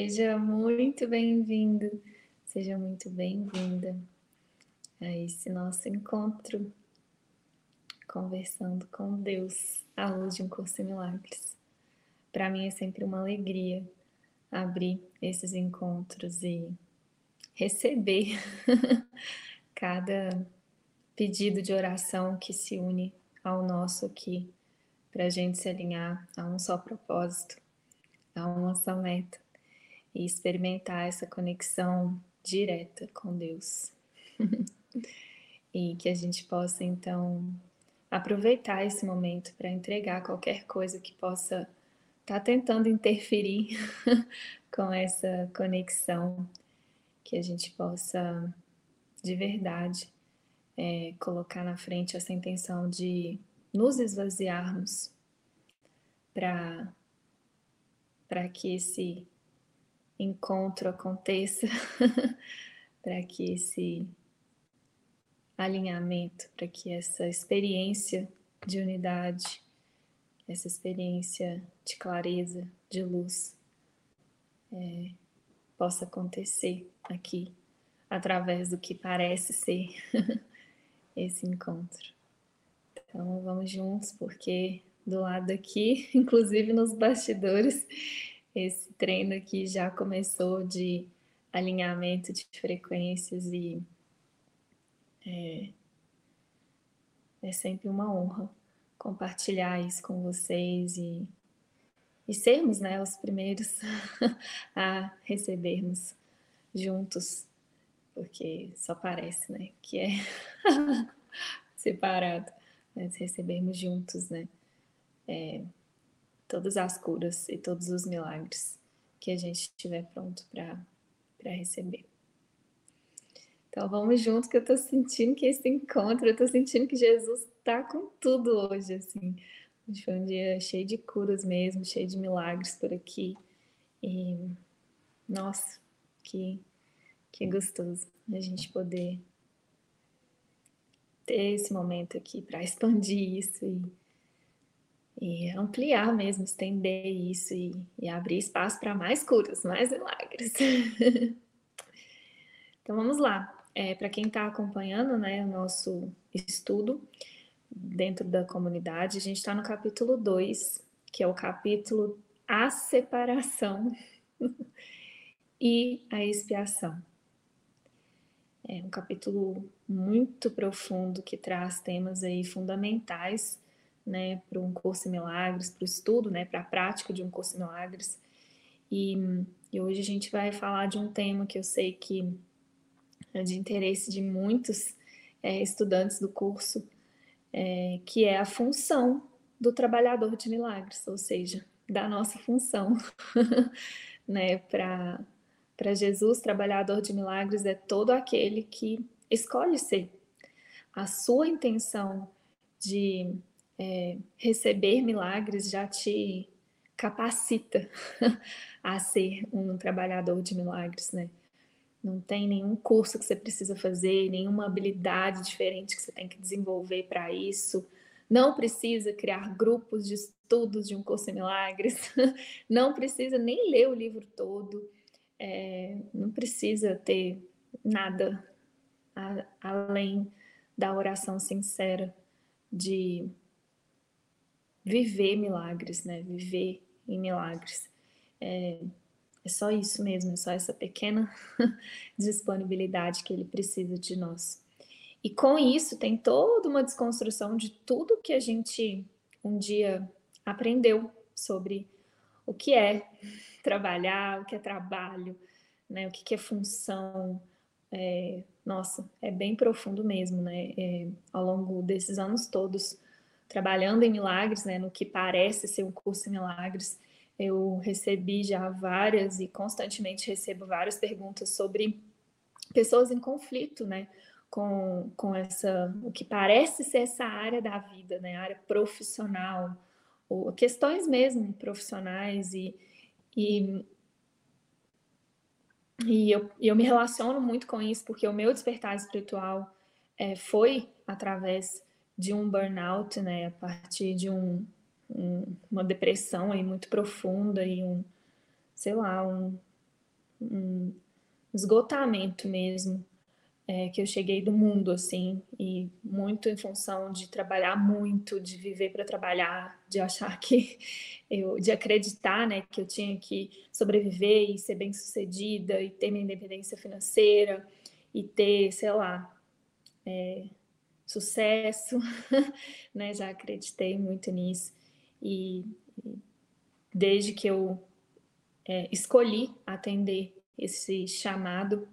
Seja muito bem-vindo, seja muito bem-vinda a esse nosso encontro, conversando com Deus à luz de um curso em milagres. Para mim é sempre uma alegria abrir esses encontros e receber cada pedido de oração que se une ao nosso aqui, para a gente se alinhar a um só propósito, a uma só meta e experimentar essa conexão direta com Deus. e que a gente possa então aproveitar esse momento para entregar qualquer coisa que possa estar tá tentando interferir com essa conexão, que a gente possa de verdade é, colocar na frente essa intenção de nos esvaziarmos para que esse encontro aconteça, para que esse alinhamento, para que essa experiência de unidade, essa experiência de clareza, de luz, é, possa acontecer aqui, através do que parece ser esse encontro. Então vamos juntos, porque do lado aqui, inclusive nos bastidores, esse treino aqui já começou de alinhamento de frequências e é, é sempre uma honra compartilhar isso com vocês e, e sermos né, os primeiros a recebermos juntos, porque só parece né, que é separado, mas recebermos juntos, né? É, todas as curas e todos os milagres que a gente estiver pronto para receber. Então vamos junto que eu estou sentindo que esse encontro, eu estou sentindo que Jesus está com tudo hoje, assim. Hoje foi um dia cheio de curas mesmo, cheio de milagres por aqui. E nossa, que, que gostoso a gente poder ter esse momento aqui para expandir isso e e ampliar mesmo, estender isso e, e abrir espaço para mais curas, mais milagres. então vamos lá. É, para quem está acompanhando né, o nosso estudo dentro da comunidade, a gente está no capítulo 2, que é o capítulo A Separação e a Expiação. É um capítulo muito profundo que traz temas aí fundamentais né, para um curso em milagres, para o estudo, né, para a prática de um curso em milagres. E, e, hoje a gente vai falar de um tema que eu sei que é de interesse de muitos é, estudantes do curso, é, que é a função do trabalhador de milagres, ou seja, da nossa função, né, para para Jesus, trabalhador de milagres é todo aquele que escolhe ser. A sua intenção de é, receber milagres já te capacita a ser um trabalhador de milagres, né? Não tem nenhum curso que você precisa fazer, nenhuma habilidade diferente que você tem que desenvolver para isso. Não precisa criar grupos de estudos de um curso em milagres. Não precisa nem ler o livro todo. É, não precisa ter nada a, além da oração sincera de viver milagres, né? Viver em milagres. É, é só isso mesmo, é só essa pequena disponibilidade que ele precisa de nós. E com isso tem toda uma desconstrução de tudo que a gente um dia aprendeu sobre o que é trabalhar, o que é trabalho, né? O que é função. É, nossa, é bem profundo mesmo, né? É, ao longo desses anos todos trabalhando em milagres, né, no que parece ser um curso em milagres, eu recebi já várias e constantemente recebo várias perguntas sobre pessoas em conflito, né, com, com essa, o que parece ser essa área da vida, né, área profissional, ou questões mesmo profissionais e, e e eu, eu me relaciono muito com isso porque o meu despertar espiritual é, foi através de um burnout, né, a partir de um, um, uma depressão aí muito profunda e um, sei lá, um, um esgotamento mesmo é, que eu cheguei do mundo, assim, e muito em função de trabalhar muito, de viver para trabalhar, de achar que eu, de acreditar, né, que eu tinha que sobreviver e ser bem sucedida e ter minha independência financeira e ter, sei lá, é, sucesso, né, já acreditei muito nisso e, desde que eu é, escolhi atender esse chamado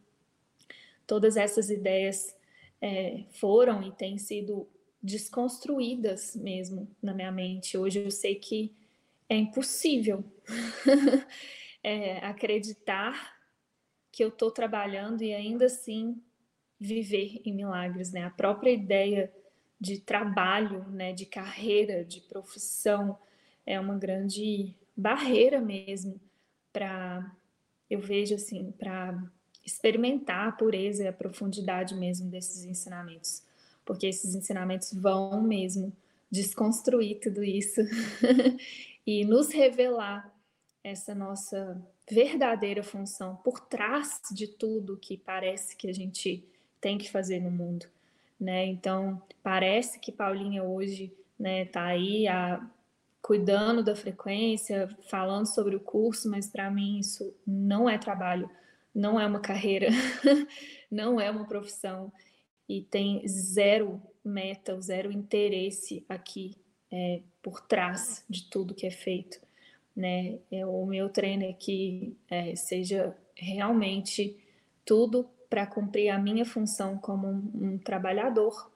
todas essas ideias é, foram e têm sido desconstruídas mesmo na minha mente. Hoje eu sei que é impossível é, acreditar que eu estou trabalhando e ainda assim viver em milagres, né? A própria ideia de trabalho, né, de carreira, de profissão é uma grande barreira mesmo para eu vejo assim para experimentar a pureza e a profundidade mesmo desses ensinamentos, porque esses ensinamentos vão mesmo desconstruir tudo isso e nos revelar essa nossa verdadeira função por trás de tudo que parece que a gente tem que fazer no mundo, né? Então, parece que Paulinha hoje, né, tá aí a, cuidando da frequência, falando sobre o curso, mas para mim isso não é trabalho não é uma carreira, não é uma profissão e tem zero meta, zero interesse aqui é, por trás de tudo que é feito. Né? É, o meu treino é que é, seja realmente tudo para cumprir a minha função como um, um trabalhador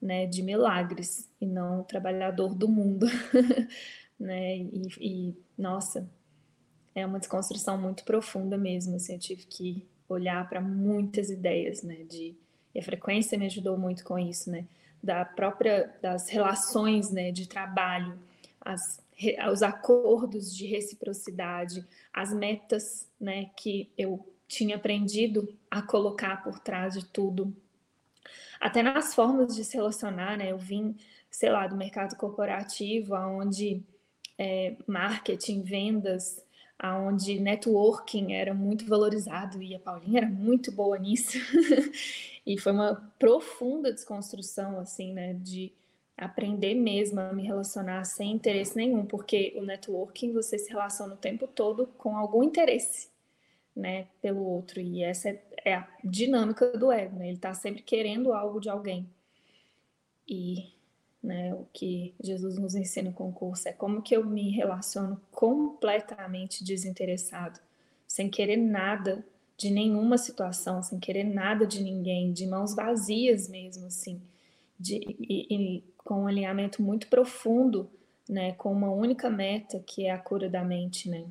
né, de milagres e não um trabalhador do mundo. né? E, e, nossa, é uma desconstrução muito profunda mesmo. Assim, eu tive que olhar para muitas ideias, né? De, e a frequência me ajudou muito com isso, né? Da própria das relações, né? De trabalho, as, os acordos de reciprocidade, as metas, né? Que eu tinha aprendido a colocar por trás de tudo. Até nas formas de se relacionar, né? Eu vim, sei lá, do mercado corporativo, onde é, marketing, vendas, onde networking era muito valorizado e a Paulinha era muito boa nisso. e foi uma profunda desconstrução, assim, né, de aprender mesmo a me relacionar sem interesse nenhum, porque o networking você se relaciona o tempo todo com algum interesse, né, pelo outro. E essa é, é a dinâmica do ego, né? Ele está sempre querendo algo de alguém. E né? O que Jesus nos ensina com o curso é como que eu me relaciono completamente desinteressado, sem querer nada de nenhuma situação, sem querer nada de ninguém, de mãos vazias mesmo, assim, de, e, e com um alinhamento muito profundo, né? Com uma única meta que é a cura da mente, né?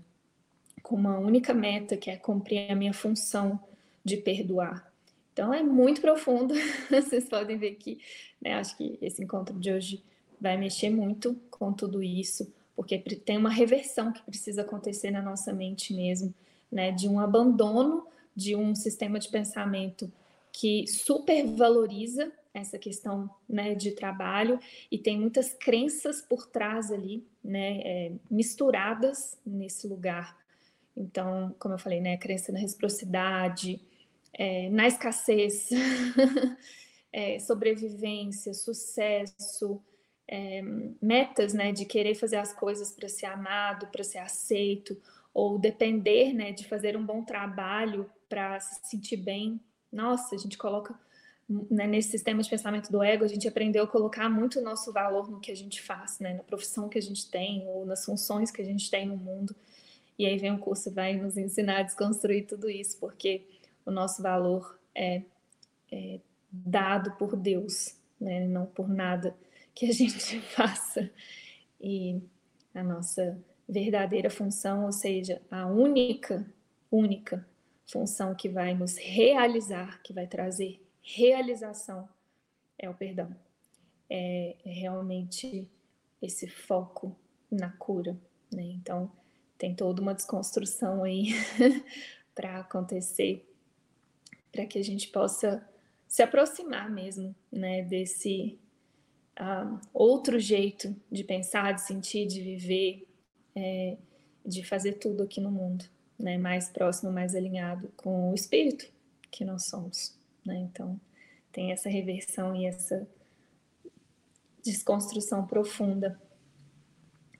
Com uma única meta que é cumprir a minha função de perdoar, então é muito profundo, vocês podem ver que, né, acho que esse encontro de hoje vai mexer muito com tudo isso, porque tem uma reversão que precisa acontecer na nossa mente mesmo, né, de um abandono de um sistema de pensamento que supervaloriza essa questão né, de trabalho e tem muitas crenças por trás ali, né, é, misturadas nesse lugar. Então, como eu falei, né, crença na reciprocidade, é, na escassez, é, sobrevivência, sucesso, é, metas, né, de querer fazer as coisas para ser amado, para ser aceito, ou depender, né, de fazer um bom trabalho para se sentir bem. Nossa, a gente coloca né, nesse sistema de pensamento do ego, a gente aprendeu a colocar muito o nosso valor no que a gente faz, né, na profissão que a gente tem ou nas funções que a gente tem no mundo. E aí vem o curso vai nos ensinar a desconstruir tudo isso, porque o nosso valor é, é dado por Deus, né? não por nada que a gente faça. E a nossa verdadeira função, ou seja, a única, única função que vai nos realizar, que vai trazer realização, é o perdão. É realmente esse foco na cura. Né? Então, tem toda uma desconstrução aí para acontecer para que a gente possa se aproximar mesmo, né, desse uh, outro jeito de pensar, de sentir, de viver, é, de fazer tudo aqui no mundo. né, mais próximo, mais alinhado com o espírito que nós somos. Né? Então, tem essa reversão e essa desconstrução profunda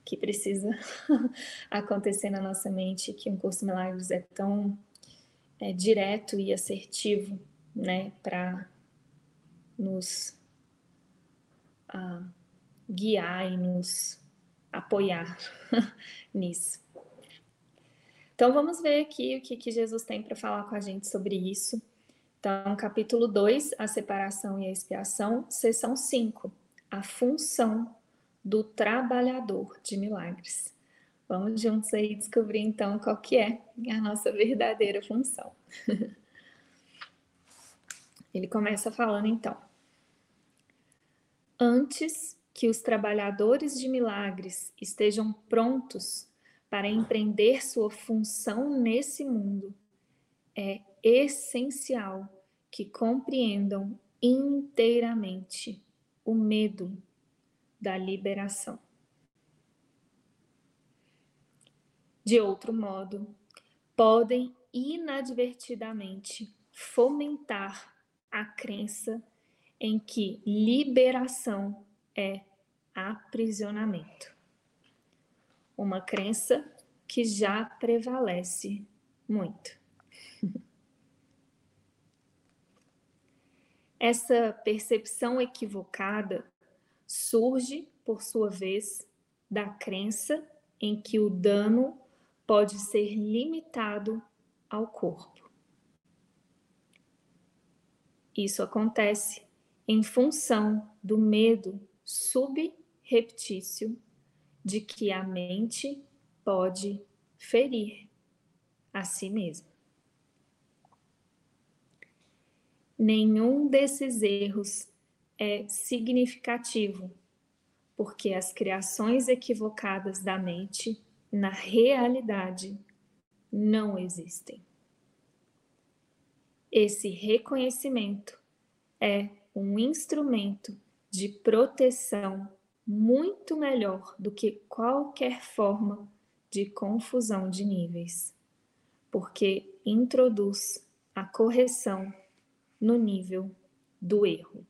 que precisa acontecer na nossa mente, que um curso Milagres é tão é, direto e assertivo, né, para nos uh, guiar e nos apoiar nisso. Então vamos ver aqui o que, que Jesus tem para falar com a gente sobre isso. Então, capítulo 2, a separação e a expiação, seção 5, a função do trabalhador de milagres. Vamos juntos aí descobrir então qual que é a nossa verdadeira função. Ele começa falando então: Antes que os trabalhadores de milagres estejam prontos para empreender sua função nesse mundo, é essencial que compreendam inteiramente o medo da liberação. De outro modo, podem inadvertidamente fomentar a crença em que liberação é aprisionamento. Uma crença que já prevalece muito. Essa percepção equivocada surge, por sua vez, da crença em que o dano pode ser limitado ao corpo. Isso acontece em função do medo subreptício de que a mente pode ferir a si mesma. Nenhum desses erros é significativo, porque as criações equivocadas da mente, na realidade, não existem. Esse reconhecimento é um instrumento de proteção muito melhor do que qualquer forma de confusão de níveis, porque introduz a correção no nível do erro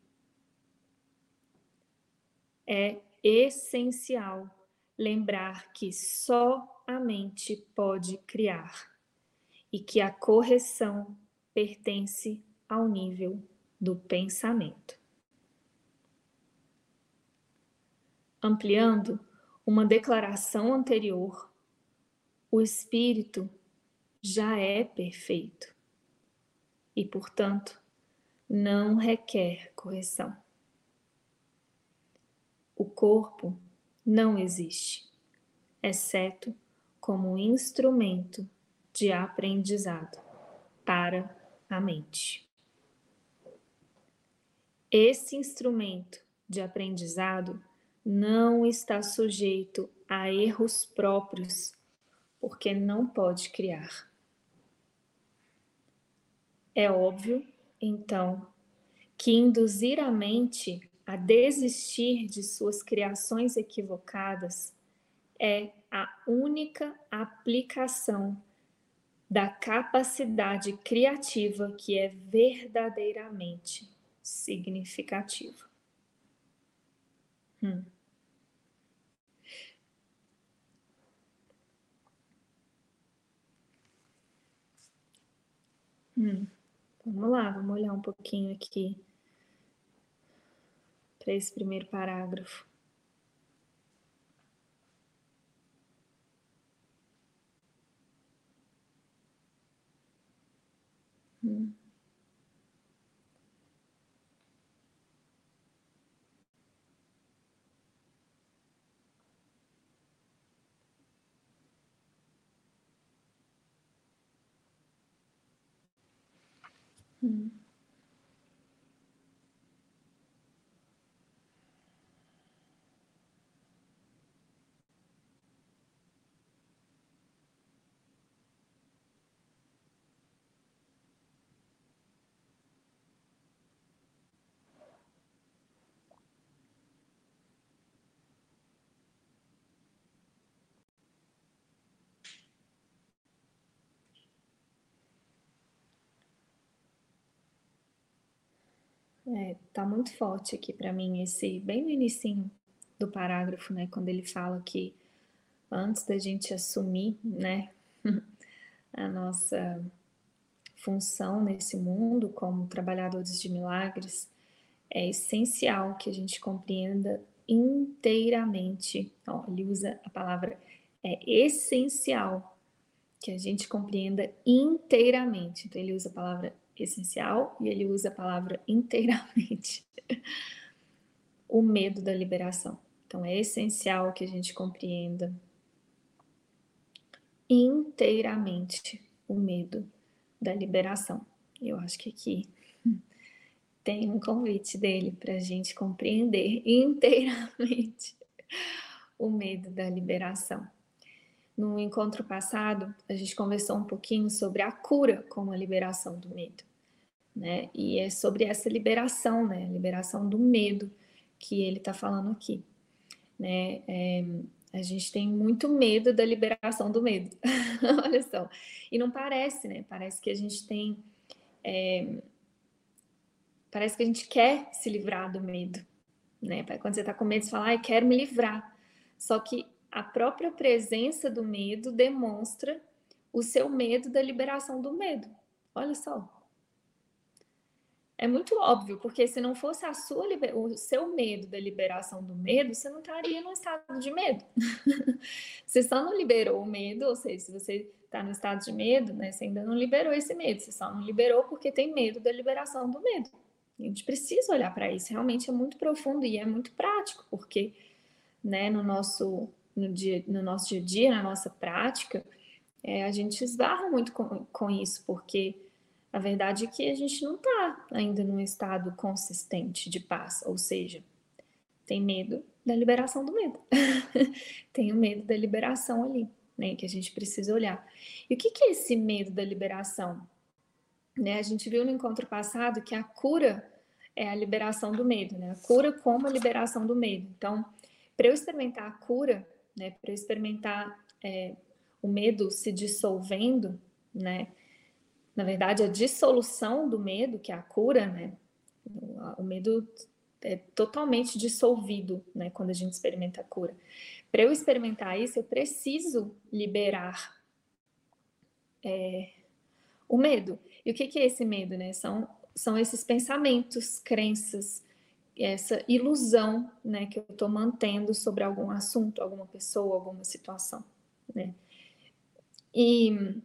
é essencial lembrar que só a mente pode criar e que a correção pertence ao nível do pensamento. Ampliando uma declaração anterior, o espírito já é perfeito e, portanto, não requer correção. O corpo não existe, exceto como instrumento de aprendizado para a mente. Esse instrumento de aprendizado não está sujeito a erros próprios, porque não pode criar. É óbvio, então, que induzir a mente a desistir de suas criações equivocadas é a única aplicação da capacidade criativa que é verdadeiramente significativa. Hum. Hum. Vamos lá, vamos olhar um pouquinho aqui para esse primeiro parágrafo. Hum. Hum. É, tá muito forte aqui para mim esse bem no início do parágrafo, né, quando ele fala que antes da gente assumir, né, a nossa função nesse mundo como trabalhadores de milagres, é essencial que a gente compreenda inteiramente. Ó, ele usa a palavra é essencial que a gente compreenda inteiramente. Então ele usa a palavra essencial e ele usa a palavra inteiramente. o medo da liberação. Então é essencial que a gente compreenda inteiramente o medo da liberação. Eu acho que aqui tem um convite dele para a gente compreender inteiramente o medo da liberação. No encontro passado, a gente conversou um pouquinho sobre a cura como a liberação do medo, né? E é sobre essa liberação, né? Liberação do medo que ele está falando aqui, né? É, a gente tem muito medo da liberação do medo. Olha só. E não parece, né? Parece que a gente tem. É... Parece que a gente quer se livrar do medo. Né? Quando você está com medo, você fala, ah, quero me livrar. Só que a própria presença do medo demonstra o seu medo da liberação do medo. Olha só. É muito óbvio, porque se não fosse a sua o seu medo da liberação do medo, você não estaria no estado de medo. você só não liberou o medo, ou seja, se você está no estado de medo, né, você ainda não liberou esse medo, você só não liberou porque tem medo da liberação do medo. A gente precisa olhar para isso, realmente é muito profundo e é muito prático, porque né, no, nosso, no, dia, no nosso dia a dia, na nossa prática, é, a gente esbarra muito com, com isso, porque a verdade é que a gente não está ainda num estado consistente de paz, ou seja, tem medo da liberação do medo. tem o medo da liberação ali, né, que a gente precisa olhar. E o que, que é esse medo da liberação? Né, a gente viu no encontro passado que a cura é a liberação do medo, né? A cura como a liberação do medo. Então, para eu experimentar a cura, né, para eu experimentar é, o medo se dissolvendo, né, na verdade, a dissolução do medo, que é a cura, né? O medo é totalmente dissolvido, né? Quando a gente experimenta a cura. Para eu experimentar isso, eu preciso liberar é, o medo. E o que, que é esse medo, né? São, são esses pensamentos, crenças, essa ilusão, né? Que eu estou mantendo sobre algum assunto, alguma pessoa, alguma situação, né? E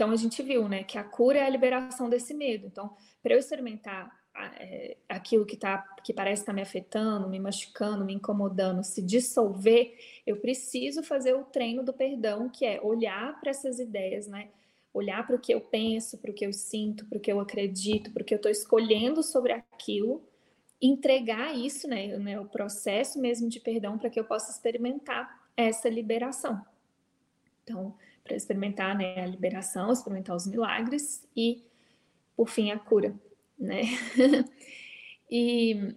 então a gente viu, né, que a cura é a liberação desse medo. Então, para eu experimentar é, aquilo que tá, que parece estar tá me afetando, me machucando, me incomodando, se dissolver, eu preciso fazer o treino do perdão, que é olhar para essas ideias, né? Olhar para o que eu penso, para o que eu sinto, para o que eu acredito, para o que eu estou escolhendo sobre aquilo, entregar isso, né, né, o processo mesmo de perdão, para que eu possa experimentar essa liberação. Então, para experimentar né, a liberação, experimentar os milagres e, por fim, a cura, né? e,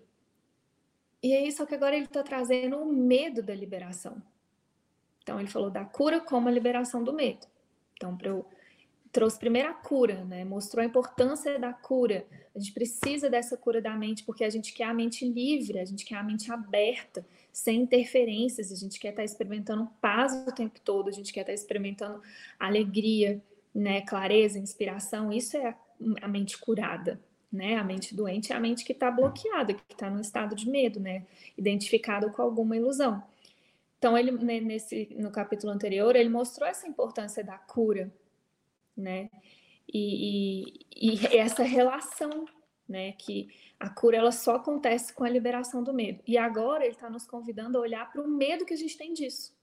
e é isso que agora ele está trazendo o medo da liberação. Então, ele falou da cura como a liberação do medo. Então, para eu trouxe primeiro a cura, né? Mostrou a importância da cura. A gente precisa dessa cura da mente porque a gente quer a mente livre, a gente quer a mente aberta, sem interferências, a gente quer estar experimentando paz o tempo todo, a gente quer estar experimentando alegria, né, clareza, inspiração. Isso é a, mente curada, né? A mente doente é a mente que está bloqueada, que está no estado de medo, né? Identificada com alguma ilusão. Então, ele né, nesse no capítulo anterior, ele mostrou essa importância da cura, né? E, e, e, essa relação, né? Que a cura ela só acontece com a liberação do medo. E agora ele está nos convidando a olhar para o medo que a gente tem disso.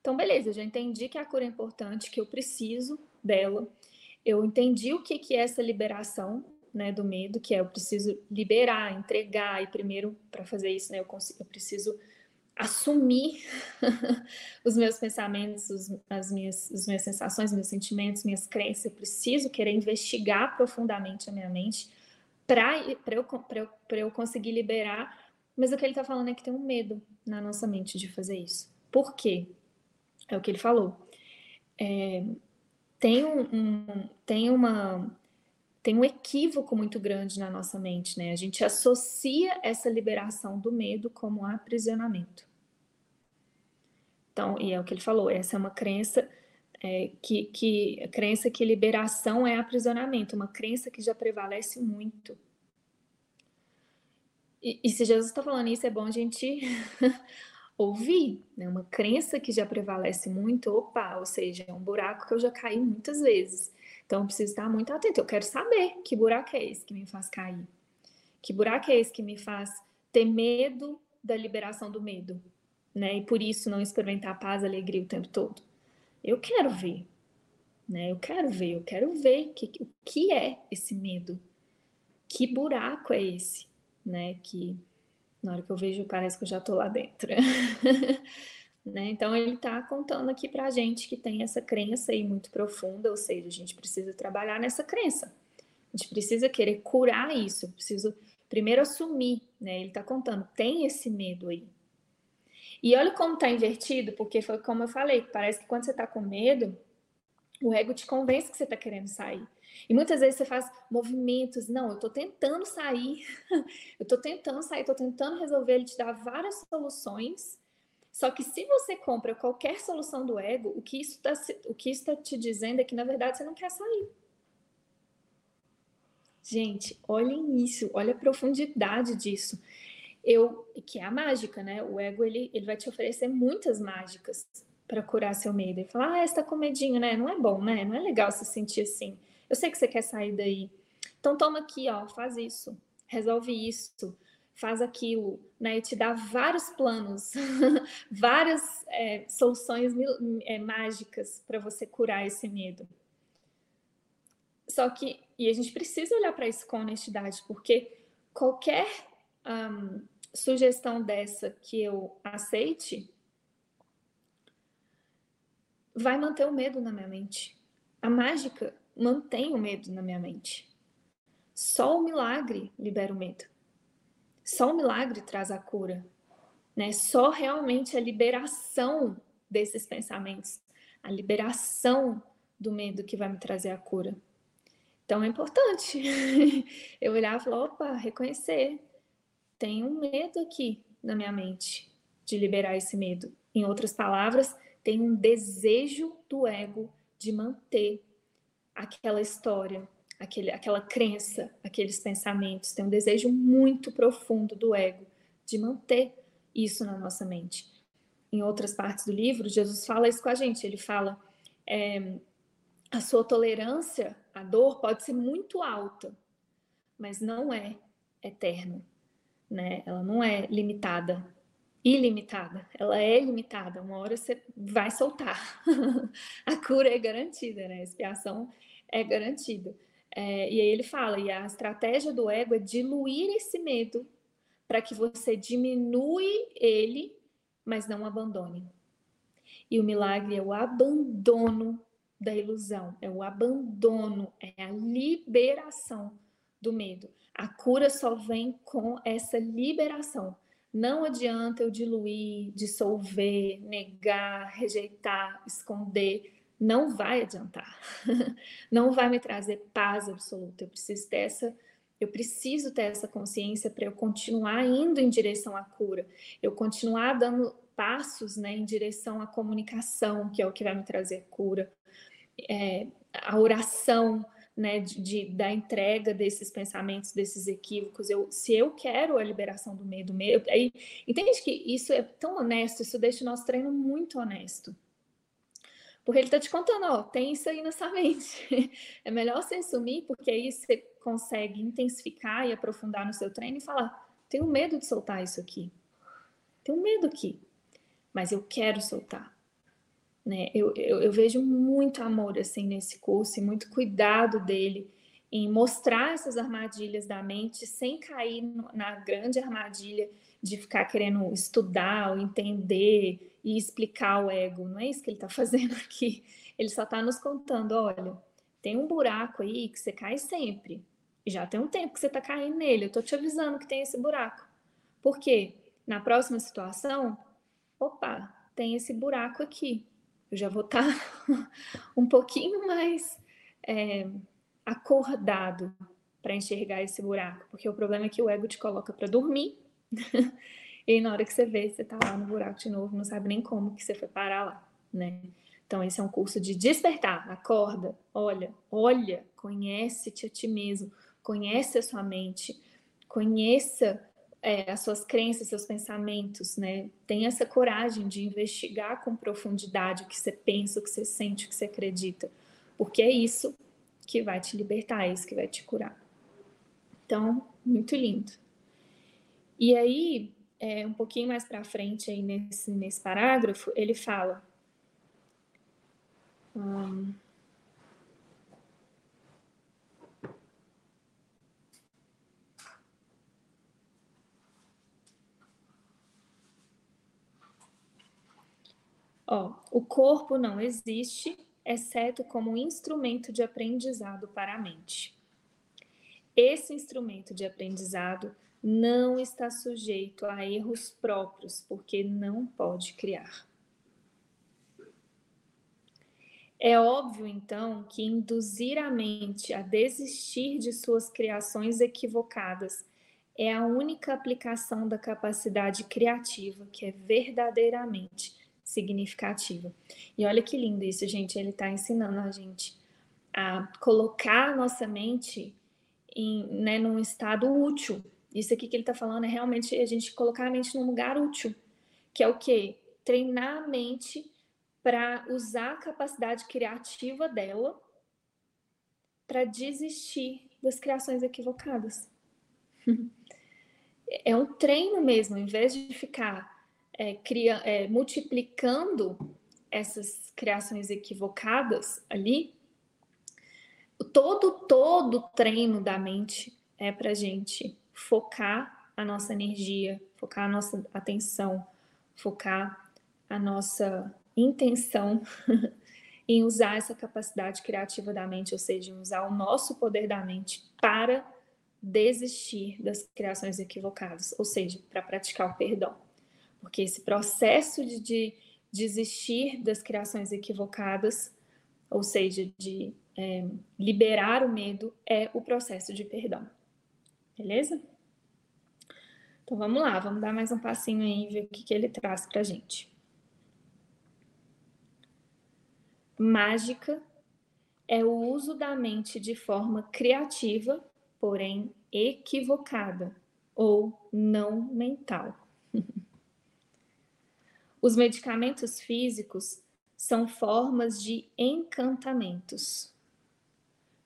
Então, beleza, eu já entendi que a cura é importante, que eu preciso dela. Eu entendi o que, que é essa liberação né, do medo, que é eu preciso liberar, entregar, e primeiro, para fazer isso, né, eu, consigo, eu preciso assumir os meus pensamentos, os, as minhas, as minhas sensações, meus sentimentos, minhas crenças. Eu preciso querer investigar profundamente a minha mente para eu, eu, eu conseguir liberar. Mas o que ele está falando é que tem um medo na nossa mente de fazer isso. Por quê? É o que ele falou. É, tem um, um, tem uma tem um equívoco muito grande na nossa mente, né? A gente associa essa liberação do medo como aprisionamento. Então, e é o que ele falou, essa é uma crença é, que, que crença que liberação é aprisionamento, uma crença que já prevalece muito. E, e se Jesus está falando isso, é bom a gente ouvir, né? Uma crença que já prevalece muito, opa, ou seja, é um buraco que eu já caí muitas vezes. Então, eu preciso estar muito atento. Eu quero saber que buraco é esse que me faz cair. Que buraco é esse que me faz ter medo da liberação do medo, né? E por isso não experimentar paz, alegria o tempo todo. Eu quero ver, né? Eu quero ver, eu quero ver que, o que é esse medo. Que buraco é esse, né? Que na hora que eu vejo, parece que eu já estou lá dentro. né? Então, ele está contando aqui para a gente que tem essa crença aí muito profunda, ou seja, a gente precisa trabalhar nessa crença. A gente precisa querer curar isso, preciso primeiro assumir, né? Ele está contando, tem esse medo aí. E olha como está invertido, porque foi como eu falei, parece que quando você está com medo, o ego te convence que você está querendo sair. E muitas vezes você faz movimentos, não, eu estou tentando sair, eu estou tentando sair, estou tentando resolver, ele te dá várias soluções. Só que se você compra qualquer solução do ego, o que isso está tá te dizendo é que, na verdade, você não quer sair. Gente, olhem isso, olha a profundidade disso. Eu, que é a mágica, né? O ego ele, ele vai te oferecer muitas mágicas para curar seu medo. E falar, ah, você tá com medinho, né? Não é bom, né? Não é legal se sentir assim. Eu sei que você quer sair daí. Então toma aqui, ó, faz isso, resolve isso, faz aquilo, né? E te dá vários planos, várias é, soluções é, mágicas para você curar esse medo. Só que, e a gente precisa olhar para isso com honestidade, porque qualquer um, sugestão dessa que eu aceite vai manter o medo na minha mente. A mágica mantém o medo na minha mente. Só o milagre libera o medo. Só o milagre traz a cura. Né? Só realmente a liberação desses pensamentos, a liberação do medo que vai me trazer a cura. Então é importante eu olhar e falar: opa, reconhecer. Tem um medo aqui na minha mente de liberar esse medo. Em outras palavras, tem um desejo do ego de manter aquela história, aquele, aquela crença, aqueles pensamentos. Tem um desejo muito profundo do ego de manter isso na nossa mente. Em outras partes do livro, Jesus fala isso com a gente. Ele fala: é, a sua tolerância à dor pode ser muito alta, mas não é eterna, né? Ela não é limitada, ilimitada. Ela é limitada. Uma hora você vai soltar. a cura é garantida, né? A expiação é garantida. É, e aí ele fala, e a estratégia do ego é diluir esse medo para que você diminui ele, mas não abandone. E o milagre é o abandono da ilusão, é o abandono, é a liberação do medo. A cura só vem com essa liberação. Não adianta eu diluir, dissolver, negar, rejeitar, esconder não vai adiantar. não vai me trazer paz absoluta. Eu preciso ter essa eu preciso ter essa consciência para eu continuar indo em direção à cura, eu continuar dando passos né, em direção à comunicação, que é o que vai me trazer cura, é, a oração né, de, de, da entrega desses pensamentos, desses equívocos. Eu, se eu quero a liberação do medo, medo aí, entende que isso é tão honesto, isso deixa o nosso treino muito honesto. Porque ele está te contando, ó, tem isso aí na sua mente. É melhor você assumir, porque aí você consegue intensificar e aprofundar no seu treino e falar: tenho medo de soltar isso aqui. Tenho medo aqui, mas eu quero soltar. Né? Eu, eu, eu vejo muito amor assim nesse curso e muito cuidado dele em mostrar essas armadilhas da mente sem cair na grande armadilha de ficar querendo estudar ou entender e explicar o ego. Não é isso que ele está fazendo aqui. Ele só está nos contando: olha, tem um buraco aí que você cai sempre. Já tem um tempo que você está caindo nele. Eu estou te avisando que tem esse buraco. Por quê? Na próxima situação, opa, tem esse buraco aqui. Eu já vou estar um pouquinho mais é, acordado para enxergar esse buraco, porque o problema é que o ego te coloca para dormir. e na hora que você vê, você tá lá no buraco de novo, não sabe nem como que você foi parar lá, né? Então esse é um curso de despertar, acorda, olha, olha, conhece-te a ti mesmo, conhece a sua mente, conheça é, as suas crenças, seus pensamentos, né? Tenha essa coragem de investigar com profundidade o que você pensa, o que você sente, o que você acredita, porque é isso que vai te libertar, é isso que vai te curar. Então, muito lindo. E aí, é, um pouquinho mais para frente aí nesse, nesse parágrafo, ele fala. Hum, Ó, o corpo não existe, exceto como instrumento de aprendizado para a mente. Esse instrumento de aprendizado não está sujeito a erros próprios, porque não pode criar. É óbvio, então, que induzir a mente a desistir de suas criações equivocadas é a única aplicação da capacidade criativa que é verdadeiramente significativa. E olha que lindo isso, gente. Ele está ensinando a gente a colocar a nossa mente em, né, num estado útil. Isso aqui que ele está falando é realmente a gente colocar a mente num lugar útil, que é o quê? Treinar a mente para usar a capacidade criativa dela para desistir das criações equivocadas. é um treino mesmo, em vez de ficar é, cria, é, multiplicando essas criações equivocadas ali, todo todo treino da mente é para gente focar a nossa energia, focar a nossa atenção, focar a nossa intenção em usar essa capacidade criativa da mente, ou seja, em usar o nosso poder da mente para desistir das criações equivocadas, ou seja, para praticar o perdão. Porque esse processo de, de desistir das criações equivocadas, ou seja, de é, liberar o medo, é o processo de perdão. Beleza? Então vamos lá, vamos dar mais um passinho aí e ver o que, que ele traz para gente. Mágica é o uso da mente de forma criativa, porém equivocada ou não mental. Os medicamentos físicos são formas de encantamentos.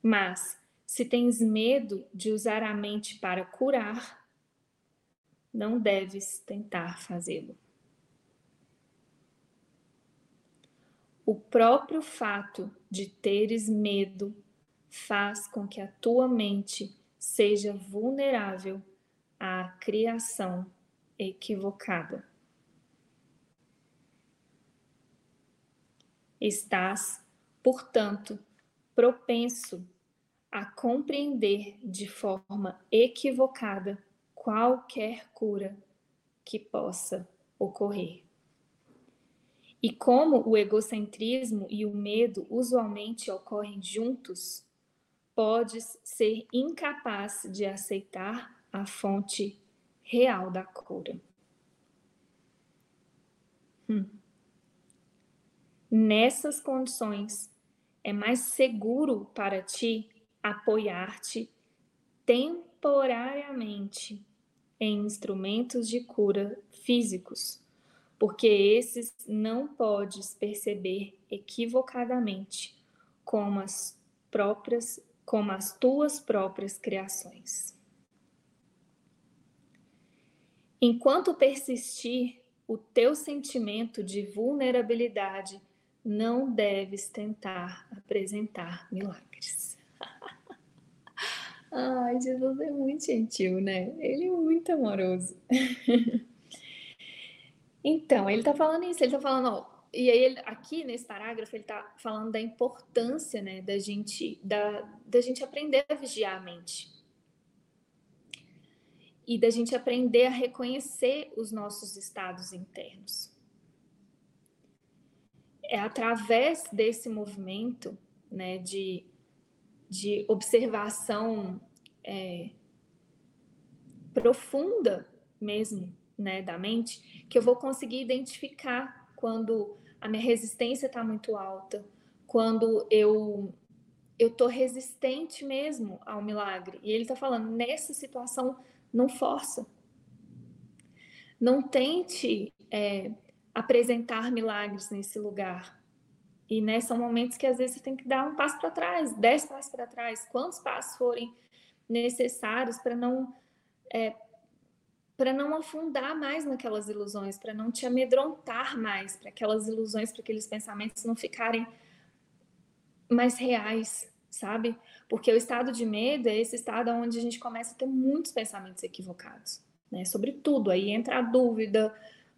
Mas, se tens medo de usar a mente para curar, não deves tentar fazê-lo. O próprio fato de teres medo faz com que a tua mente seja vulnerável à criação equivocada. Estás, portanto, propenso a compreender de forma equivocada qualquer cura que possa ocorrer. E como o egocentrismo e o medo usualmente ocorrem juntos, podes ser incapaz de aceitar a fonte real da cura. Hum. Nessas condições, é mais seguro para ti apoiar-te temporariamente em instrumentos de cura físicos, porque esses não podes perceber equivocadamente como as próprias, como as tuas próprias criações. Enquanto persistir o teu sentimento de vulnerabilidade não deves tentar apresentar milagres. Ai, Jesus é muito gentil, né? Ele é muito amoroso. então, ele tá falando isso, ele tá falando, ó, e aí ele, aqui nesse parágrafo ele tá falando da importância, né, da gente da, da gente aprender a vigiar a mente. E da gente aprender a reconhecer os nossos estados internos é através desse movimento, né, de de observação é, profunda mesmo, né, da mente, que eu vou conseguir identificar quando a minha resistência está muito alta, quando eu eu tô resistente mesmo ao milagre. E ele está falando nessa situação não força, não tente é, apresentar milagres nesse lugar. E né, são momentos que às vezes você tem que dar um passo para trás, dez passos para trás, quantos passos forem necessários para não é, para não afundar mais naquelas ilusões, para não te amedrontar mais, para aquelas ilusões, para aqueles pensamentos não ficarem mais reais, sabe? Porque o estado de medo é esse estado onde a gente começa a ter muitos pensamentos equivocados, né? Sobre tudo, aí entra a dúvida,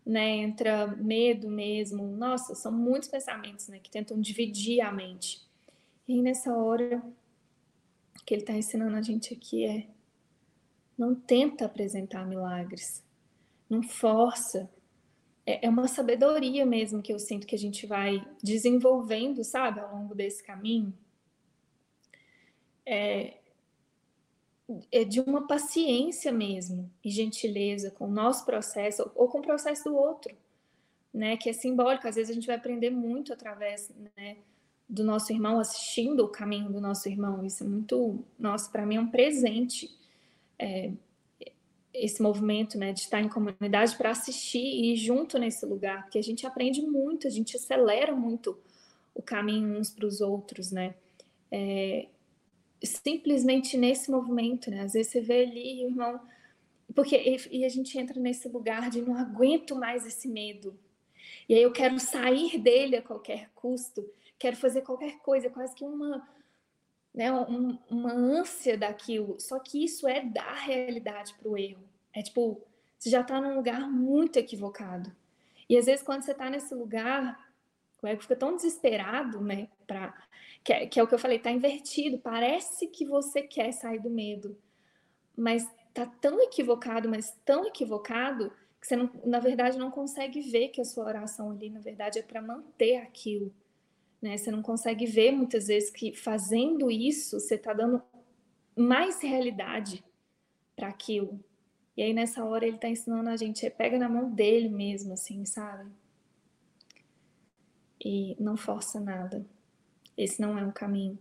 né? Entra medo mesmo. Nossa, são muitos pensamentos, né? Que tentam dividir a mente. E nessa hora que ele está ensinando a gente aqui é não tenta apresentar milagres, não força. É, é uma sabedoria mesmo que eu sinto que a gente vai desenvolvendo, sabe, ao longo desse caminho. É de uma paciência mesmo e gentileza com o nosso processo ou com o processo do outro, né? Que é simbólico. Às vezes a gente vai aprender muito através, né? Do nosso irmão assistindo o caminho do nosso irmão. Isso é muito, nossa, para mim é um presente é, esse movimento né, de estar em comunidade para assistir e ir junto nesse lugar, porque a gente aprende muito, a gente acelera muito o caminho uns para os outros, né? É, simplesmente nesse movimento, né? Às vezes você vê ali o irmão. Porque, e, a gente entra nesse lugar de não aguento mais esse medo. E aí eu quero sair dele a qualquer custo, quero fazer qualquer coisa, quase que uma né, um, uma ânsia daquilo. Só que isso é dar realidade para o erro. É tipo, você já está num lugar muito equivocado. E às vezes, quando você está nesse lugar, o ego fica tão desesperado, né? Pra, que, é, que é o que eu falei, tá invertido. Parece que você quer sair do medo, mas tá tão equivocado, mas tão equivocado, que você, não, na verdade, não consegue ver que a sua oração ali, na verdade, é para manter aquilo. Né? Você não consegue ver muitas vezes que fazendo isso você está dando mais realidade para aquilo. E aí nessa hora ele está ensinando a gente, pega na mão dele mesmo, assim, sabe? E não força nada. Esse não é um caminho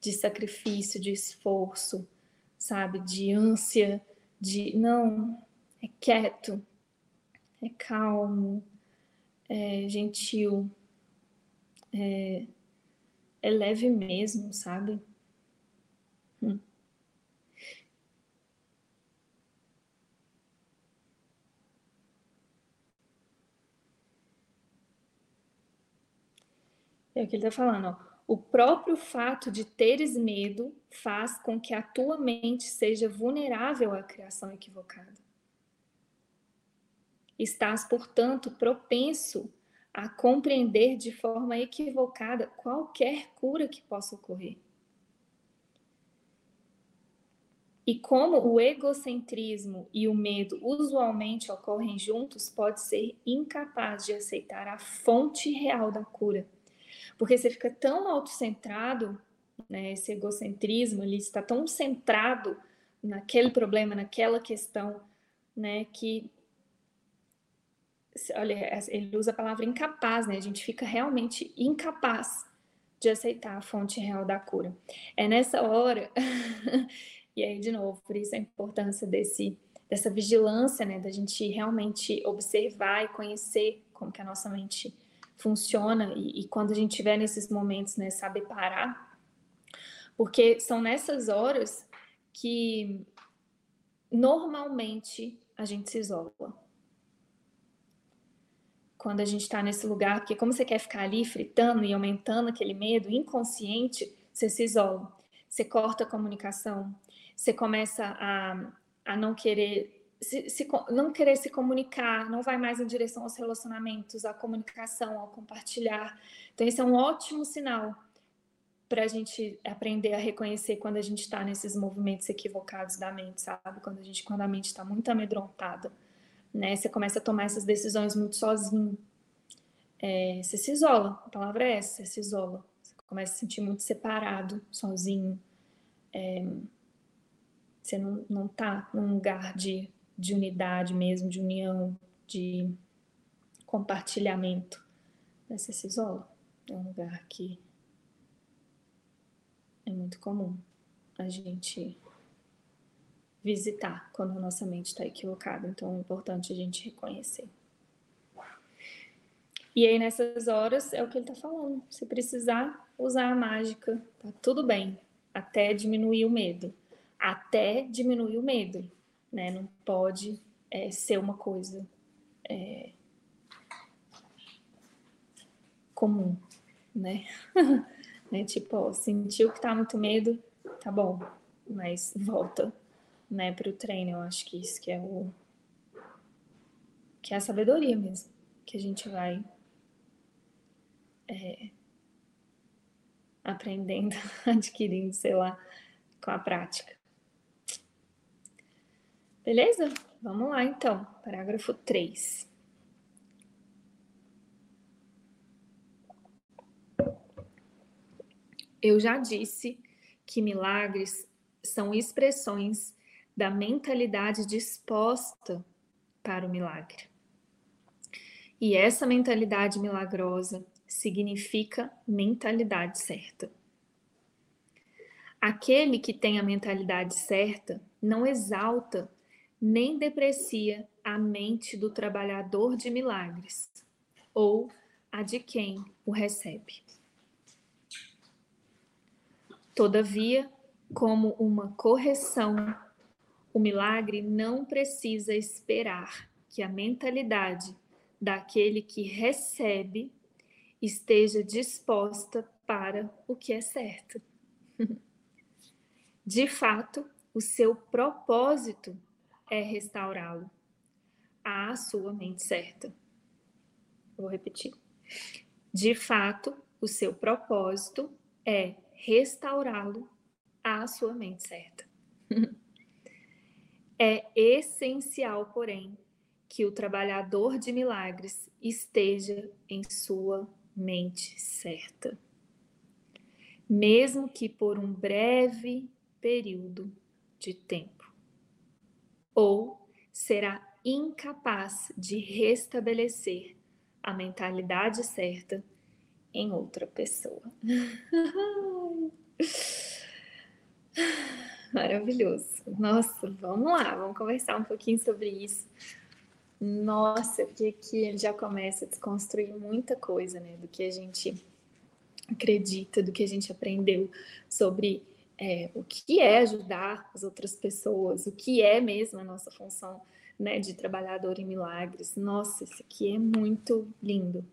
de sacrifício, de esforço, sabe? De ânsia, de não, é quieto, é calmo, é gentil, é, é leve mesmo, sabe? Hum. É o que ele está falando, ó. O próprio fato de teres medo faz com que a tua mente seja vulnerável à criação equivocada. Estás, portanto, propenso a compreender de forma equivocada qualquer cura que possa ocorrer. E como o egocentrismo e o medo usualmente ocorrem juntos, pode ser incapaz de aceitar a fonte real da cura. Porque você fica tão autocentrado, né, esse egocentrismo ali está tão centrado naquele problema, naquela questão, né, que olha, ele usa a palavra incapaz, né? A gente fica realmente incapaz de aceitar a fonte real da cura. É nessa hora, e aí de novo, por isso a importância desse dessa vigilância, né, da gente realmente observar e conhecer como que a nossa mente funciona e, e quando a gente tiver nesses momentos, né, saber parar, porque são nessas horas que normalmente a gente se isola. Quando a gente está nesse lugar, porque como você quer ficar ali fritando e aumentando aquele medo inconsciente, você se isola, você corta a comunicação, você começa a, a não querer se, se, não querer se comunicar, não vai mais em direção aos relacionamentos, à comunicação, ao compartilhar. Então, esse é um ótimo sinal para a gente aprender a reconhecer quando a gente está nesses movimentos equivocados da mente, sabe? Quando a gente, quando a mente está muito amedrontada né? Você começa a tomar essas decisões muito sozinho. É, você se isola, a palavra é essa, você se isola. Você começa a se sentir muito separado, sozinho, é, você não, não tá num lugar de, de unidade mesmo, de união, de compartilhamento, você se isola. É um lugar que é muito comum a gente visitar quando a nossa mente está equivocada. Então é importante a gente reconhecer. E aí, nessas horas, é o que ele está falando. Se precisar usar a mágica, tá tudo bem, até diminuir o medo. Até diminuir o medo, né? Não pode é, ser uma coisa é, comum, né? é tipo, ó, sentiu que tá muito medo, tá bom, mas volta, né, para o treino. Eu acho que isso que é o que é a sabedoria mesmo, que a gente vai é, aprendendo, adquirindo, sei lá, com a prática. Beleza? Vamos lá então, parágrafo 3. Eu já disse que milagres são expressões da mentalidade disposta para o milagre. E essa mentalidade milagrosa significa mentalidade certa. Aquele que tem a mentalidade certa não exalta nem deprecia a mente do trabalhador de milagres ou a de quem o recebe. Todavia, como uma correção, o milagre não precisa esperar que a mentalidade daquele que recebe esteja disposta para o que é certo. De fato, o seu propósito é restaurá-lo à sua mente certa. Vou repetir. De fato, o seu propósito é restaurá-lo à sua mente certa. é essencial, porém, que o trabalhador de milagres esteja em sua mente certa, mesmo que por um breve período de tempo, ou será incapaz de restabelecer a mentalidade certa em outra pessoa. Maravilhoso. Nossa, vamos lá, vamos conversar um pouquinho sobre isso. Nossa, porque aqui ele já começa a desconstruir muita coisa, né? Do que a gente acredita, do que a gente aprendeu sobre é, o que é ajudar as outras pessoas, o que é mesmo a nossa função né, de trabalhador em milagres. Nossa, isso aqui é muito lindo.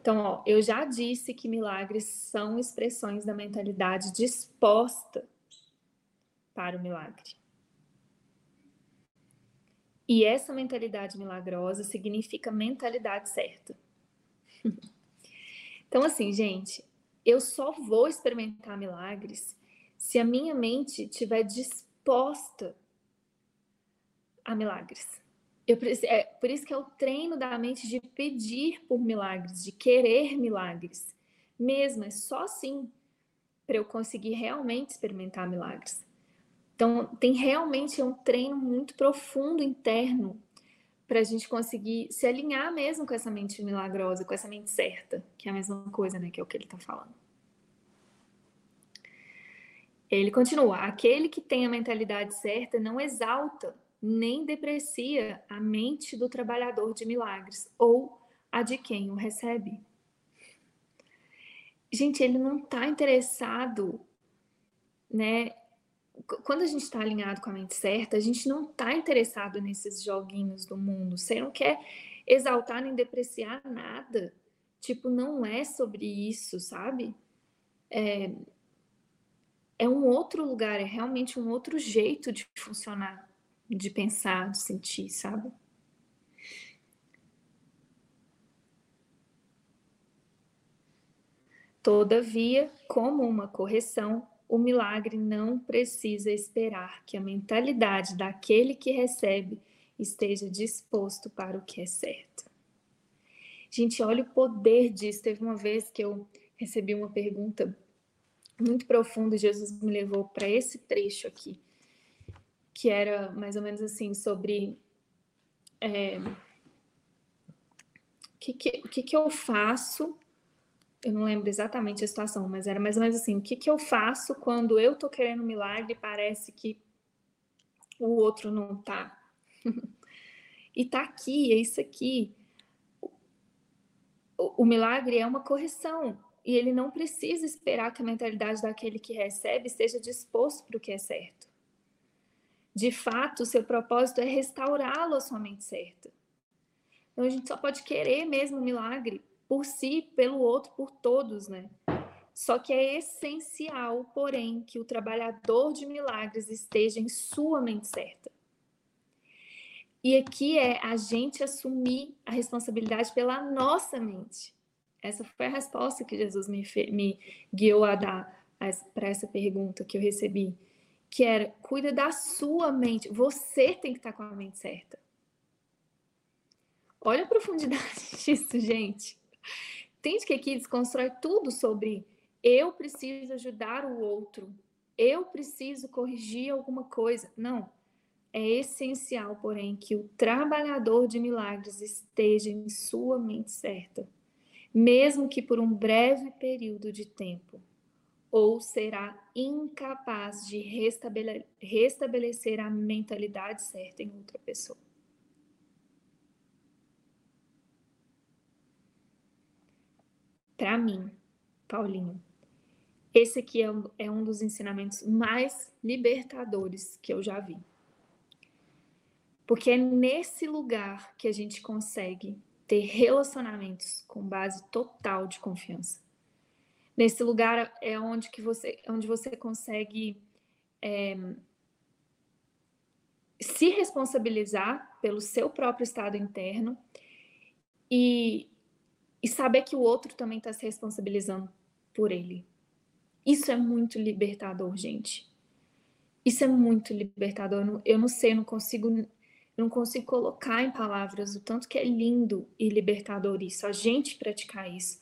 Então, ó, eu já disse que milagres são expressões da mentalidade disposta para o milagre. E essa mentalidade milagrosa significa mentalidade certa. então, assim, gente, eu só vou experimentar milagres se a minha mente estiver disposta a milagres. Eu, é por isso que é o treino da mente de pedir por milagres, de querer milagres. Mesmo, é só assim para eu conseguir realmente experimentar milagres. Então, tem realmente um treino muito profundo interno para a gente conseguir se alinhar mesmo com essa mente milagrosa, com essa mente certa, que é a mesma coisa, né? Que é o que ele está falando. Ele continua: aquele que tem a mentalidade certa não exalta nem deprecia a mente do trabalhador de milagres ou a de quem o recebe. Gente, ele não está interessado, né? quando a gente está alinhado com a mente certa, a gente não está interessado nesses joguinhos do mundo. Você não quer exaltar nem depreciar nada. Tipo, não é sobre isso, sabe? É, é um outro lugar, é realmente um outro jeito de funcionar, de pensar, de sentir, sabe? Todavia, como uma correção, o milagre não precisa esperar que a mentalidade daquele que recebe esteja disposto para o que é certo. Gente, olha o poder disso. Teve uma vez que eu recebi uma pergunta muito profundo. Jesus me levou para esse trecho aqui, que era mais ou menos assim sobre é, o que, que, que, que eu faço eu não lembro exatamente a situação, mas era mais ou menos assim: o que, que eu faço quando eu tô querendo um milagre e parece que o outro não tá? e tá aqui, é isso aqui. O, o milagre é uma correção e ele não precisa esperar que a mentalidade daquele que recebe esteja disposto para o que é certo. De fato, seu propósito é restaurá-lo à sua mente certa. Então a gente só pode querer mesmo o milagre por si, pelo outro, por todos, né? Só que é essencial, porém, que o trabalhador de milagres esteja em sua mente certa. E aqui é a gente assumir a responsabilidade pela nossa mente. Essa foi a resposta que Jesus me, me guiou a dar para essa pergunta que eu recebi, que era: cuida da sua mente. Você tem que estar com a mente certa. Olha a profundidade disso, gente. Entende que aqui desconstrói tudo sobre eu preciso ajudar o outro, eu preciso corrigir alguma coisa. Não. É essencial, porém, que o trabalhador de milagres esteja em sua mente certa mesmo que por um breve período de tempo, ou será incapaz de restabele restabelecer a mentalidade certa em outra pessoa. Para mim, Paulinho, esse aqui é um, é um dos ensinamentos mais libertadores que eu já vi. Porque é nesse lugar que a gente consegue ter relacionamentos com base total de confiança. Nesse lugar é onde que você, onde você consegue é, se responsabilizar pelo seu próprio estado interno e, e saber que o outro também está se responsabilizando por ele. Isso é muito libertador, gente. Isso é muito libertador. Eu não, eu não sei, eu não consigo eu não consigo colocar em palavras o tanto que é lindo e libertador isso, a gente praticar isso.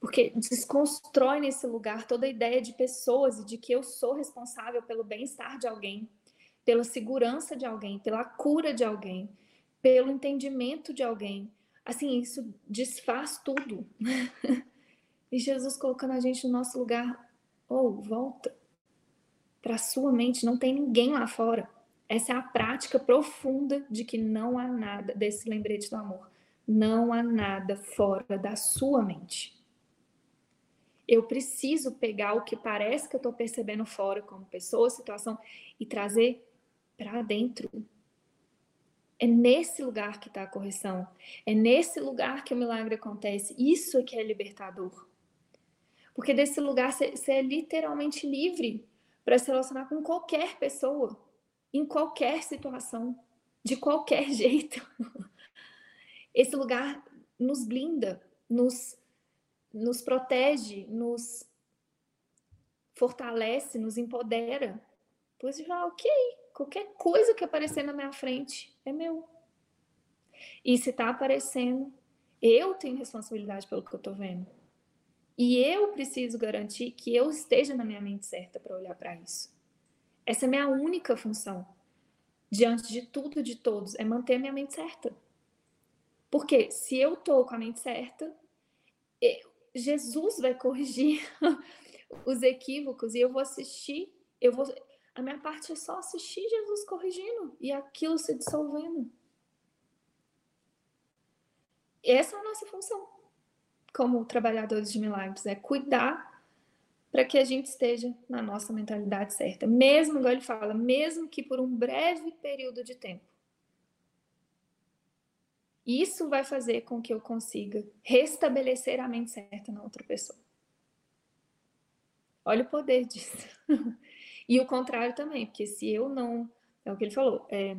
Porque desconstrói nesse lugar toda a ideia de pessoas e de que eu sou responsável pelo bem-estar de alguém, pela segurança de alguém, pela cura de alguém, pelo entendimento de alguém. Assim, isso desfaz tudo. e Jesus colocando a gente no nosso lugar, ou oh, volta para sua mente, não tem ninguém lá fora. Essa é a prática profunda de que não há nada, desse lembrete do amor, não há nada fora da sua mente. Eu preciso pegar o que parece que eu estou percebendo fora, como pessoa, situação, e trazer para dentro. É nesse lugar que está a correção. É nesse lugar que o milagre acontece. Isso é que é libertador. Porque desse lugar você é literalmente livre para se relacionar com qualquer pessoa em qualquer situação, de qualquer jeito. Esse lugar nos blinda, nos, nos protege, nos fortalece, nos empodera. Pois fala, ok, qualquer coisa que aparecer na minha frente é meu. E se está aparecendo, eu tenho responsabilidade pelo que eu estou vendo. E eu preciso garantir que eu esteja na minha mente certa para olhar para isso. Essa é minha única função diante de tudo e de todos, é manter a minha mente certa. Porque se eu tô com a mente certa, Jesus vai corrigir os equívocos e eu vou assistir, eu vou a minha parte é só assistir Jesus corrigindo e aquilo se dissolvendo. Essa é a nossa função como trabalhadores de milagres, é cuidar para que a gente esteja na nossa mentalidade certa. Mesmo, igual ele fala, mesmo que por um breve período de tempo. Isso vai fazer com que eu consiga restabelecer a mente certa na outra pessoa. Olha o poder disso. e o contrário também, porque se eu não. É o que ele falou. É,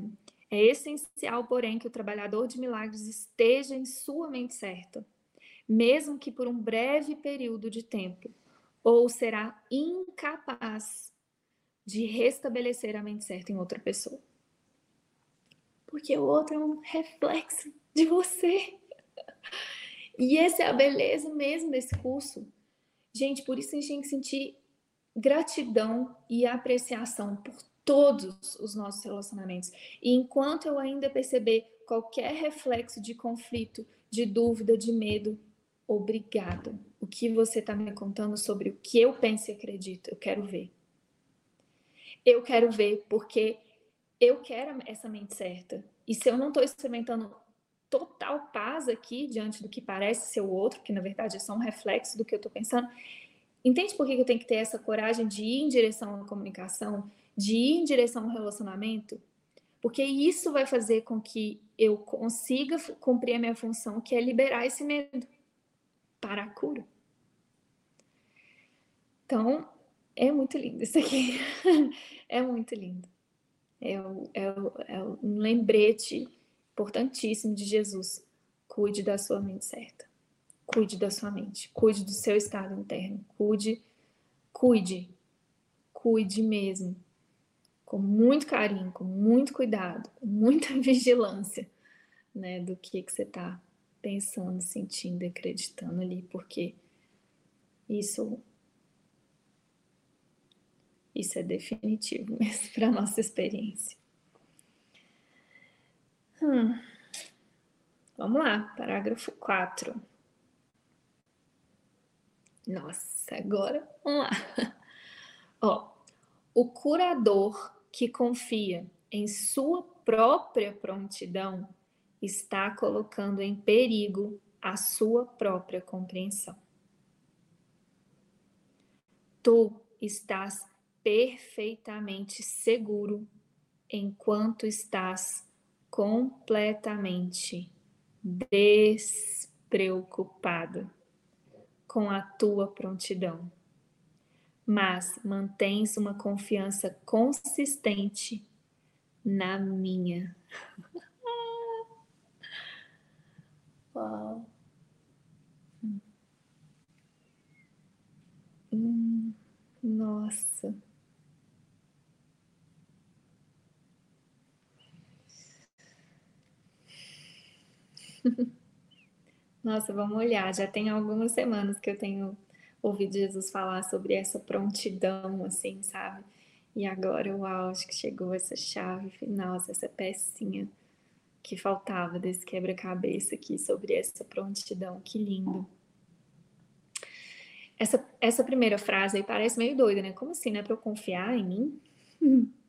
é essencial, porém, que o trabalhador de milagres esteja em sua mente certa, mesmo que por um breve período de tempo ou será incapaz de restabelecer a mente certa em outra pessoa. Porque o outro é um reflexo de você. E essa é a beleza mesmo desse curso. Gente, por isso a gente tem que sentir gratidão e apreciação por todos os nossos relacionamentos. E enquanto eu ainda perceber qualquer reflexo de conflito, de dúvida, de medo, obrigada. O que você está me contando sobre o que eu penso e acredito, eu quero ver. Eu quero ver porque eu quero essa mente certa. E se eu não estou experimentando total paz aqui diante do que parece ser o outro, que na verdade é só um reflexo do que eu estou pensando, entende por que eu tenho que ter essa coragem de ir em direção à comunicação, de ir em direção ao relacionamento? Porque isso vai fazer com que eu consiga cumprir a minha função, que é liberar esse medo para a cura. Então, é muito lindo isso aqui. é muito lindo. É, é, é um lembrete importantíssimo de Jesus. Cuide da sua mente certa. Cuide da sua mente. Cuide do seu estado interno. Cuide, cuide. Cuide mesmo com muito carinho, com muito cuidado, com muita vigilância, né, do que que você está pensando, sentindo, acreditando ali, porque isso isso é definitivo mesmo para nossa experiência. Hum. Vamos lá, parágrafo 4. Nossa, agora vamos lá. Ó, o curador que confia em sua própria prontidão está colocando em perigo a sua própria compreensão. Tu estás perfeitamente seguro enquanto estás completamente despreocupado com a tua prontidão mas mantens uma confiança consistente na minha. Uau. Hum, nossa. Nossa, vamos olhar. Já tem algumas semanas que eu tenho ouvido Jesus falar sobre essa prontidão, assim, sabe? E agora, uau, acho que chegou essa chave final, essa pecinha que faltava desse quebra-cabeça aqui sobre essa prontidão. Que lindo. Essa, essa primeira frase aí parece meio doida, né? Como assim, né? Para eu confiar em mim?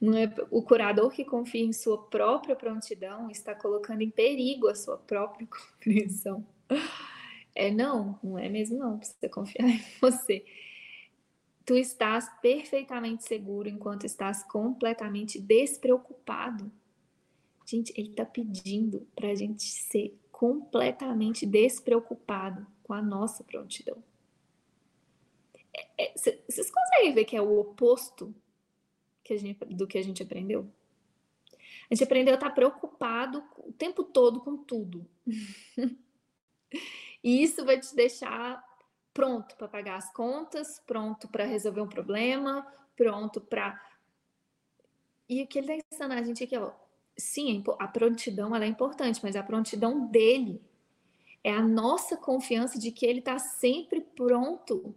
Não é o curador que confia em sua própria prontidão está colocando em perigo a sua própria compreensão. É não, não é mesmo não, precisa confiar em você. Tu estás perfeitamente seguro enquanto estás completamente despreocupado. Gente, ele está pedindo para a gente ser completamente despreocupado com a nossa prontidão. É, é, vocês conseguem ver que é o oposto que gente, do que a gente aprendeu? A gente aprendeu a estar tá preocupado o tempo todo com tudo. E isso vai te deixar pronto para pagar as contas, pronto para resolver um problema, pronto para. E o que ele está ensinando a gente aqui, ó, sim, a prontidão é importante, mas a prontidão dele é a nossa confiança de que ele está sempre pronto,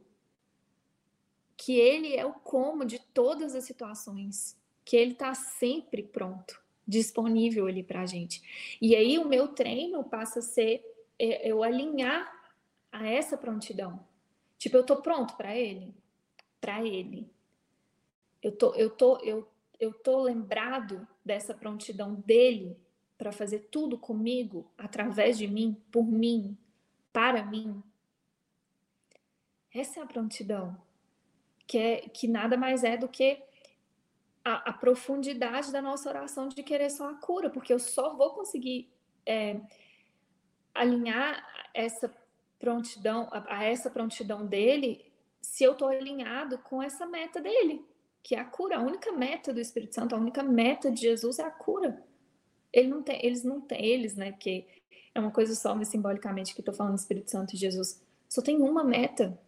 que ele é o como de todas as situações, que ele está sempre pronto, disponível ali para a gente. E aí o meu treino passa a ser é, eu alinhar a essa prontidão. Tipo, eu tô pronto para ele, para ele. Eu tô, eu tô, eu, eu tô lembrado dessa prontidão dele para fazer tudo comigo, através de mim, por mim, para mim. Essa é a prontidão, que é que nada mais é do que a, a profundidade da nossa oração de querer só a cura, porque eu só vou conseguir é, alinhar essa prontidão, a, a essa prontidão dele, se eu estou alinhado com essa meta dele, que é a cura. A única meta do Espírito Santo, a única meta de Jesus é a cura. Ele não tem, eles não têm, eles, né? Porque é uma coisa só, mas simbolicamente que estou falando do Espírito Santo e Jesus. Só tem uma meta.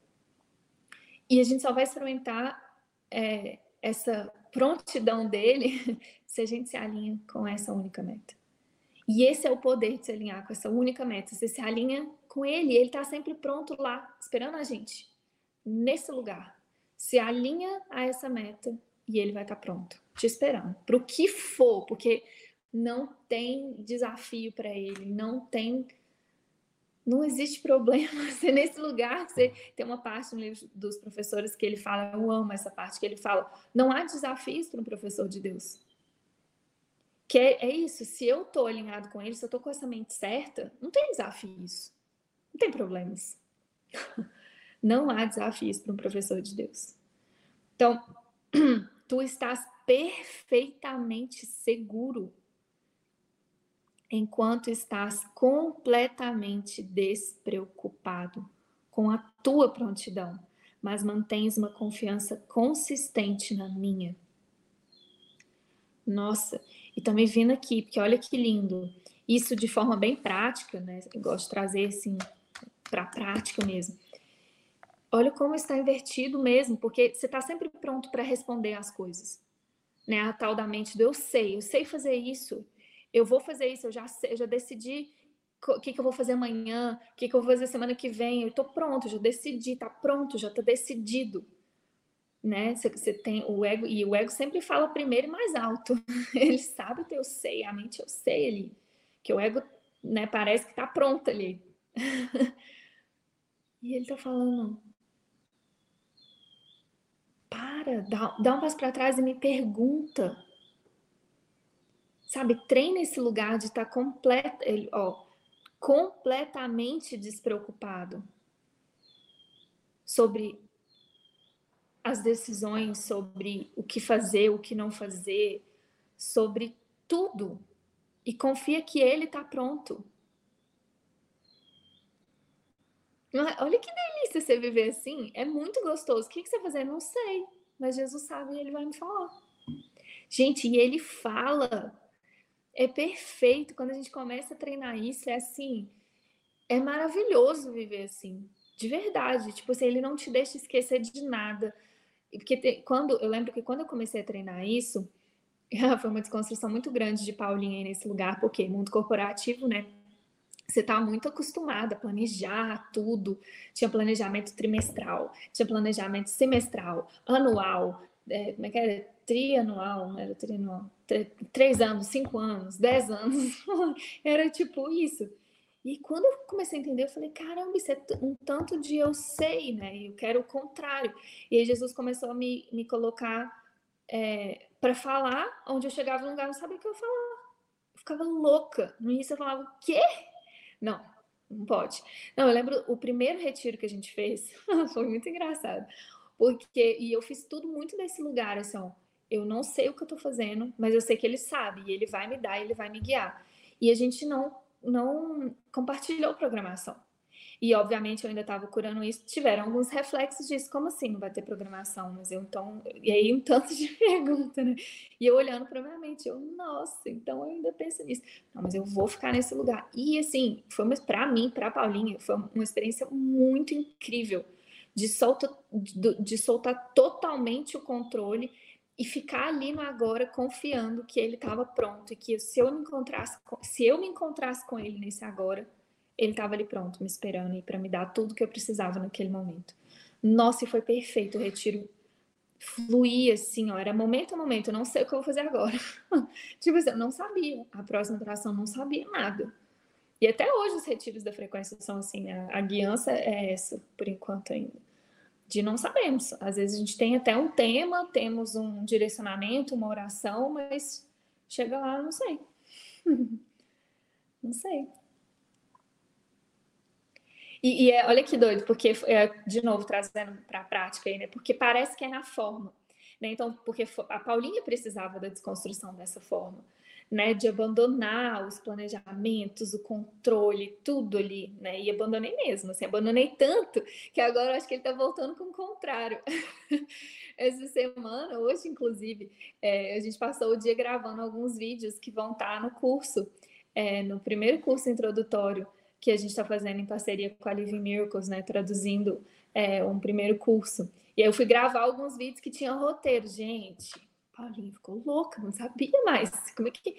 E a gente só vai experimentar é, essa prontidão dele se a gente se alinha com essa única meta. E esse é o poder de se alinhar com essa única meta. Você se alinha com ele, ele está sempre pronto lá, esperando a gente, nesse lugar, se alinha a essa meta e ele vai estar pronto, te esperando, para o que for, porque não tem desafio para ele, não tem. Não existe problema. Você, nesse lugar, você tem uma parte no livro dos professores que ele fala, eu amo essa parte, que ele fala: não há desafios para um professor de Deus. Que é, é isso, se eu estou alinhado com ele, se eu estou com essa mente certa, não tem desafios, não tem problemas. Não há desafios para um professor de Deus. Então, tu estás perfeitamente seguro enquanto estás completamente despreocupado com a tua prontidão, mas mantens uma confiança consistente na minha. Nossa, e também vindo aqui, porque olha que lindo, isso de forma bem prática, né? Eu gosto de trazer assim para a prática mesmo. Olha como está invertido mesmo, porque você está sempre pronto para responder às coisas. Né? A tal da mente do eu sei, eu sei fazer isso, eu vou fazer isso, eu já, sei, eu já decidi o que, que eu vou fazer amanhã, o que, que eu vou fazer semana que vem, eu estou pronto, já decidi, está pronto, já está decidido. Né? Você, você tem o ego, e o ego sempre fala primeiro e mais alto. Ele sabe que eu sei, a mente eu sei ali, que o ego né, parece que está pronto ali. e ele está falando, para, dá, dá um passo para trás e me pergunta sabe, treina esse lugar de estar tá completa, ele, ó, completamente despreocupado sobre as decisões, sobre o que fazer, o que não fazer, sobre tudo. E confia que ele está pronto. Olha que delícia você viver assim. É muito gostoso. O que você vai fazer? Não sei. Mas Jesus sabe e ele vai me falar. Gente, e ele fala é perfeito. Quando a gente começa a treinar isso, é assim, é maravilhoso viver assim, de verdade. Tipo assim, ele não te deixa esquecer de nada. Porque te, quando eu lembro que quando eu comecei a treinar isso, foi uma desconstrução muito grande de Paulinha nesse lugar, porque mundo corporativo, né? Você está muito acostumada a planejar tudo. Tinha planejamento trimestral, tinha planejamento semestral, anual, é, como é que é? Trianual, não era trianual três anos, cinco anos, dez anos, era tipo isso. E quando eu comecei a entender, eu falei, caramba, isso é um tanto de eu sei, né? Eu quero o contrário. E aí Jesus começou a me, me colocar é, para falar, onde eu chegava no lugar, não sabia o que eu falava. Eu ficava louca. No início eu falava, o quê? Não, não pode. Não, eu lembro o primeiro retiro que a gente fez, foi muito engraçado. Porque, e eu fiz tudo muito nesse lugar, assim, ó, eu não sei o que eu estou fazendo, mas eu sei que ele sabe e ele vai me dar, ele vai me guiar. E a gente não não compartilhou programação. E obviamente eu ainda estava curando isso, tiveram alguns reflexos disso, como assim não vai ter programação? Mas eu então, e aí um tanto de pergunta, né? E eu olhando para minha mente, eu, nossa, então eu ainda penso nisso. Não, mas eu vou ficar nesse lugar. E assim, foi para mim, para Paulinha, foi uma experiência muito incrível de solta de, de soltar totalmente o controle e ficar ali no agora confiando que ele estava pronto e que se eu me encontrasse se eu me encontrasse com ele nesse agora, ele estava ali pronto, me esperando e para me dar tudo que eu precisava naquele momento. Nossa, e foi perfeito o retiro. Fluía assim, ó, era momento a momento, eu não sei o que eu vou fazer agora. tipo assim, eu não sabia. A próxima atração não sabia nada. E até hoje os retiros da frequência são assim, a, a guiança é essa, por enquanto ainda de não sabemos. Às vezes a gente tem até um tema, temos um direcionamento, uma oração, mas chega lá, não sei. não sei. E, e é, olha que doido, porque é, de novo trazendo para a prática aí, né? Porque parece que é na forma, né? Então, porque a Paulinha precisava da desconstrução dessa forma né, de abandonar os planejamentos, o controle, tudo ali, né? E abandonei mesmo, assim, abandonei tanto que agora acho que ele está voltando com o contrário. Essa semana, hoje, inclusive, é, a gente passou o dia gravando alguns vídeos que vão estar tá no curso, é, no primeiro curso introdutório que a gente está fazendo em parceria com a Living Miracles, né? Traduzindo é, um primeiro curso. E aí eu fui gravar alguns vídeos que tinham roteiro, gente Paulinha ficou louca, não sabia mais. Como é que.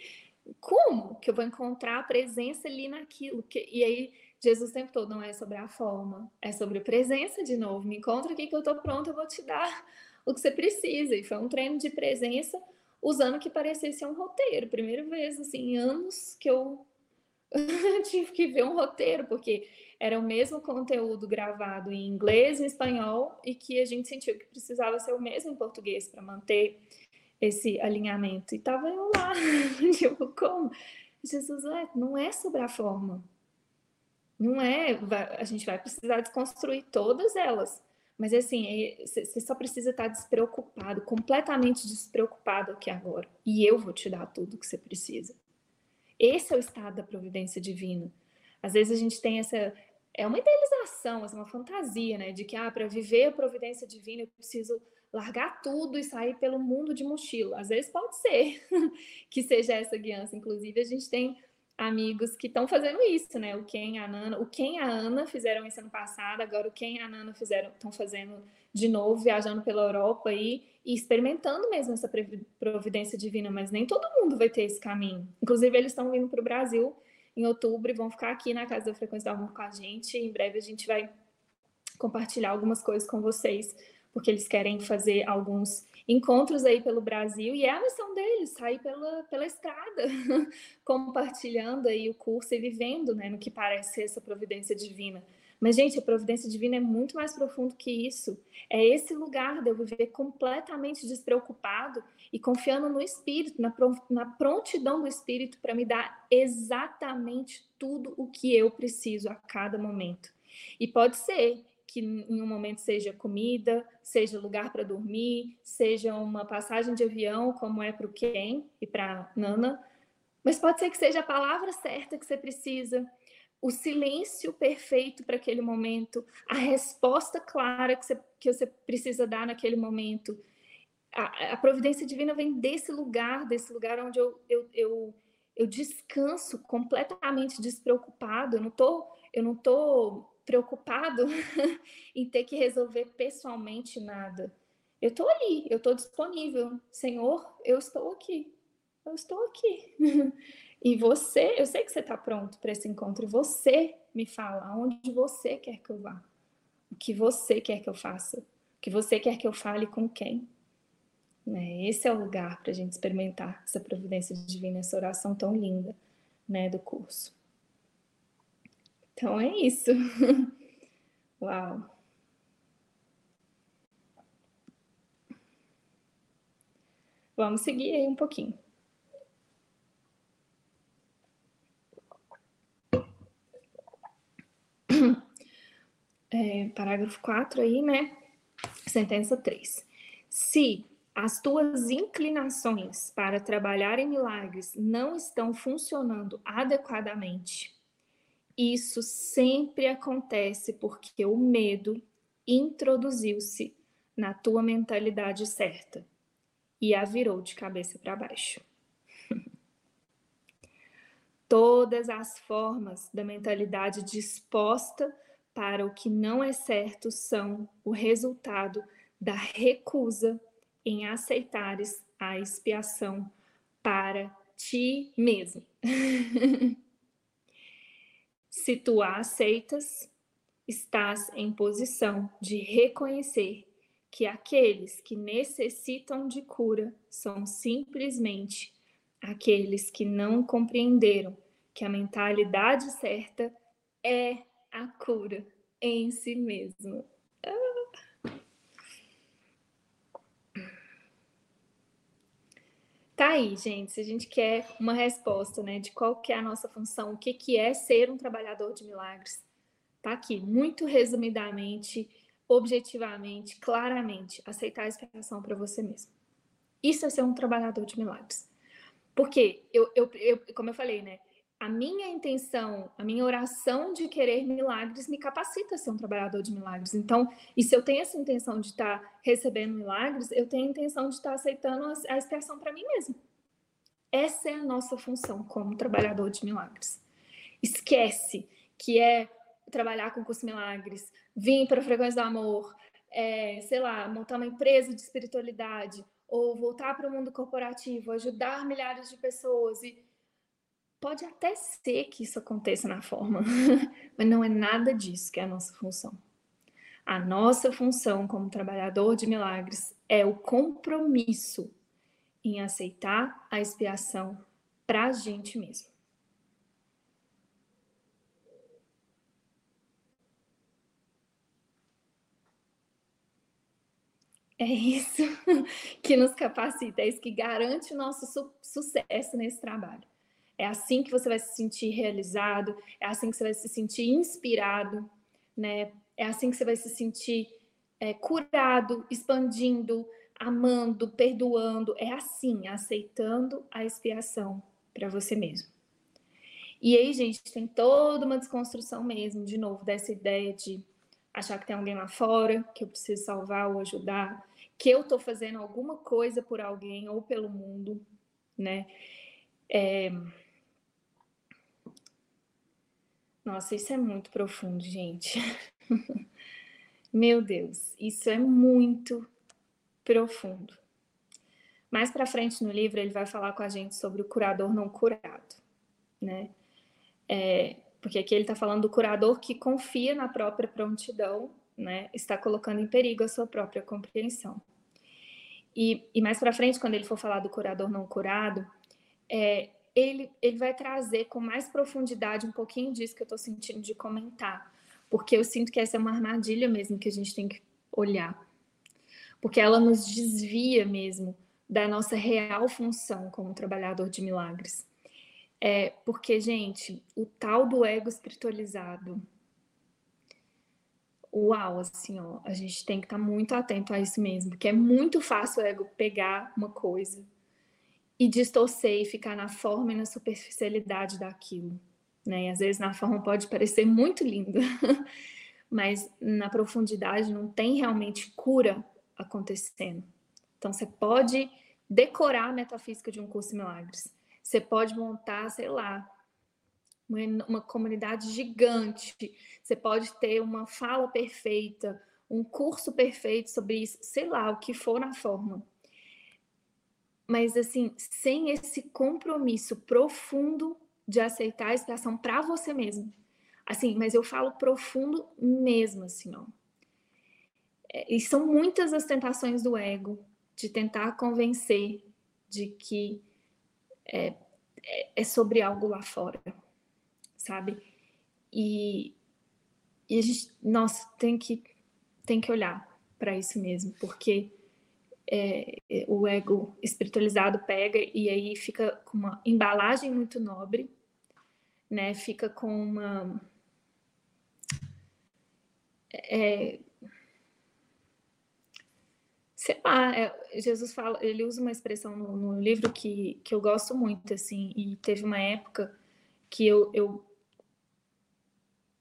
Como que eu vou encontrar a presença ali naquilo? Que, e aí Jesus o tempo todo não é sobre a forma, é sobre presença de novo. Me encontra aqui que eu estou pronta, eu vou te dar o que você precisa. E foi um treino de presença usando o que parecia ser um roteiro. Primeira vez, assim, anos que eu tive que ver um roteiro, porque era o mesmo conteúdo gravado em inglês e espanhol e que a gente sentiu que precisava ser o mesmo em português para manter esse alinhamento. E tava eu lá, tipo, como? Jesus, não é sobre a forma. Não é, a gente vai precisar desconstruir todas elas. Mas assim, você só precisa estar despreocupado, completamente despreocupado aqui agora. E eu vou te dar tudo que você precisa. Esse é o estado da providência divina. Às vezes a gente tem essa. É uma idealização, é uma fantasia, né? De que, ah, para viver a providência divina eu preciso largar tudo e sair pelo mundo de mochila. Às vezes pode ser que seja essa guiança. Inclusive, a gente tem amigos que estão fazendo isso, né? O Ken a Nana, o Ken e a Ana fizeram isso ano passado, agora o Ken e a Nana fizeram, estão fazendo de novo, viajando pela Europa e, e experimentando mesmo essa providência divina, mas nem todo mundo vai ter esse caminho. Inclusive, eles estão vindo para o Brasil em outubro e vão ficar aqui na Casa da Frequência do Amor com a gente. Em breve a gente vai compartilhar algumas coisas com vocês, porque eles querem fazer alguns encontros aí pelo Brasil e é a missão deles sair pela, pela estrada, compartilhando aí o curso e vivendo, né, no que parece essa providência divina. Mas, gente, a providência divina é muito mais profundo que isso. É esse lugar de eu viver completamente despreocupado e confiando no Espírito, na, na prontidão do Espírito para me dar exatamente tudo o que eu preciso a cada momento. E pode ser que em um momento seja comida, seja lugar para dormir, seja uma passagem de avião, como é para o Ken e para Nana, mas pode ser que seja a palavra certa que você precisa, o silêncio perfeito para aquele momento, a resposta clara que você, que você precisa dar naquele momento. A, a providência divina vem desse lugar, desse lugar onde eu, eu, eu, eu descanso completamente despreocupado, eu não tô, eu não tô preocupado em ter que resolver pessoalmente nada. Eu estou ali, eu estou disponível. Senhor, eu estou aqui. Eu estou aqui. e você, eu sei que você está pronto para esse encontro. Você me fala aonde você quer que eu vá. O que você quer que eu faça. O que você quer que eu fale com quem. Né? Esse é o lugar para a gente experimentar essa providência divina, essa oração tão linda né, do curso. Então é isso. Uau. Vamos seguir aí um pouquinho. É, parágrafo 4 aí, né? Sentença 3. Se as tuas inclinações para trabalhar em milagres não estão funcionando adequadamente, isso sempre acontece porque o medo introduziu-se na tua mentalidade certa e a virou de cabeça para baixo. Todas as formas da mentalidade disposta para o que não é certo são o resultado da recusa em aceitares a expiação para ti mesmo. Se tu a aceitas, estás em posição de reconhecer que aqueles que necessitam de cura são simplesmente aqueles que não compreenderam que a mentalidade certa é a cura em si mesmo. Tá aí, gente, se a gente quer uma resposta, né, de qual que é a nossa função, o que que é ser um trabalhador de milagres, tá aqui, muito resumidamente, objetivamente, claramente, aceitar a expiação para você mesmo. Isso é ser um trabalhador de milagres. Porque, eu, eu, eu, como eu falei, né, a minha intenção, a minha oração de querer milagres me capacita a ser um trabalhador de milagres. Então, e se eu tenho essa intenção de estar tá recebendo milagres, eu tenho a intenção de estar tá aceitando a expiação para mim mesmo. Essa é a nossa função como trabalhador de milagres. Esquece que é trabalhar com curso milagres, vir para a frequência do amor, é, sei lá, montar uma empresa de espiritualidade, ou voltar para o mundo corporativo, ajudar milhares de pessoas e pode até ser que isso aconteça na forma, mas não é nada disso que é a nossa função. A nossa função como trabalhador de milagres é o compromisso em aceitar a expiação para a gente mesmo. É isso que nos capacita, é isso que garante o nosso su sucesso nesse trabalho. É assim que você vai se sentir realizado, é assim que você vai se sentir inspirado, né? É assim que você vai se sentir é, curado, expandindo, amando, perdoando. É assim, aceitando a expiação para você mesmo. E aí, gente, tem toda uma desconstrução mesmo, de novo, dessa ideia de achar que tem alguém lá fora que eu preciso salvar ou ajudar, que eu estou fazendo alguma coisa por alguém ou pelo mundo, né? É... Nossa, isso é muito profundo, gente. Meu Deus, isso é muito profundo. Mais para frente no livro ele vai falar com a gente sobre o curador não curado, né? É, porque aqui ele está falando do curador que confia na própria prontidão, né? Está colocando em perigo a sua própria compreensão. E, e mais para frente, quando ele for falar do curador não curado, é, ele, ele vai trazer com mais profundidade um pouquinho disso que eu estou sentindo de comentar, porque eu sinto que essa é uma armadilha mesmo que a gente tem que olhar, porque ela nos desvia mesmo da nossa real função como trabalhador de milagres. É, porque, gente, o tal do ego espiritualizado, uau, assim, ó, a gente tem que estar tá muito atento a isso mesmo, porque é muito fácil o ego pegar uma coisa e distorcer e ficar na forma e na superficialidade daquilo, né? E às vezes na forma pode parecer muito linda, mas na profundidade não tem realmente cura acontecendo. Então você pode decorar a metafísica de um curso de milagres. Você pode montar, sei lá, uma, uma comunidade gigante. Você pode ter uma fala perfeita, um curso perfeito sobre isso, sei lá, o que for na forma mas assim, sem esse compromisso profundo de aceitar a expiação para você mesmo. Assim, mas eu falo profundo mesmo, assim, ó. É, e são muitas as tentações do ego de tentar convencer de que é, é, é sobre algo lá fora, sabe? E, e a gente, nossa, tem que, tem que olhar para isso mesmo, porque é, é, o ego espiritualizado pega e aí fica com uma embalagem muito nobre, né? Fica com uma é, sei lá, é, Jesus fala, ele usa uma expressão no, no, livro que, que eu gosto muito, assim, e teve uma época que eu, eu,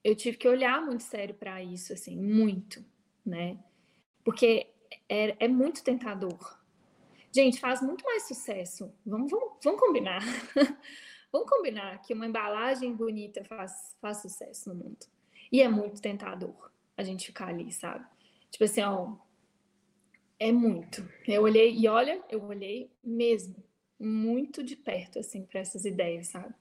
eu tive que olhar muito sério para isso, assim, muito, né? Porque é, é muito tentador. Gente, faz muito mais sucesso. Vamos, vamos, vamos combinar. vamos combinar que uma embalagem bonita faz, faz sucesso no mundo. E é muito tentador a gente ficar ali, sabe? Tipo assim, ó, é muito. Eu olhei, e olha, eu olhei mesmo, muito de perto, assim, para essas ideias, sabe?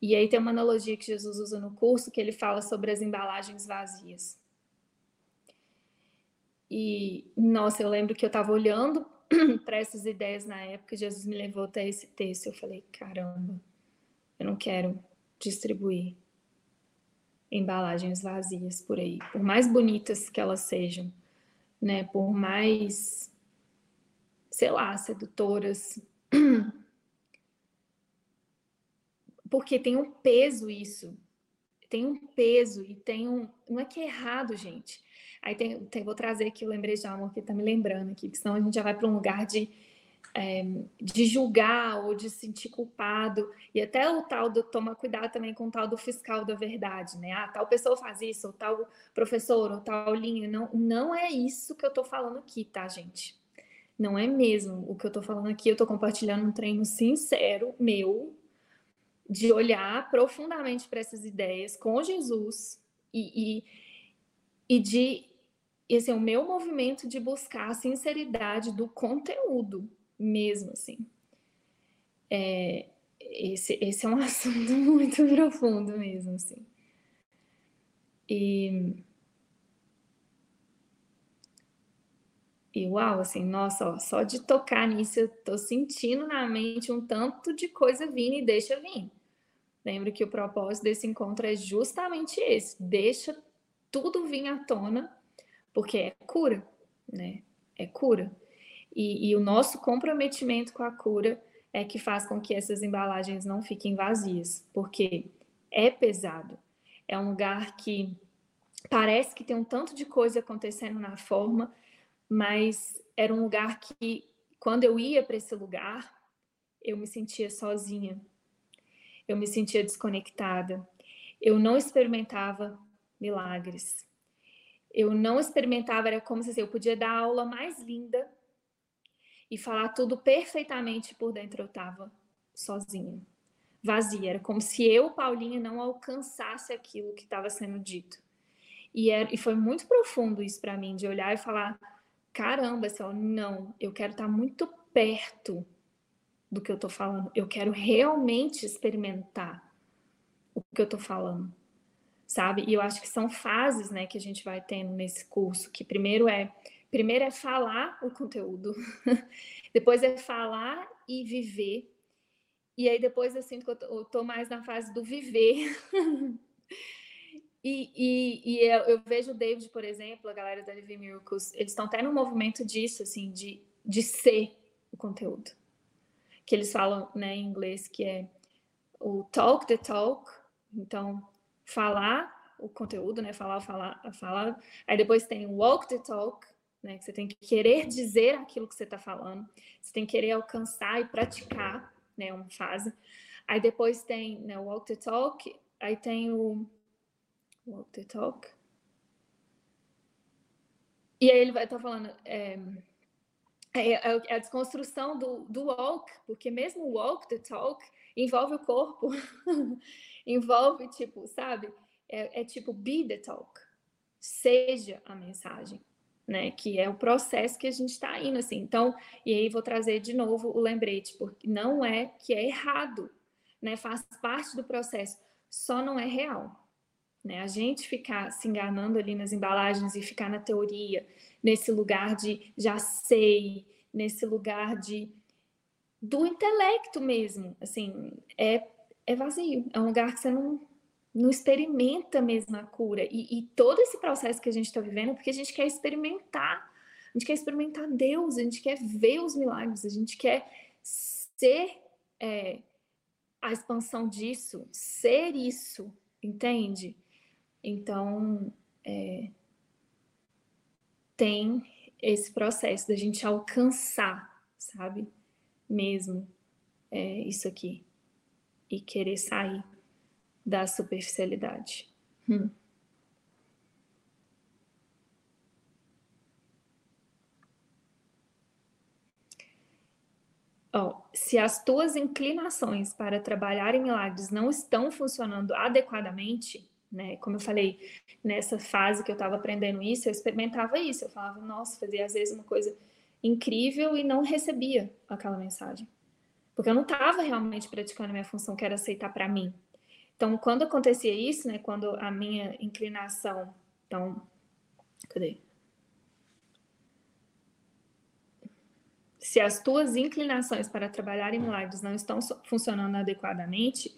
E aí tem uma analogia que Jesus usa no curso que ele fala sobre as embalagens vazias. E, nossa, eu lembro que eu estava olhando para essas ideias na época, Jesus me levou até esse texto. Eu falei, caramba, eu não quero distribuir embalagens vazias por aí, por mais bonitas que elas sejam, né? Por mais, sei lá, sedutoras. Porque tem um peso isso. Tem um peso e tem um. Não é que é errado, gente. Aí tem, tem, vou trazer aqui o lembrete de amor que está me lembrando aqui, que senão a gente já vai para um lugar de, é, de julgar ou de se sentir culpado. E até o tal do toma cuidado também com o tal do fiscal da verdade, né? Ah, tal pessoa faz isso, ou tal professor, ou tal linha. Não, não é isso que eu estou falando aqui, tá, gente? Não é mesmo o que eu estou falando aqui. Eu estou compartilhando um treino sincero meu de olhar profundamente para essas ideias com Jesus e, e, e de esse é o meu movimento de buscar a sinceridade do conteúdo mesmo, assim. É, esse, esse é um assunto muito profundo mesmo, assim. E, e uau, assim, nossa, ó, só de tocar nisso eu tô sentindo na mente um tanto de coisa vindo e deixa vir. Lembro que o propósito desse encontro é justamente esse, deixa tudo vir à tona, porque é cura, né? É cura. E, e o nosso comprometimento com a cura é que faz com que essas embalagens não fiquem vazias, porque é pesado. É um lugar que parece que tem um tanto de coisa acontecendo na forma, mas era um lugar que, quando eu ia para esse lugar, eu me sentia sozinha, eu me sentia desconectada, eu não experimentava milagres, eu não experimentava, era como se eu podia dar a aula mais linda e falar tudo perfeitamente por dentro eu estava sozinha, vazia. Era como se eu, Paulinha, não alcançasse aquilo que estava sendo dito. E, era, e foi muito profundo isso para mim, de olhar e falar: caramba, Céu, não, eu quero estar tá muito perto do que eu estou falando. Eu quero realmente experimentar o que eu estou falando, sabe? E eu acho que são fases, né, que a gente vai tendo nesse curso. Que primeiro é Primeiro é falar o conteúdo, depois é falar e viver. E aí depois eu sinto que eu tô, mais na fase do viver. e, e, e eu, eu, vejo o David, por exemplo, a galera da Living Miracles, eles estão até no movimento disso, assim, de, de ser o conteúdo. Que eles falam né, em inglês que é o talk the talk, então falar o conteúdo, né? Falar, falar, falar. Aí depois tem walk the talk, né? Que você tem que querer dizer aquilo que você está falando, você tem que querer alcançar e praticar, né? Uma fase. Aí depois tem né, walk the talk, aí tem o walk the talk. E aí ele vai estar tá falando é, é, é, a desconstrução do, do walk, porque mesmo o walk the talk envolve o corpo, envolve tipo, sabe? É, é tipo be the talk, seja a mensagem né? Que é o processo que a gente está indo, assim. Então, e aí vou trazer de novo o lembrete, porque não é que é errado, né? Faz parte do processo, só não é real. Né? A gente ficar se enganando ali nas embalagens e ficar na teoria, nesse lugar de já sei, nesse lugar de do intelecto mesmo, assim, é, é vazio, é um lugar que você não, não experimenta mesmo a cura. E, e todo esse processo que a gente está vivendo é porque a gente quer experimentar. A gente quer experimentar Deus, a gente quer ver os milagres, a gente quer ser é, a expansão disso, ser isso, entende? Então, é, tem esse processo da gente alcançar, sabe? Mesmo é, isso aqui. E querer sair da superficialidade. Hum. Oh, se as tuas inclinações para trabalhar em milagres não estão funcionando adequadamente, né? Como eu falei, nessa fase que eu estava aprendendo isso, eu experimentava isso. Eu falava, nossa, fazia às vezes uma coisa incrível e não recebia aquela mensagem. Porque eu não estava realmente praticando a minha função, que era aceitar para mim, então, quando acontecia isso, né, quando a minha inclinação, então, cadê? Se as tuas inclinações para trabalhar em milagres não estão funcionando adequadamente,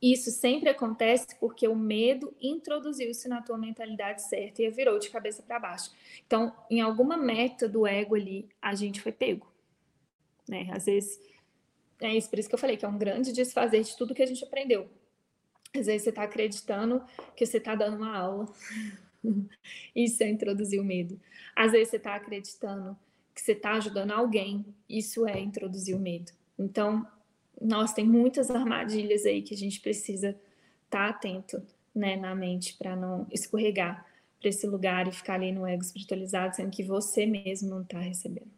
isso sempre acontece porque o medo introduziu-se na tua mentalidade certa e virou de cabeça para baixo. Então, em alguma meta do ego ali, a gente foi pego. Né? Às vezes, é isso, por isso que eu falei que é um grande desfazer de tudo que a gente aprendeu. Às vezes você está acreditando que você está dando uma aula. Isso é introduzir o medo. Às vezes você está acreditando que você está ajudando alguém. Isso é introduzir o medo. Então, nós tem muitas armadilhas aí que a gente precisa estar tá atento né, na mente para não escorregar para esse lugar e ficar ali no ego espiritualizado, sendo que você mesmo não está recebendo.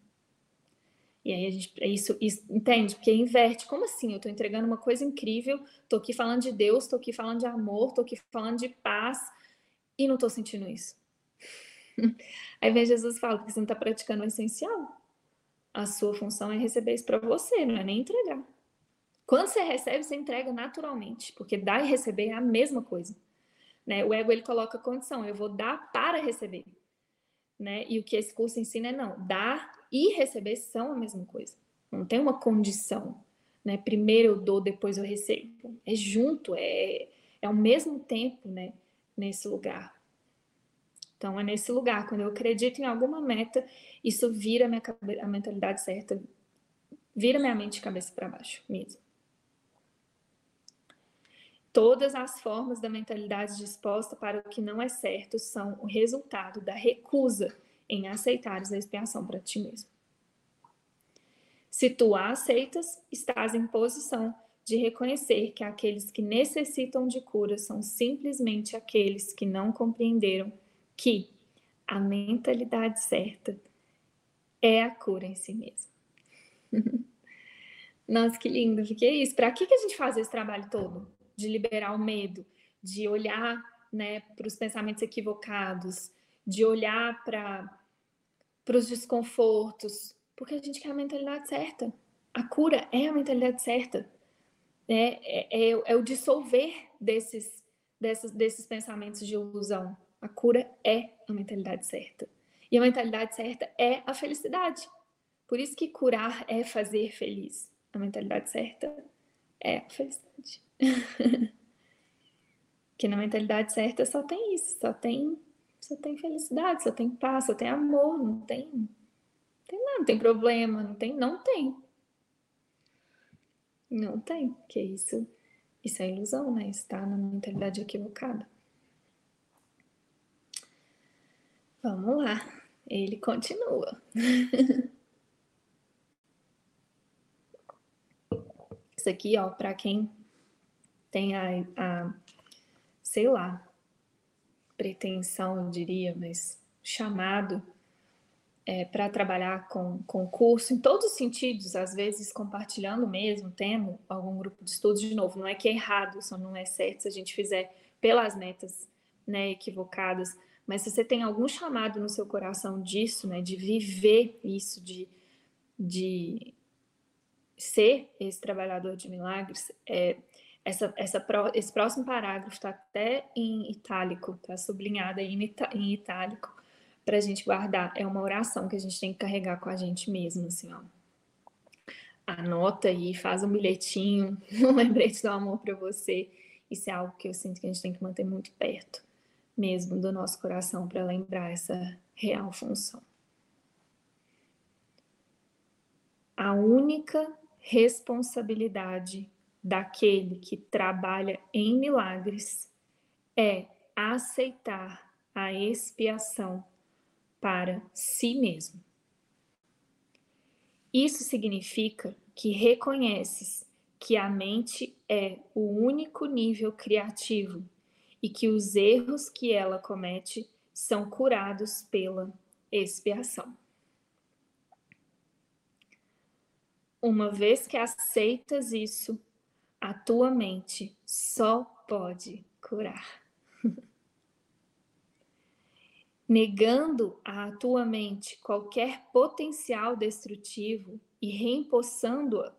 E aí a gente, é isso, isso, entende? Porque inverte. Como assim? Eu estou entregando uma coisa incrível, estou aqui falando de Deus, estou aqui falando de amor, estou aqui falando de paz e não estou sentindo isso. Aí vem Jesus e fala, porque você não está praticando o essencial. A sua função é receber isso para você, não é nem entregar. Quando você recebe, você entrega naturalmente, porque dar e receber é a mesma coisa. Né? O ego ele coloca condição, eu vou dar para receber. Né? E o que esse curso ensina é não, dar e receber são a mesma coisa. Não tem uma condição. Né? Primeiro eu dou, depois eu recebo. É junto, é, é ao mesmo tempo né? nesse lugar. Então é nesse lugar, quando eu acredito em alguma meta, isso vira minha, a mentalidade certa, vira minha mente de cabeça para baixo mesmo. Todas as formas da mentalidade disposta para o que não é certo são o resultado da recusa em aceitares a expiação para ti mesmo. Se tu a aceitas, estás em posição de reconhecer que aqueles que necessitam de cura são simplesmente aqueles que não compreenderam que a mentalidade certa é a cura em si mesmo. Nossa, que lindo, fiquei isso. Para que, que a gente faz esse trabalho todo? de liberar o medo, de olhar né, para os pensamentos equivocados, de olhar para os desconfortos, porque a gente quer a mentalidade certa. A cura é a mentalidade certa. É, é, é, é o dissolver desses, desses, desses pensamentos de ilusão. A cura é a mentalidade certa. E a mentalidade certa é a felicidade. Por isso que curar é fazer feliz. A mentalidade certa é a felicidade. que na mentalidade certa só tem isso, só tem, só tem felicidade, só tem paz, só tem amor, não tem, não tem nada, não tem problema, não tem, não tem. Não tem, que isso, isso é ilusão, né? Está na mentalidade equivocada. Vamos lá, ele continua. Isso aqui, ó, para quem tem a, a, sei lá, pretensão, eu diria, mas chamado é, para trabalhar com, com curso em todos os sentidos, às vezes compartilhando mesmo, tendo algum grupo de estudos, de novo, não é que é errado, só não é certo se a gente fizer pelas metas né, equivocadas, mas se você tem algum chamado no seu coração disso, né, de viver isso, de, de ser esse trabalhador de milagres, é, essa, essa, esse próximo parágrafo está até em itálico, está sublinhado aí em itálico, para a gente guardar. É uma oração que a gente tem que carregar com a gente mesmo, assim, ó. Anota aí, faz um bilhetinho, um lembrete do amor para você. Isso é algo que eu sinto que a gente tem que manter muito perto, mesmo do nosso coração, para lembrar essa real função. A única responsabilidade daquele que trabalha em milagres é aceitar a expiação para si mesmo. Isso significa que reconheces que a mente é o único nível criativo e que os erros que ela comete são curados pela expiação. Uma vez que aceitas isso, a tua mente só pode curar. Negando à tua mente qualquer potencial destrutivo e reempossando-a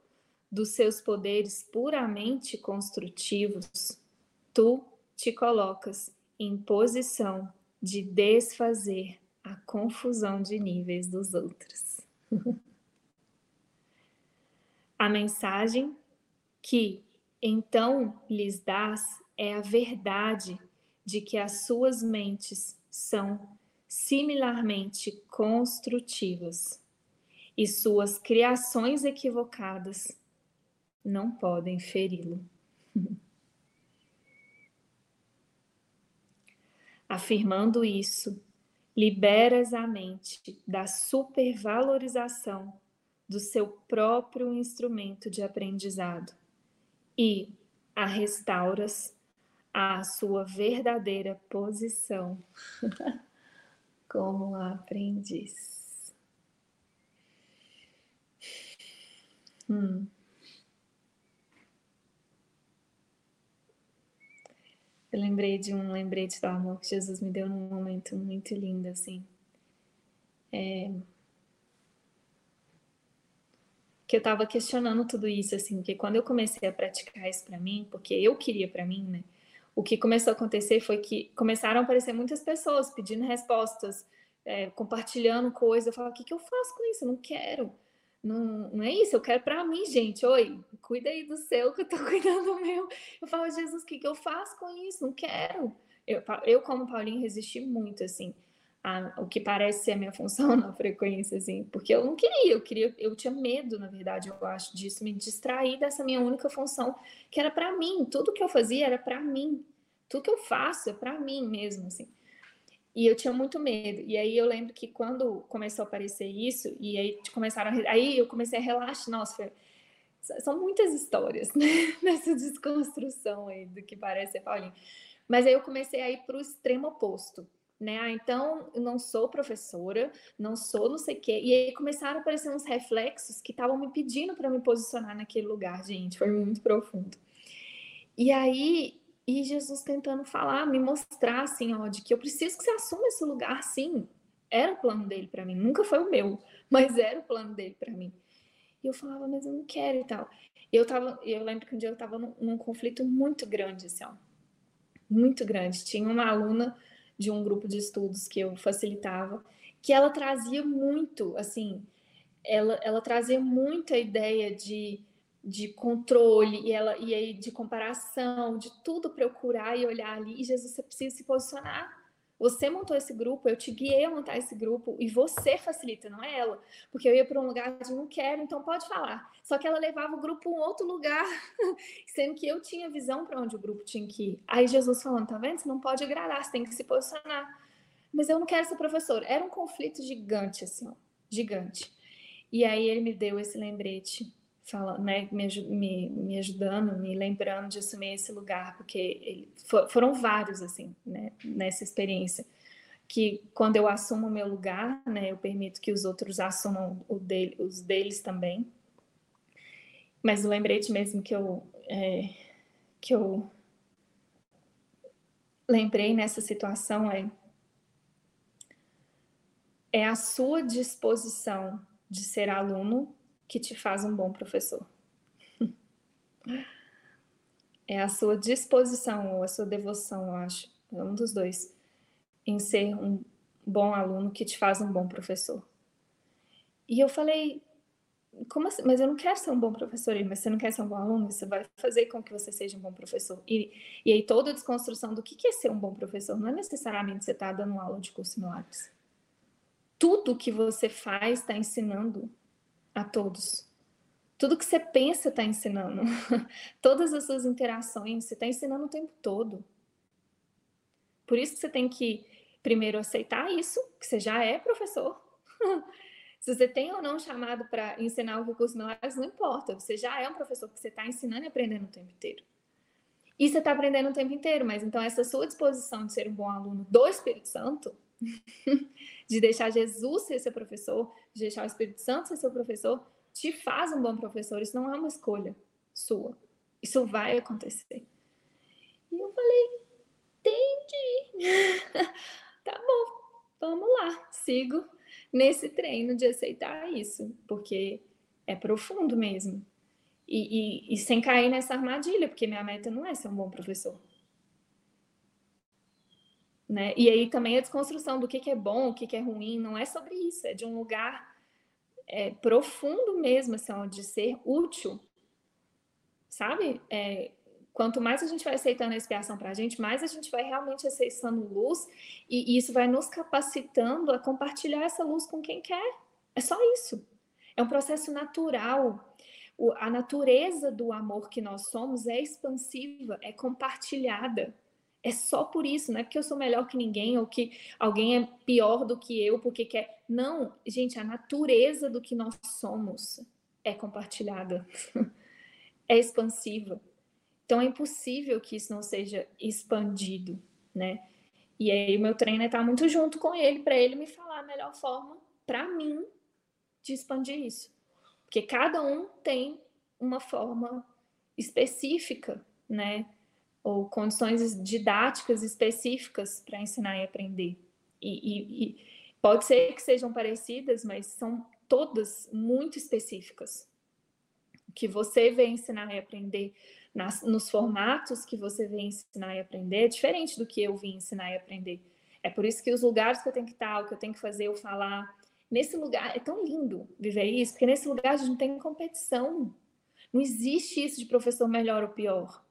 dos seus poderes puramente construtivos, tu te colocas em posição de desfazer a confusão de níveis dos outros. a mensagem que então lhes dás é a verdade de que as suas mentes são similarmente construtivas e suas criações equivocadas não podem feri-lo. Afirmando isso, liberas a mente da supervalorização do seu próprio instrumento de aprendizado e a restauras à sua verdadeira posição como aprendiz. Hum. Eu lembrei de um lembrete do amor que Jesus me deu num momento muito lindo, assim. É, que eu estava questionando tudo isso, assim, que quando eu comecei a praticar isso para mim, porque eu queria para mim, né? O que começou a acontecer foi que começaram a aparecer muitas pessoas pedindo respostas, é, compartilhando coisas. Eu falava, o que, que eu faço com isso? Eu não quero. Não, não é isso, eu quero para mim, gente. Oi, cuida aí do seu, que eu tô cuidando do meu. Eu falo, Jesus, o que, que eu faço com isso? Não quero. Eu, eu como Paulinho, resisti muito, assim, a, o que parece ser a minha função na frequência, assim, porque eu não queria, eu queria, eu tinha medo, na verdade, eu acho, disso, me distrair dessa minha única função, que era para mim. Tudo que eu fazia era para mim. Tudo que eu faço é para mim mesmo, assim. E eu tinha muito medo. E aí eu lembro que quando começou a aparecer isso, e aí começaram a, aí eu comecei a relaxar, nossa, foi, são muitas histórias né? nessa desconstrução aí do que parece ser Paulinho. Mas aí eu comecei a ir para o extremo oposto. Né? Ah, então, eu não sou professora, não sou não sei o quê. E aí começaram a aparecer uns reflexos que estavam me pedindo para me posicionar naquele lugar, gente. Foi muito profundo. E aí e Jesus tentando falar, me mostrar assim, ó, de que eu preciso que você assuma esse lugar, sim. Era o plano dele para mim, nunca foi o meu, mas era o plano dele para mim. E eu falava, mas eu não quero e tal. E eu tava, eu lembro que um dia eu tava num, num conflito muito grande, assim, ó. Muito grande. Tinha uma aluna de um grupo de estudos que eu facilitava, que ela trazia muito, assim, ela, ela trazia muito a ideia de de controle e ela e aí de comparação, de tudo procurar e olhar ali. E Jesus, você precisa se posicionar. Você montou esse grupo, eu te guiei a montar esse grupo e você facilita, não é ela. Porque eu ia para um lugar de não quero, então pode falar. Só que ela levava o grupo para um outro lugar, sendo que eu tinha visão para onde o grupo tinha que ir. Aí Jesus falando, tá vendo? Você não pode agradar, você tem que se posicionar. Mas eu não quero ser professor. Era um conflito gigante, assim, ó, gigante. E aí ele me deu esse lembrete fala, né, me, me, me, ajudando, me lembrando de assumir esse lugar, porque ele, for, foram vários, assim, né, nessa experiência, que quando eu assumo o meu lugar, né, eu permito que os outros assumam dele, os deles também. Mas o lembrete mesmo que eu, é, que eu lembrei nessa situação é é a sua disposição de ser aluno que te faz um bom professor. É a sua disposição ou a sua devoção, eu acho, um dos dois, em ser um bom aluno que te faz um bom professor. E eu falei, como assim? Mas eu não quero ser um bom professor, mas você não quer ser um bom aluno, você vai fazer com que você seja um bom professor. E, e aí toda a desconstrução do que é ser um bom professor não é necessariamente você estar tá dando aula de curso milagres. Tudo que você faz está ensinando a todos. Tudo que você pensa está ensinando. Todas as suas interações, você está ensinando o tempo todo. Por isso que você tem que primeiro aceitar isso, que você já é professor. Se você tem ou não chamado para ensinar o recurso milagres, não importa. Você já é um professor que você está ensinando e aprendendo o tempo inteiro. E você está aprendendo o tempo inteiro, mas então essa sua disposição de ser um bom aluno do Espírito Santo de deixar Jesus ser seu professor, de deixar o Espírito Santo ser seu professor, te faz um bom professor. Isso não é uma escolha sua. Isso vai acontecer. E eu falei, entendi. tá bom, vamos lá. Sigo nesse treino de aceitar isso, porque é profundo mesmo. E, e, e sem cair nessa armadilha, porque minha meta não é ser um bom professor. Né? E aí também a desconstrução do que, que é bom, o que, que é ruim, não é sobre isso, é de um lugar é, profundo mesmo, assim, de ser útil, sabe? É, quanto mais a gente vai aceitando a expiação para a gente, mais a gente vai realmente acessando luz e, e isso vai nos capacitando a compartilhar essa luz com quem quer. É só isso. É um processo natural. O, a natureza do amor que nós somos é expansiva, é compartilhada. É só por isso, não é porque eu sou melhor que ninguém ou que alguém é pior do que eu porque quer. Não, gente, a natureza do que nós somos é compartilhada, é expansiva. Então é impossível que isso não seja expandido, né? E aí o meu treino está muito junto com ele para ele me falar a melhor forma para mim de expandir isso. Porque cada um tem uma forma específica, né? Ou condições didáticas específicas para ensinar e aprender. E, e, e, pode ser que sejam parecidas, mas são todas muito específicas. que você vê ensinar e aprender, nas, nos formatos que você vê ensinar e aprender, é diferente do que eu vim ensinar e aprender. É por isso que os lugares que eu tenho que estar, o que eu tenho que fazer, eu falar. Nesse lugar, é tão lindo viver isso, porque nesse lugar a gente não tem competição. Não existe isso de professor melhor ou pior.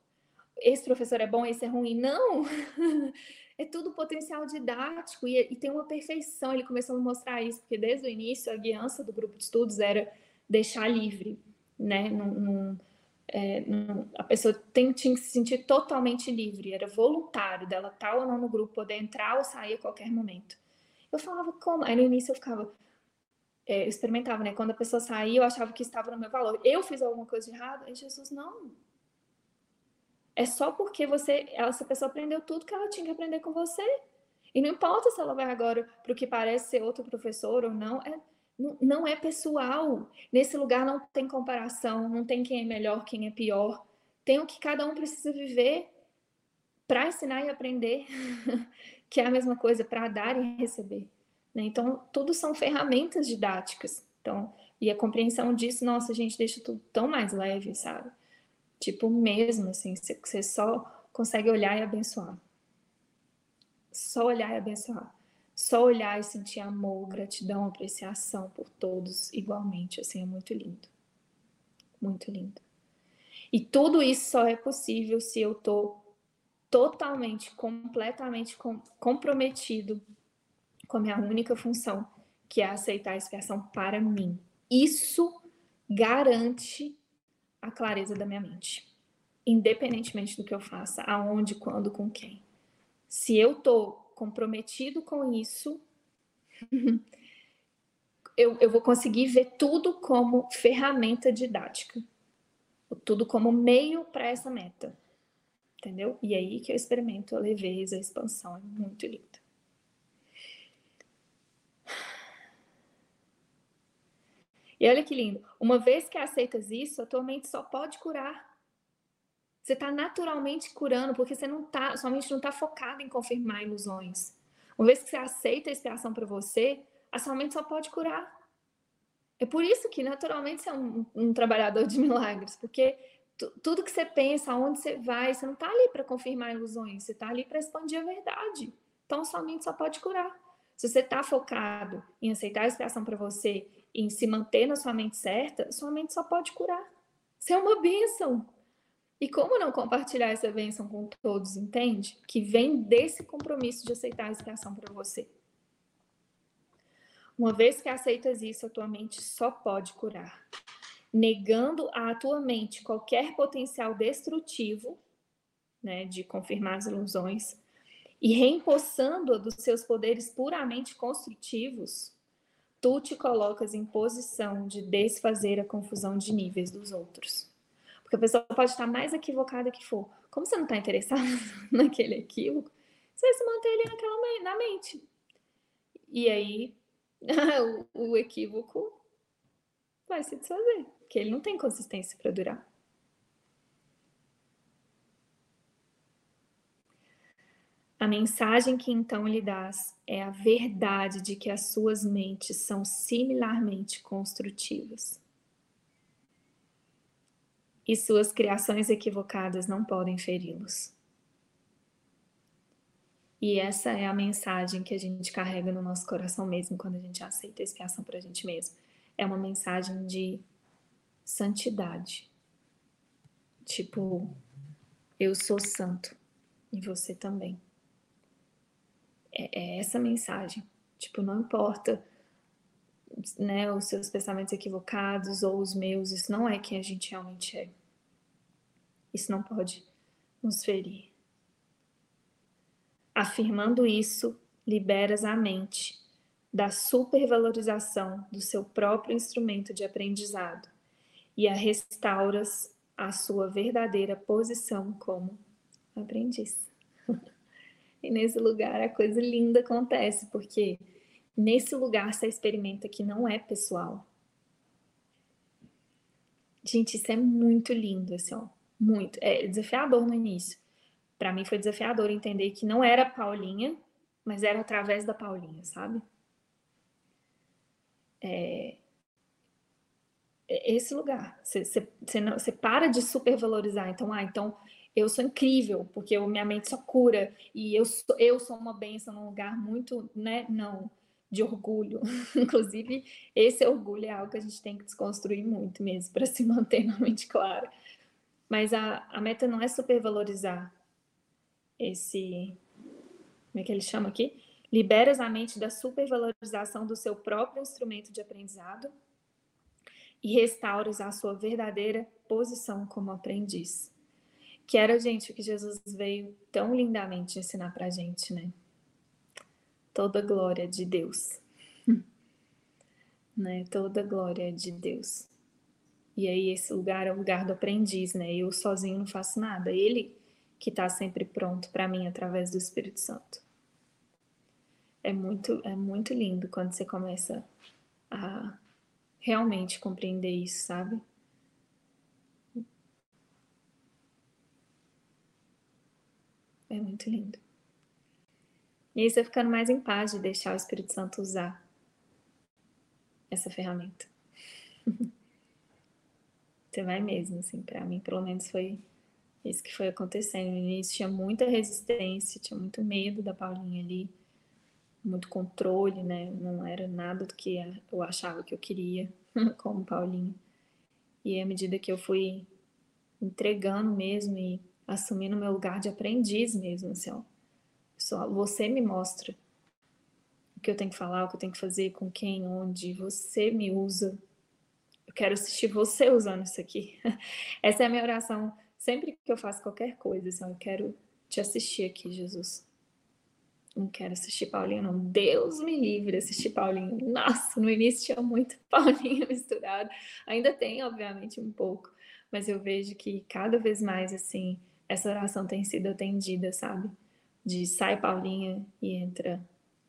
Esse professor é bom, esse é ruim. Não! é tudo potencial didático e, e, tem uma perfeição. Ele começou a mostrar isso, porque desde o início a guiança do grupo de estudos era deixar livre, né? Num, num, é, num, a pessoa tem, tinha que se sentir totalmente livre, era voluntário dela estar ou não no grupo, poder entrar ou sair a qualquer momento. Eu falava, como? Aí no início eu ficava, é, eu experimentava, né? Quando a pessoa saía, eu achava que estava no meu valor. Eu fiz alguma coisa de errado? Aí Jesus, não é só porque você, essa pessoa aprendeu tudo que ela tinha que aprender com você. E não importa se ela vai agora para o que parece ser outro professor ou não, é, não, não é pessoal. Nesse lugar não tem comparação, não tem quem é melhor, quem é pior. Tem o que cada um precisa viver para ensinar e aprender, que é a mesma coisa para dar e receber. Né? Então, tudo são ferramentas didáticas. Então, e a compreensão disso, nossa, a gente deixa tudo tão mais leve, sabe? Tipo, mesmo assim, você só consegue olhar e abençoar. Só olhar e abençoar. Só olhar e sentir amor, gratidão, apreciação por todos igualmente. Assim, é muito lindo. Muito lindo. E tudo isso só é possível se eu tô totalmente, completamente com, comprometido com a minha única função, que é aceitar a expiação para mim. Isso garante a clareza da minha mente, independentemente do que eu faça, aonde, quando, com quem. Se eu tô comprometido com isso, eu, eu vou conseguir ver tudo como ferramenta didática, tudo como meio para essa meta, entendeu? E aí que eu experimento a leveza, a expansão, é muito lindo. E olha que lindo. Uma vez que aceitas isso, a tua mente só pode curar. Você está naturalmente curando, porque você não tá, sua mente não está focada em confirmar ilusões. Uma vez que você aceita a expiação para você, a sua mente só pode curar. É por isso que naturalmente você é um, um trabalhador de milagres, porque tudo que você pensa, aonde você vai, você não está ali para confirmar ilusões, você está ali para expandir a verdade. Então, sua mente só pode curar. Se você está focado em aceitar a expiação para você em se manter na sua mente certa, sua mente só pode curar. Isso é uma bênção. E como não compartilhar essa bênção com todos, entende? Que vem desse compromisso de aceitar a expiação para você. Uma vez que aceitas isso, a tua mente só pode curar. Negando à tua mente qualquer potencial destrutivo, né, de confirmar as ilusões, e reempossando-a dos seus poderes puramente construtivos, tu te colocas em posição de desfazer a confusão de níveis dos outros. Porque a pessoa pode estar mais equivocada que for. Como você não está interessado naquele equívoco, você vai se manter ali naquela, na mente. E aí, o, o equívoco vai se desfazer, porque ele não tem consistência para durar. A mensagem que então lhe dás é a verdade de que as suas mentes são similarmente construtivas. E suas criações equivocadas não podem feri-los. E essa é a mensagem que a gente carrega no nosso coração mesmo quando a gente aceita a expiação para a gente mesmo. É uma mensagem de santidade. Tipo, eu sou santo e você também. É, é essa mensagem. Tipo, não importa né, os seus pensamentos equivocados ou os meus, isso não é quem a gente realmente é. Isso não pode nos ferir. Afirmando isso, liberas a mente da supervalorização do seu próprio instrumento de aprendizado e a restauras à sua verdadeira posição como aprendiz. E nesse lugar a coisa linda acontece, porque nesse lugar você experimenta que não é pessoal. Gente, isso é muito lindo, assim, ó. Muito. É desafiador no início. Para mim foi desafiador entender que não era Paulinha, mas era através da Paulinha, sabe? É, esse lugar. Você para de supervalorizar. Então, ah, então eu sou incrível, porque eu, minha mente só cura, e eu sou, eu sou uma benção num lugar muito, né? Não, de orgulho. Inclusive, esse orgulho é algo que a gente tem que desconstruir muito mesmo, para se manter na mente clara. Mas a, a meta não é supervalorizar esse. Como é que ele chama aqui? Liberas a mente da supervalorização do seu próprio instrumento de aprendizado e restauras a sua verdadeira posição como aprendiz. Que era, gente, o que Jesus veio tão lindamente ensinar pra gente, né? Toda glória de Deus. né? Toda glória de Deus. E aí esse lugar é o lugar do aprendiz, né? Eu sozinho não faço nada. Ele que está sempre pronto para mim através do Espírito Santo. É muito, é muito lindo quando você começa a realmente compreender isso, sabe? É muito lindo. E aí você ficando mais em paz de deixar o Espírito Santo usar essa ferramenta. você vai mesmo, assim, para mim, pelo menos foi isso que foi acontecendo. No início tinha muita resistência, tinha muito medo da Paulinha ali muito controle, né? Não era nada do que eu achava que eu queria como Paulinho. E à medida que eu fui entregando mesmo e assumindo meu lugar de aprendiz mesmo, assim, ó, só você me mostra o que eu tenho que falar, o que eu tenho que fazer, com quem, onde, você me usa. Eu quero assistir você usando isso aqui. Essa é a minha oração sempre que eu faço qualquer coisa, assim, ó, eu quero te assistir aqui, Jesus não quero assistir Paulinho, não. Deus me livre assistir Paulinho. Nossa, no início tinha muito Paulinho misturado. Ainda tem, obviamente, um pouco. Mas eu vejo que cada vez mais, assim, essa oração tem sido atendida, sabe? De sai Paulinha e entra,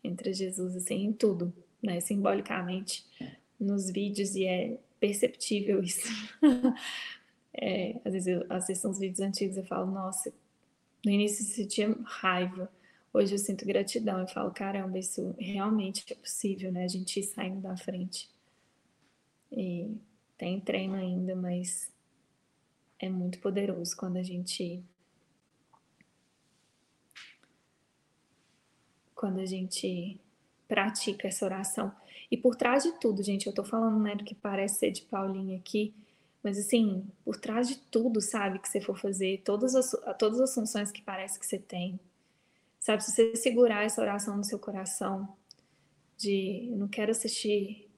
entra Jesus, assim, em tudo, né? Simbolicamente, nos vídeos, e é perceptível isso. é, às vezes, eu assisto uns vídeos antigos e falo, nossa, no início eu sentia raiva hoje eu sinto gratidão e falo, caramba, isso realmente é possível, né? A gente ir saindo da frente. E tem treino ainda, mas é muito poderoso quando a gente quando a gente pratica essa oração. E por trás de tudo, gente, eu tô falando, né, do que parece ser de Paulinha aqui, mas assim, por trás de tudo, sabe, que você for fazer, todas as, todas as funções que parece que você tem, Sabe, se você segurar essa oração no seu coração, de não quero assistir,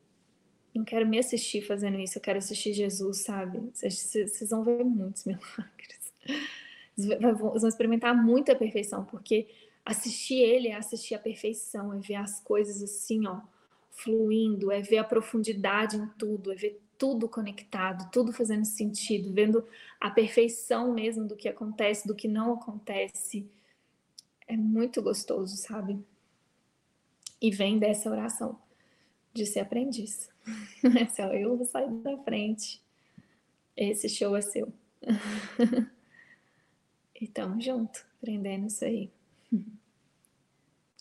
não quero me assistir fazendo isso, eu quero assistir Jesus, sabe? Vocês vão ver muitos milagres. Vocês vão experimentar muita perfeição, porque assistir ele é assistir a perfeição, é ver as coisas assim, ó, fluindo, é ver a profundidade em tudo, é ver tudo conectado, tudo fazendo sentido, vendo a perfeição mesmo do que acontece, do que não acontece é muito gostoso, sabe? E vem dessa oração de ser aprendiz. É eu vou sair da frente. Esse show é seu. e tamo junto, aprendendo isso aí.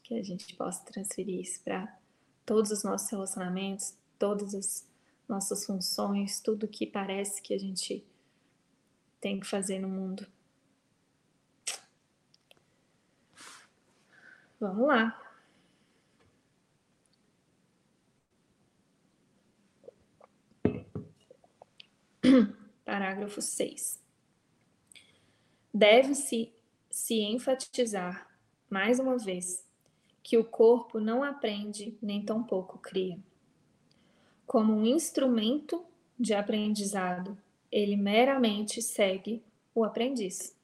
Que a gente possa transferir isso para todos os nossos relacionamentos, todas as nossas funções, tudo que parece que a gente tem que fazer no mundo. Vamos lá. Parágrafo 6. Deve-se se enfatizar, mais uma vez, que o corpo não aprende nem tampouco cria. Como um instrumento de aprendizado, ele meramente segue o aprendiz.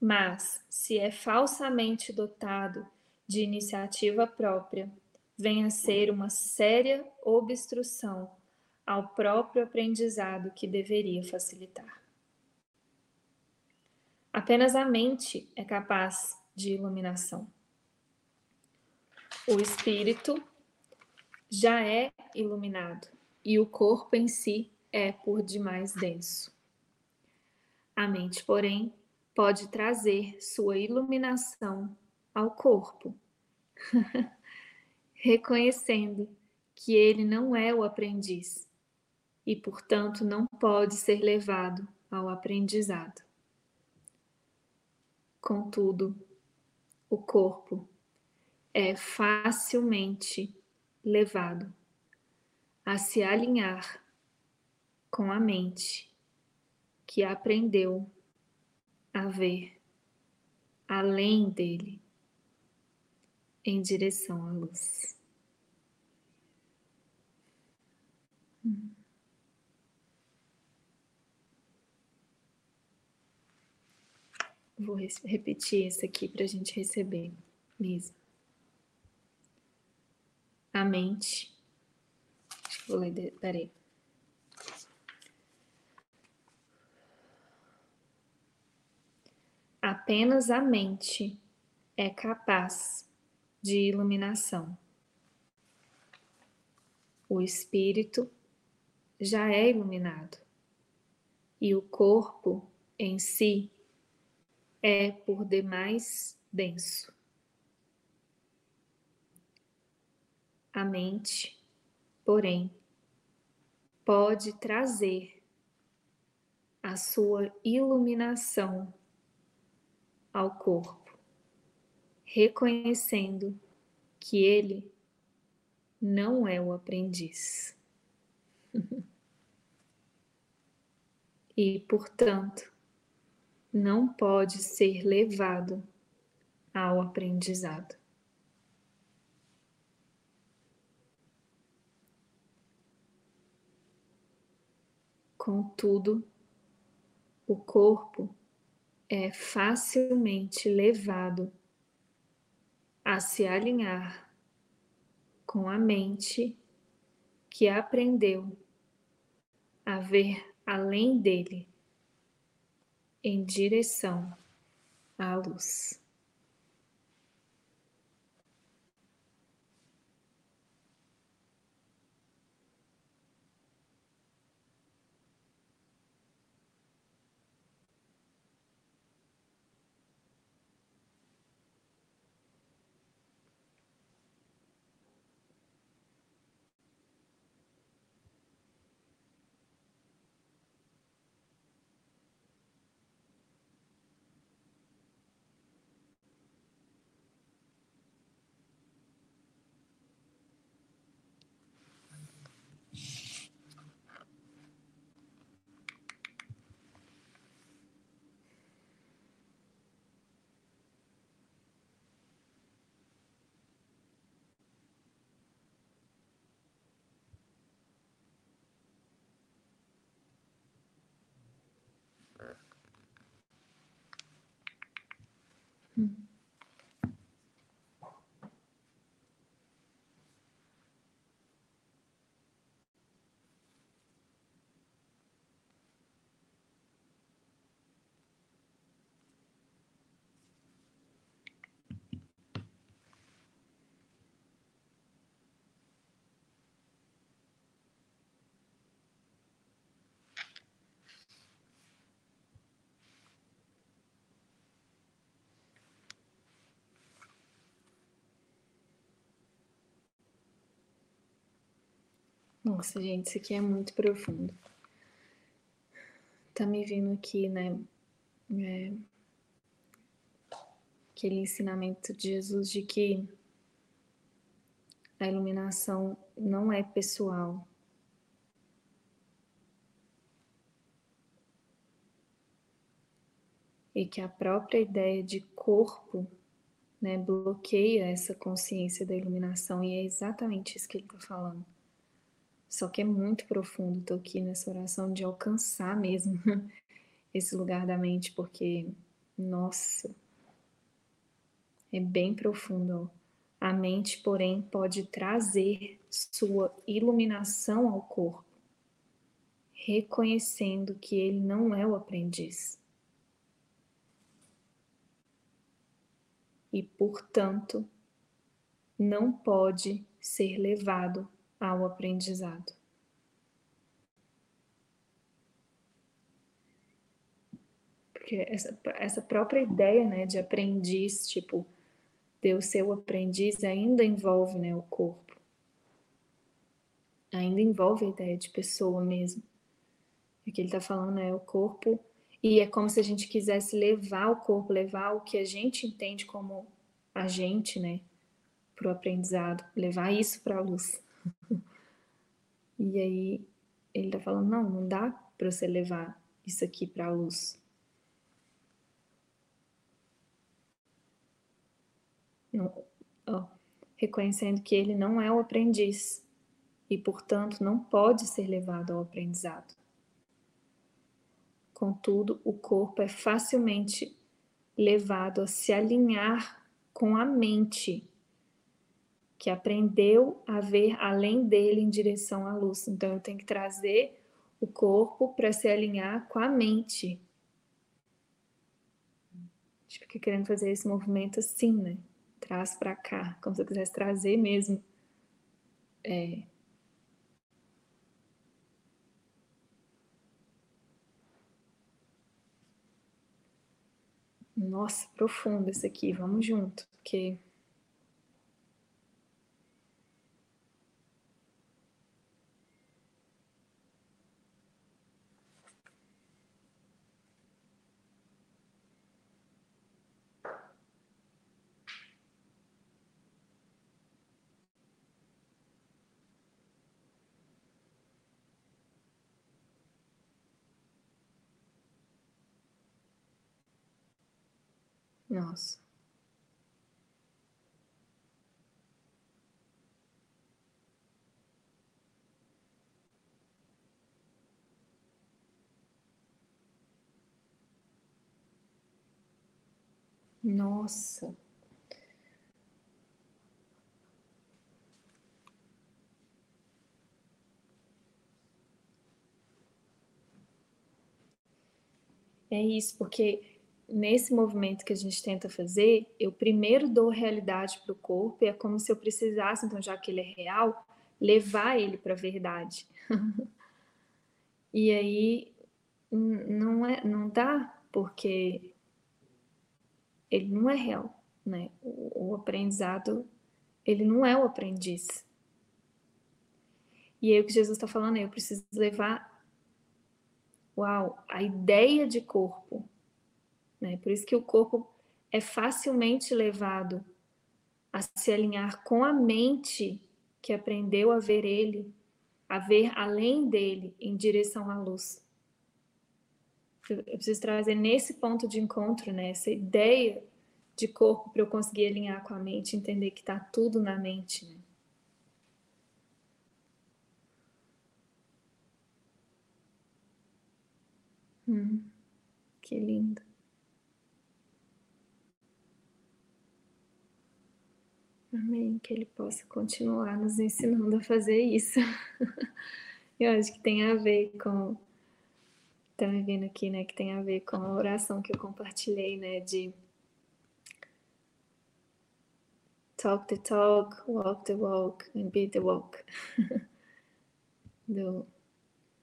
Mas, se é falsamente dotado de iniciativa própria, vem a ser uma séria obstrução ao próprio aprendizado que deveria facilitar. Apenas a mente é capaz de iluminação. O espírito já é iluminado e o corpo em si é por demais denso. A mente, porém, pode trazer sua iluminação ao corpo, reconhecendo que ele não é o aprendiz, e, portanto, não pode ser levado ao aprendizado. Contudo, o corpo é facilmente levado a se alinhar com a mente que aprendeu a ver além dele em direção à luz. Vou repetir isso aqui para a gente receber mesmo. A mente. Vou ler, peraí. Apenas a mente é capaz de iluminação. O espírito já é iluminado e o corpo em si é por demais denso. A mente, porém, pode trazer a sua iluminação ao corpo, reconhecendo que ele não é o aprendiz. e, portanto, não pode ser levado ao aprendizado. Contudo, o corpo é facilmente levado a se alinhar com a mente que aprendeu a ver além dele em direção à luz. Mm. Nossa, gente, isso aqui é muito profundo. Tá me vindo aqui, né? É, aquele ensinamento de Jesus de que a iluminação não é pessoal. E que a própria ideia de corpo né, bloqueia essa consciência da iluminação, e é exatamente isso que ele está falando. Só que é muito profundo, estou aqui nessa oração de alcançar mesmo esse lugar da mente, porque, nossa, é bem profundo. A mente, porém, pode trazer sua iluminação ao corpo, reconhecendo que ele não é o aprendiz. E, portanto, não pode ser levado ao aprendizado. Porque essa, essa própria ideia né, de aprendiz, tipo, Deus ser o aprendiz, ainda envolve né, o corpo. ainda envolve a ideia de pessoa mesmo. O que ele está falando é o corpo, e é como se a gente quisesse levar o corpo, levar o que a gente entende como a gente, né, para o aprendizado, levar isso para a luz. e aí ele está falando: não, não dá para você levar isso aqui para a luz. Não, oh, reconhecendo que ele não é o aprendiz e, portanto, não pode ser levado ao aprendizado. Contudo, o corpo é facilmente levado a se alinhar com a mente, que aprendeu a ver além dele em direção à luz. Então, eu tenho que trazer o corpo para se alinhar com a mente. A gente querendo fazer esse movimento assim, né? Traz para cá, como se eu quisesse trazer mesmo. É, Nossa, profundo esse aqui, vamos junto, porque Nossa. Nossa. É isso, porque nesse movimento que a gente tenta fazer, eu primeiro dou realidade para o corpo, e é como se eu precisasse, então, já que ele é real, levar ele para a verdade. e aí não, é, não dá, porque ele não é real, né? O, o aprendizado, ele não é o aprendiz. E aí o que Jesus está falando é, eu preciso levar, uau, a ideia de corpo, né? Por isso que o corpo é facilmente levado a se alinhar com a mente que aprendeu a ver ele, a ver além dele, em direção à luz. Eu preciso trazer nesse ponto de encontro, né, essa ideia de corpo para eu conseguir alinhar com a mente, entender que está tudo na mente. Né? Hum, que lindo. Amém. Que Ele possa continuar nos ensinando a fazer isso. Eu acho que tem a ver com. Tá me vendo aqui, né? Que tem a ver com a oração que eu compartilhei, né? De talk the talk, walk the walk and be the walk. Do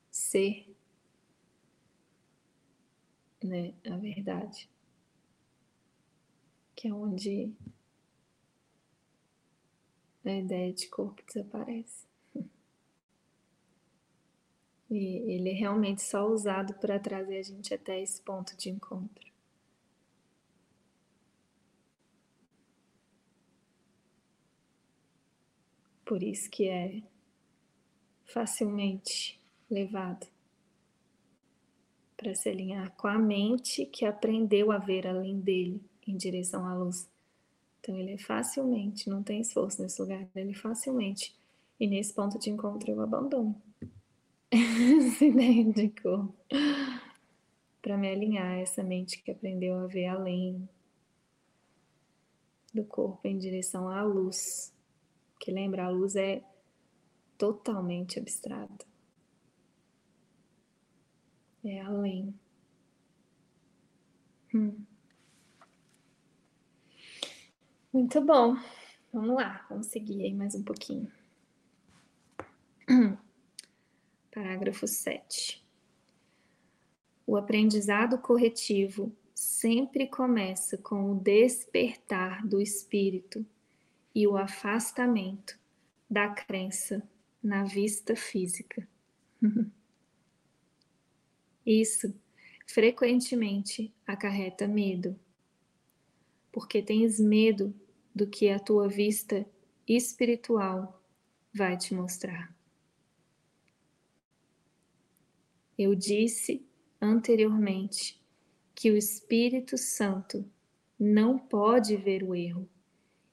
ser, né? A verdade. Que é onde a ideia de corpo desaparece. E ele é realmente só usado para trazer a gente até esse ponto de encontro. Por isso que é facilmente levado para se alinhar com a mente que aprendeu a ver além dele em direção à luz. Então ele é facilmente, não tem esforço nesse lugar, ele é facilmente. E nesse ponto de encontro eu abandono de corpo para me alinhar a essa mente que aprendeu a ver além do corpo em direção à luz. Que lembra, a luz é totalmente abstrata. É além. Hum. Muito bom. Vamos lá, vamos seguir aí mais um pouquinho. Parágrafo 7. O aprendizado corretivo sempre começa com o despertar do espírito e o afastamento da crença na vista física. Isso frequentemente acarreta medo, porque tens medo do que a tua vista espiritual vai te mostrar. Eu disse anteriormente que o Espírito Santo não pode ver o erro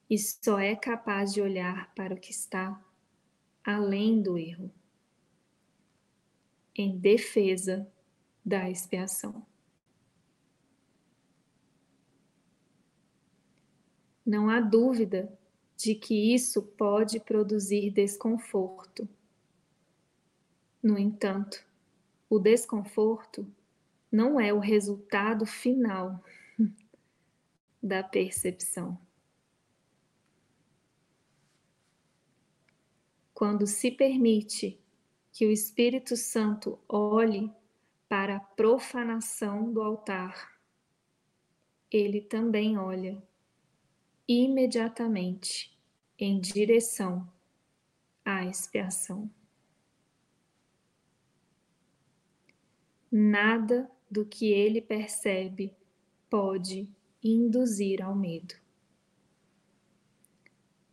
e só é capaz de olhar para o que está além do erro, em defesa da expiação. Não há dúvida de que isso pode produzir desconforto. No entanto, o desconforto não é o resultado final da percepção. Quando se permite que o Espírito Santo olhe para a profanação do altar, ele também olha imediatamente em direção à expiação. Nada do que ele percebe pode induzir ao medo.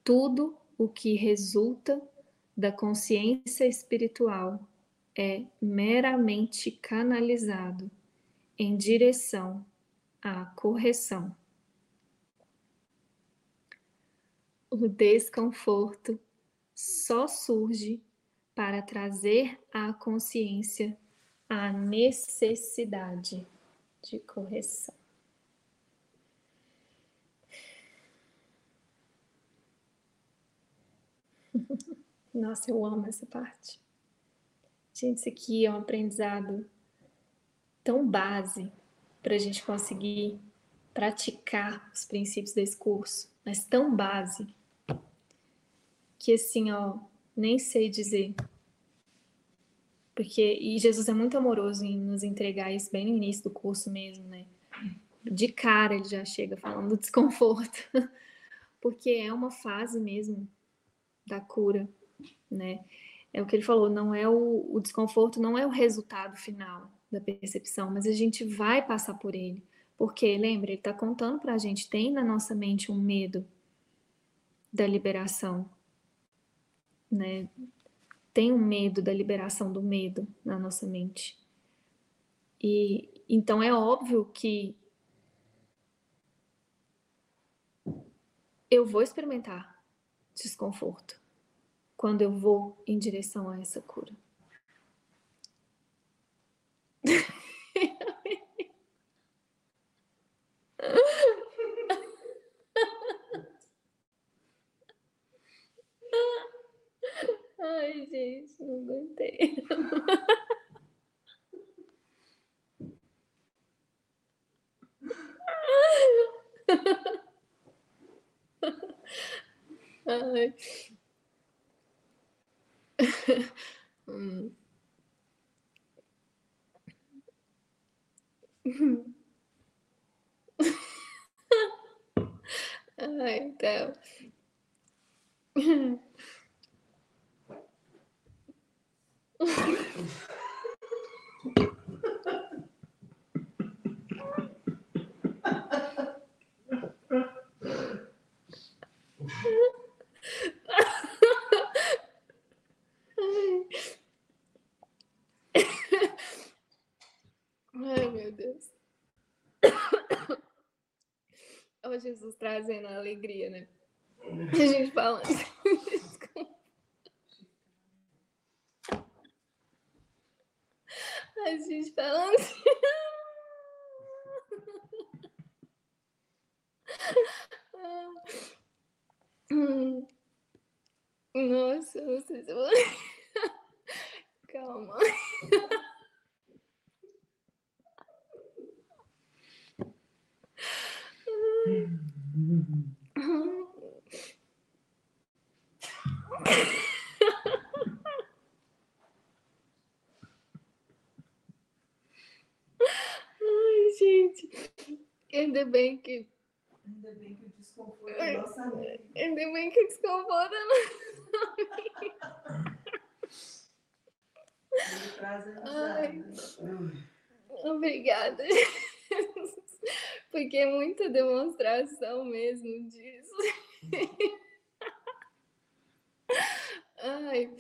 Tudo o que resulta da consciência espiritual é meramente canalizado em direção à correção. O desconforto só surge para trazer à consciência a necessidade de correção. Nossa, eu amo essa parte. Gente, isso aqui é um aprendizado tão base para a gente conseguir praticar os princípios desse curso, mas tão base que assim, ó, nem sei dizer. Porque e Jesus é muito amoroso em nos entregar isso bem no início do curso mesmo, né? De cara ele já chega falando do desconforto. Porque é uma fase mesmo da cura, né? É o que ele falou, não é o, o desconforto, não é o resultado final da percepção, mas a gente vai passar por ele. Porque, lembra, ele está contando para a gente, tem na nossa mente um medo da liberação, né? Tem um medo da liberação do medo na nossa mente. E então é óbvio que eu vou experimentar desconforto quando eu vou em direção a essa cura. Ai, gente, não aguentei. Ai. hum. Ai, então. Ai, meu Deus. Olha Jesus trazendo a alegria, né? A gente fala. A gente falando assim. Nossa, não sei se eu vou. Calma. Ai, gente. Ainda bem que. Ainda bem que o desconforto é nossa amiga. Ainda bem que o desconforto é nossa amiga. Ai, obrigada. Porque é muita demonstração mesmo disso. Ai,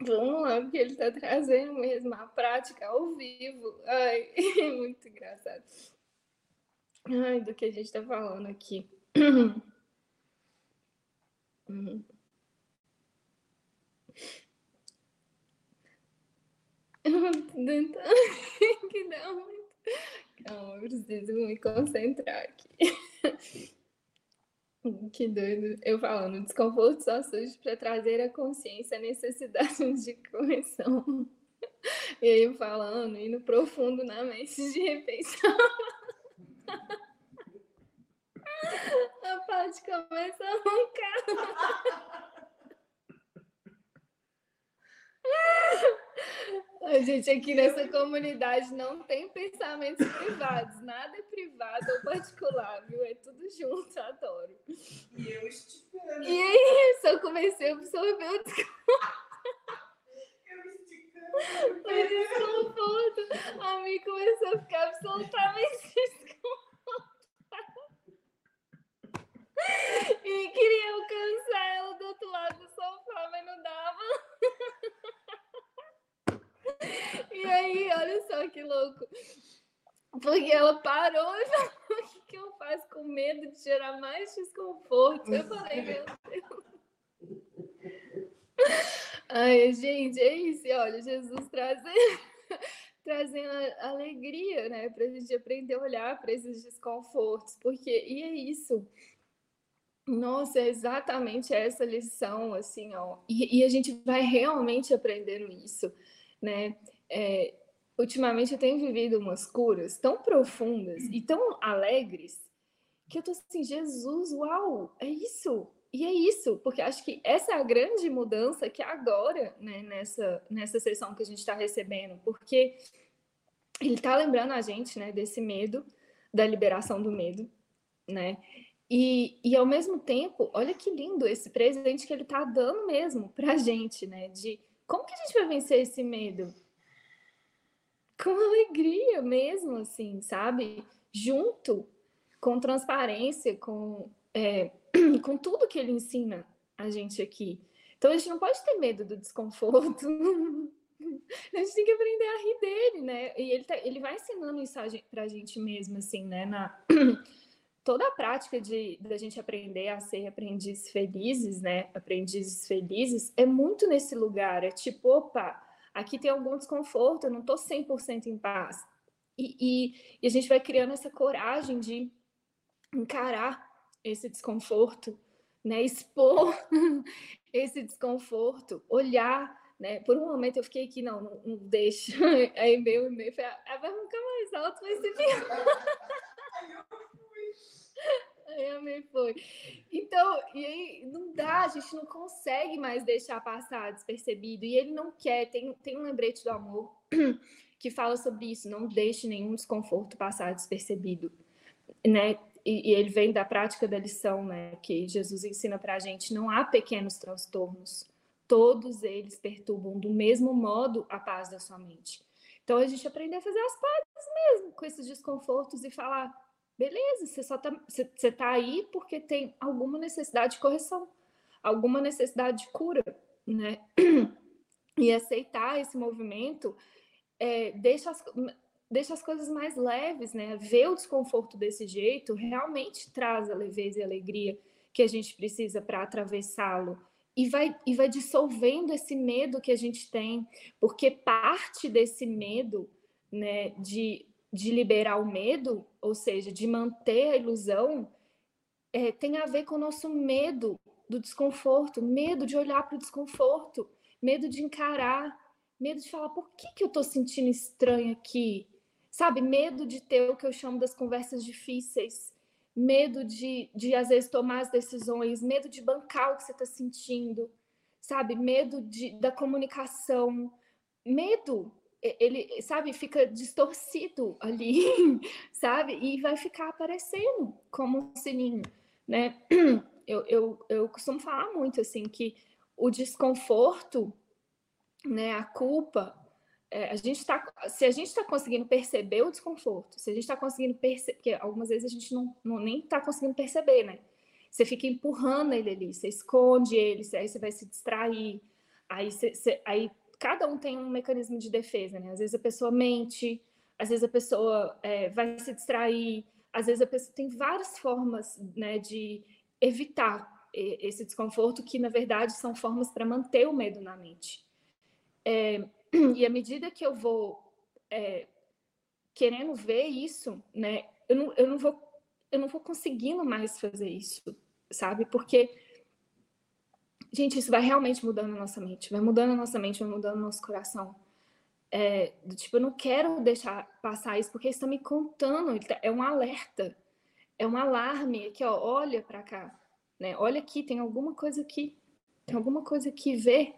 vamos lá, porque ele está trazendo mesmo a prática ao vivo. Ai, é muito engraçado. Ai, do que a gente está falando aqui. Uhum. tentando que dá muito. Calma, eu preciso me concentrar aqui. Que doido. Eu falando, desconforto só surge para trazer a consciência a necessidade de correção. E aí eu falando, indo profundo na mente de refeição. A parte começa a roncar. A gente aqui nessa comunidade não tem pensamentos privados, nada é privado ou particular, viu? É tudo junto, adoro. E eu esticando. E aí, só comecei a absorver o desconforto. Eu esticando. O desconforto. A mim começou a ficar absolutamente desconfortável. E queria alcançar ela do outro lado do sofá, mas não dava. E aí, olha só que louco. Porque ela parou e falou: o que, que eu faço com medo de gerar mais desconforto? Eu falei, meu Deus. Ai, gente, é isso. Olha, Jesus trazendo, trazendo alegria, né? Para a gente aprender a olhar para esses desconfortos. Porque, e é isso. Nossa, é exatamente essa lição, assim, ó. E, e a gente vai realmente aprendendo isso né? É, ultimamente eu tenho vivido umas curas tão profundas e tão alegres que eu tô assim, Jesus, uau, é isso. E é isso, porque acho que essa é a grande mudança que agora, né, nessa, nessa sessão que a gente está recebendo, porque ele está lembrando a gente, né, desse medo, da liberação do medo, né? E, e ao mesmo tempo, olha que lindo esse presente que ele está dando mesmo para a gente, né? De como que a gente vai vencer esse medo? Com alegria mesmo, assim, sabe? Junto, com transparência, com, é, com tudo que ele ensina a gente aqui. Então a gente não pode ter medo do desconforto. a gente tem que aprender a rir dele, né? E ele, tá, ele vai ensinando isso para a gente mesmo, assim, né? Na, toda a prática de da gente aprender a ser aprendizes felizes, né? Aprendizes felizes é muito nesse lugar, é tipo, opa, aqui tem algum desconforto, eu não tô 100% em paz. E, e, e a gente vai criando essa coragem de encarar esse desconforto, né? Expor esse desconforto, olhar né? Por um momento eu fiquei aqui, não, não, não deixa. Aí meu e-mail foi, ah, vai ficar mais alto, vai ser Aí amei foi. Então, e aí não dá, a gente não consegue mais deixar passar despercebido. E ele não quer, tem, tem um lembrete do amor que fala sobre isso, não deixe nenhum desconforto passar despercebido. Né? E, e ele vem da prática da lição, né? Que Jesus ensina para a gente: não há pequenos transtornos, todos eles perturbam do mesmo modo a paz da sua mente. Então a gente aprender a fazer as pazes mesmo com esses desconfortos e falar: beleza, você só tá, você, você tá aí porque tem alguma necessidade de correção, alguma necessidade de cura, né? E aceitar esse movimento é, deixa, as, deixa as coisas mais leves, né? Ver o desconforto desse jeito realmente traz a leveza e a alegria que a gente precisa para atravessá-lo. E vai, e vai dissolvendo esse medo que a gente tem, porque parte desse medo, né, de de liberar o medo, ou seja, de manter a ilusão, é, tem a ver com o nosso medo do desconforto, medo de olhar para o desconforto, medo de encarar, medo de falar por que, que eu estou sentindo estranho aqui, sabe? Medo de ter o que eu chamo das conversas difíceis, medo de, de às vezes tomar as decisões, medo de bancar o que você está sentindo, sabe? Medo de, da comunicação, medo ele, sabe, fica distorcido ali, sabe? E vai ficar aparecendo como um sininho, né? Eu, eu, eu costumo falar muito, assim, que o desconforto, né, a culpa, é, a gente tá, se a gente está conseguindo perceber o desconforto, se a gente está conseguindo perceber, porque algumas vezes a gente não, não nem está conseguindo perceber, né? Você fica empurrando ele ali, você esconde ele, aí você vai se distrair, aí, você, você, aí cada um tem um mecanismo de defesa, né? Às vezes a pessoa mente, às vezes a pessoa é, vai se distrair, às vezes a pessoa tem várias formas né, de evitar esse desconforto, que na verdade são formas para manter o medo na mente. É, e à medida que eu vou é, querendo ver isso, né, eu não, eu não vou eu não vou conseguindo mais fazer isso, sabe? Porque gente, isso vai realmente mudando a nossa mente, vai mudando a nossa mente, vai mudando o nosso coração. É, tipo, eu não quero deixar passar isso, porque está me contando, tá, é um alerta, é um alarme aqui, ó, olha para cá, né? Olha aqui, tem alguma coisa aqui, tem alguma coisa aqui, vê,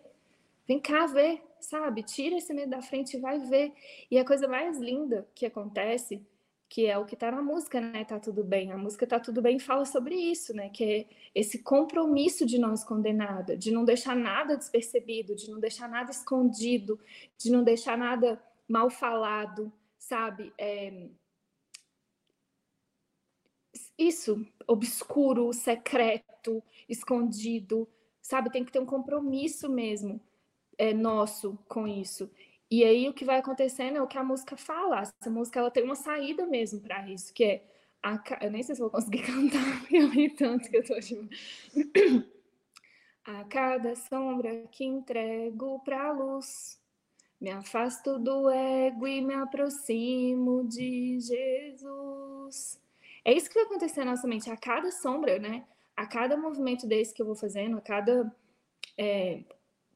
vem cá ver, sabe? Tira esse medo da frente e vai ver. E a coisa mais linda que acontece que é o que está na música, né? Tá tudo bem. A música Tá Tudo Bem fala sobre isso, né? Que é esse compromisso de não esconder nada, de não deixar nada despercebido, de não deixar nada escondido, de não deixar nada mal falado, sabe? É... Isso, obscuro, secreto, escondido, sabe? Tem que ter um compromisso mesmo é, nosso com isso. E aí o que vai acontecendo é o que a música fala. Essa música ela tem uma saída mesmo para isso, que é a, eu nem sei se vou conseguir cantar, eu ri tanto que eu tô tipo... A cada sombra que entrego para a luz, me afasto do ego e me aproximo de Jesus. É isso que vai acontecer na nossa mente. A cada sombra, né? A cada movimento desse que eu vou fazendo, a cada é,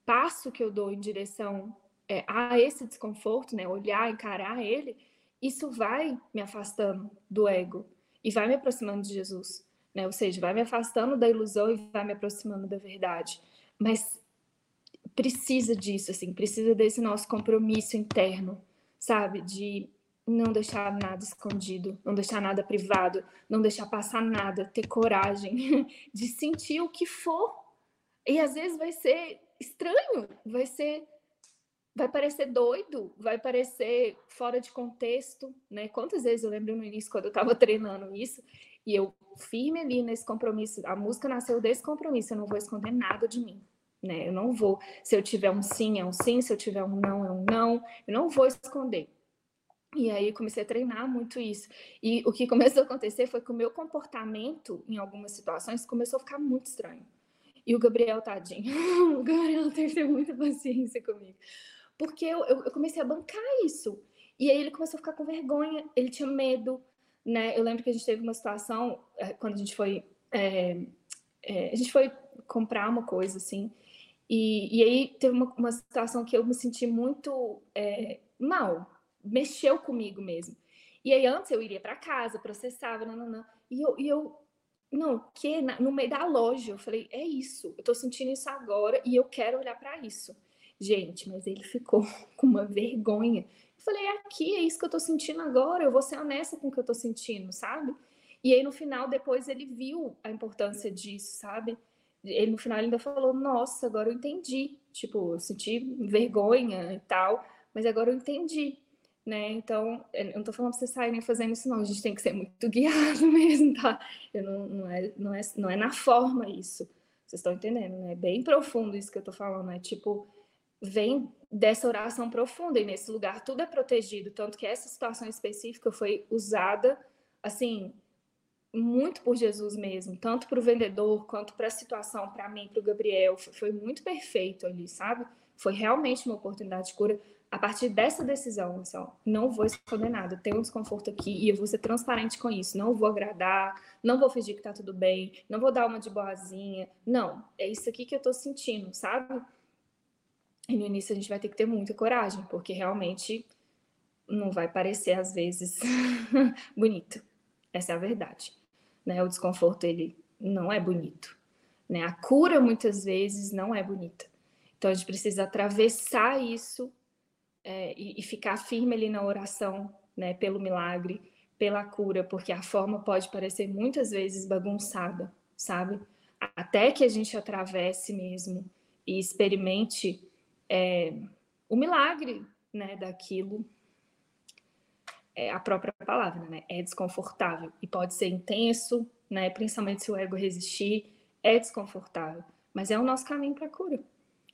passo que eu dou em direção é, a esse desconforto, né, olhar, encarar ele, isso vai me afastando do ego e vai me aproximando de Jesus, né? Ou seja, vai me afastando da ilusão e vai me aproximando da verdade. Mas precisa disso, assim, precisa desse nosso compromisso interno, sabe? De não deixar nada escondido, não deixar nada privado, não deixar passar nada, ter coragem de sentir o que for. E às vezes vai ser estranho, vai ser vai parecer doido, vai parecer fora de contexto, né? Quantas vezes eu lembro no início quando eu estava treinando isso e eu firme ali nesse compromisso, a música nasceu desse compromisso, eu não vou esconder nada de mim, né? Eu não vou, se eu tiver um sim é um sim, se eu tiver um não é um não, eu não vou esconder. E aí comecei a treinar muito isso. E o que começou a acontecer foi que o meu comportamento em algumas situações começou a ficar muito estranho. E o Gabriel, tadinho, o Gabriel tem que ter muita paciência comigo porque eu, eu, comecei a bancar isso. E aí ele começou a ficar com vergonha, ele tinha medo, né? Eu lembro que a gente teve uma situação, eh, quando a gente foi. É, é, a gente foi comprar uma coisa, assim, e, e aí teve uma, uma situação que eu me senti muito é, mal, mexeu comigo mesmo. E aí antes eu iria para casa, processava, não, não, não. E eu, e eu não, que no meio da loja, eu falei, é isso, eu tô sentindo isso agora e eu quero olhar para isso. Gente, mas ele ficou com uma vergonha. Eu falei, é aqui, é isso que eu tô sentindo agora, eu vou ser honesta com o que eu tô sentindo, sabe? E aí no final, depois ele viu a importância disso, sabe? Ele no final ainda falou, nossa, agora eu entendi. Tipo, eu senti vergonha e tal, mas agora eu entendi, né? Então, eu não tô falando pra vocês saírem fazendo isso, não. A gente tem que ser muito guiado mesmo, tá? Eu não, não, é, não, é, não é na forma isso. Vocês estão entendendo, né? É bem profundo isso que eu tô falando, é tipo vem dessa oração profunda e nesse lugar tudo é protegido, tanto que essa situação específica foi usada assim muito por Jesus mesmo, tanto para o vendedor quanto para a situação, para mim, para o Gabriel, foi muito perfeito ali, sabe? Foi realmente uma oportunidade de cura a partir dessa decisão, assim, ó, não vou esconder nada, tenho um desconforto aqui e eu vou ser transparente com isso, não vou agradar, não vou fingir que tá tudo bem, não vou dar uma de boazinha, não, é isso aqui que eu tô sentindo, sabe? E no início a gente vai ter que ter muita coragem, porque realmente não vai parecer às vezes bonito. Essa é a verdade. Né? O desconforto ele não é bonito. Né? A cura muitas vezes não é bonita. Então a gente precisa atravessar isso é, e, e, ficar firme ali na oração, né? Pelo milagre, pela cura, porque a forma pode parecer muitas vezes bagunçada, sabe? Até que a gente atravesse mesmo e experimente é, o milagre né, daquilo é a própria palavra, né? É desconfortável e pode ser intenso, né? Principalmente se o ego resistir, é desconfortável, mas é o nosso caminho para a cura.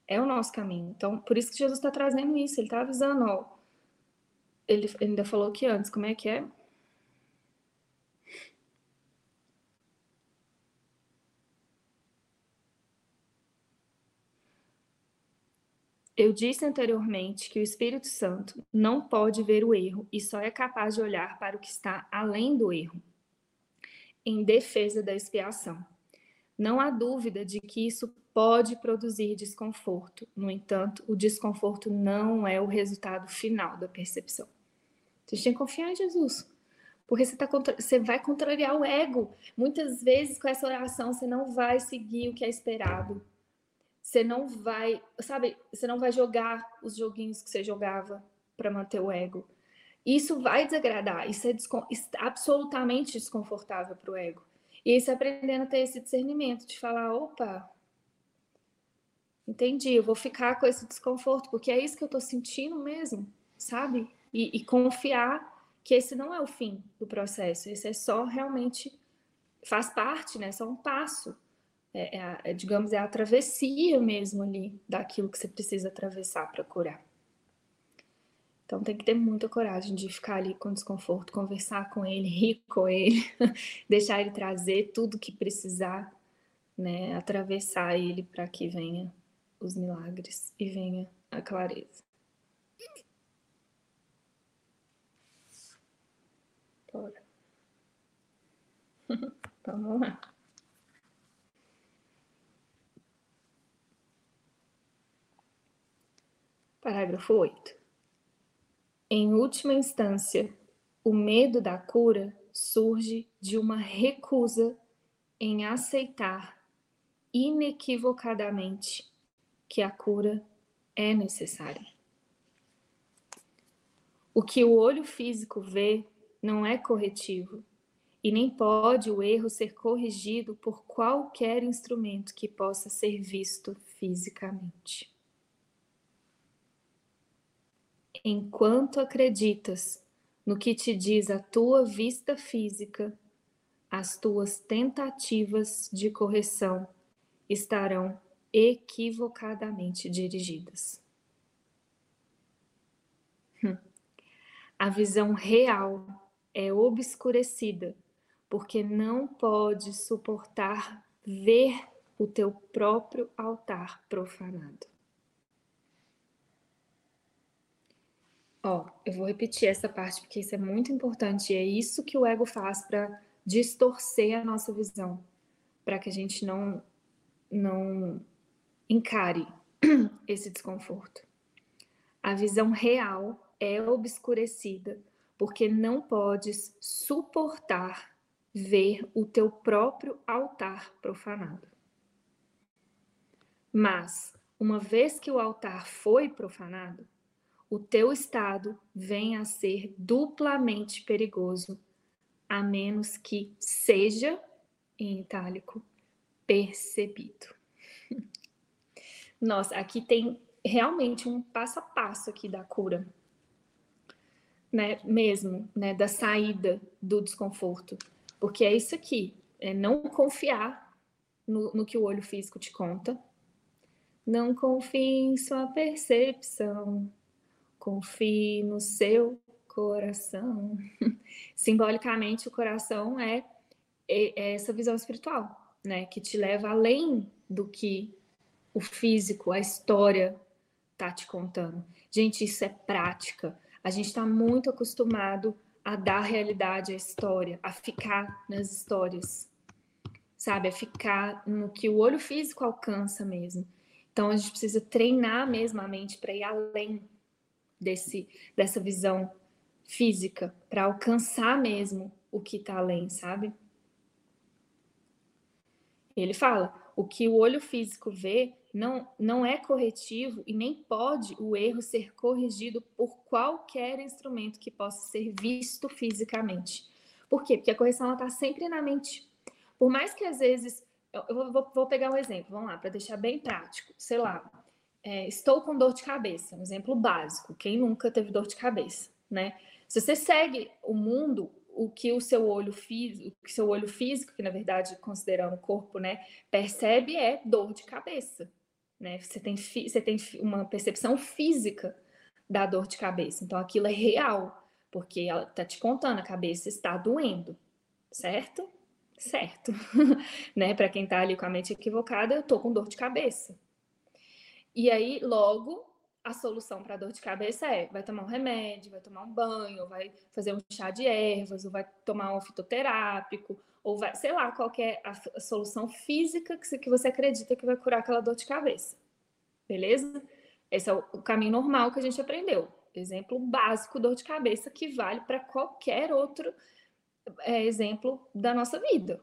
É o nosso caminho. Então, por isso que Jesus está trazendo isso. Ele está avisando, ó. Ele ainda falou que antes, como é que é? Eu disse anteriormente que o Espírito Santo não pode ver o erro e só é capaz de olhar para o que está além do erro, em defesa da expiação. Não há dúvida de que isso pode produzir desconforto. No entanto, o desconforto não é o resultado final da percepção. Você tem que confiar em Jesus. Porque você, tá contra... você vai contrariar o ego. Muitas vezes, com essa oração, você não vai seguir o que é esperado você não vai, sabe, você não vai jogar os joguinhos que você jogava para manter o ego. Isso vai desagradar, isso é descon absolutamente desconfortável para o ego. E você aprendendo a ter esse discernimento de falar, opa, entendi, eu vou ficar com esse desconforto, porque é isso que eu estou sentindo mesmo, sabe? E, e confiar que esse não é o fim do processo, esse é só realmente, faz parte, né? Só um passo é, é, é, digamos, é a travessia mesmo ali daquilo que você precisa atravessar para curar. Então tem que ter muita coragem de ficar ali com desconforto, conversar com ele, rir com ele, deixar ele trazer tudo que precisar, né, atravessar ele para que venha os milagres e venha a clareza. Bora. Vamos lá. Parágrafo 8. Em última instância, o medo da cura surge de uma recusa em aceitar inequivocadamente que a cura é necessária. O que o olho físico vê não é corretivo e nem pode o erro ser corrigido por qualquer instrumento que possa ser visto fisicamente. Enquanto acreditas no que te diz a tua vista física, as tuas tentativas de correção estarão equivocadamente dirigidas. Hum. A visão real é obscurecida porque não pode suportar ver o teu próprio altar profanado. Ó, eu vou repetir essa parte porque isso é muito importante. É isso que o ego faz para distorcer a nossa visão, para que a gente não não encare esse desconforto. A visão real é obscurecida porque não podes suportar ver o teu próprio altar profanado. Mas, uma vez que o altar foi profanado, o teu estado venha a ser duplamente perigoso, a menos que seja, em itálico, percebido. Nossa, aqui tem realmente um passo a passo aqui da cura, né? Mesmo, né? Da saída do desconforto, porque é isso aqui, é não confiar no, no que o olho físico te conta, não confie em sua percepção, Confie no seu coração. Simbolicamente, o coração é, é essa visão espiritual, né? Que te leva além do que o físico, a história tá te contando. Gente, isso é prática. A gente está muito acostumado a dar realidade à história, a ficar nas histórias, sabe? A ficar no que o olho físico alcança mesmo. Então a gente precisa treinar mesmo a mente para ir além desse, dessa visão física, para alcançar mesmo o que está além, sabe? Ele fala: o que o olho físico vê não, não é corretivo e nem pode o erro ser corrigido por qualquer instrumento que possa ser visto fisicamente. Por quê? Porque a correção está sempre na mente. Por mais que às vezes. Eu vou, vou pegar um exemplo, vamos lá, para deixar bem prático. Sei lá, é, estou com dor de cabeça, um exemplo básico. Quem nunca teve dor de cabeça, né? Se você segue o mundo, o que o seu olho físico, o que seu olho físico, que na verdade considerando o corpo, né, percebe é dor de cabeça, né? Você tem você tem uma percepção física da dor de cabeça. Então aquilo é real, porque ela tá te contando, a cabeça está doendo, certo? Certo. né? Para quem tá ali com a mente equivocada, eu tô com dor de cabeça. E aí, logo, a solução para dor de cabeça é: vai tomar um remédio, vai tomar um banho, vai fazer um chá de ervas, ou vai tomar um fitoterápico, ou vai, sei lá, qual é a, solução física que, você acredita que vai curar aquela dor de cabeça. Beleza? Esse é o, o caminho normal que a gente aprendeu. Exemplo básico, dor de cabeça, que vale para qualquer outro é, exemplo da nossa vida.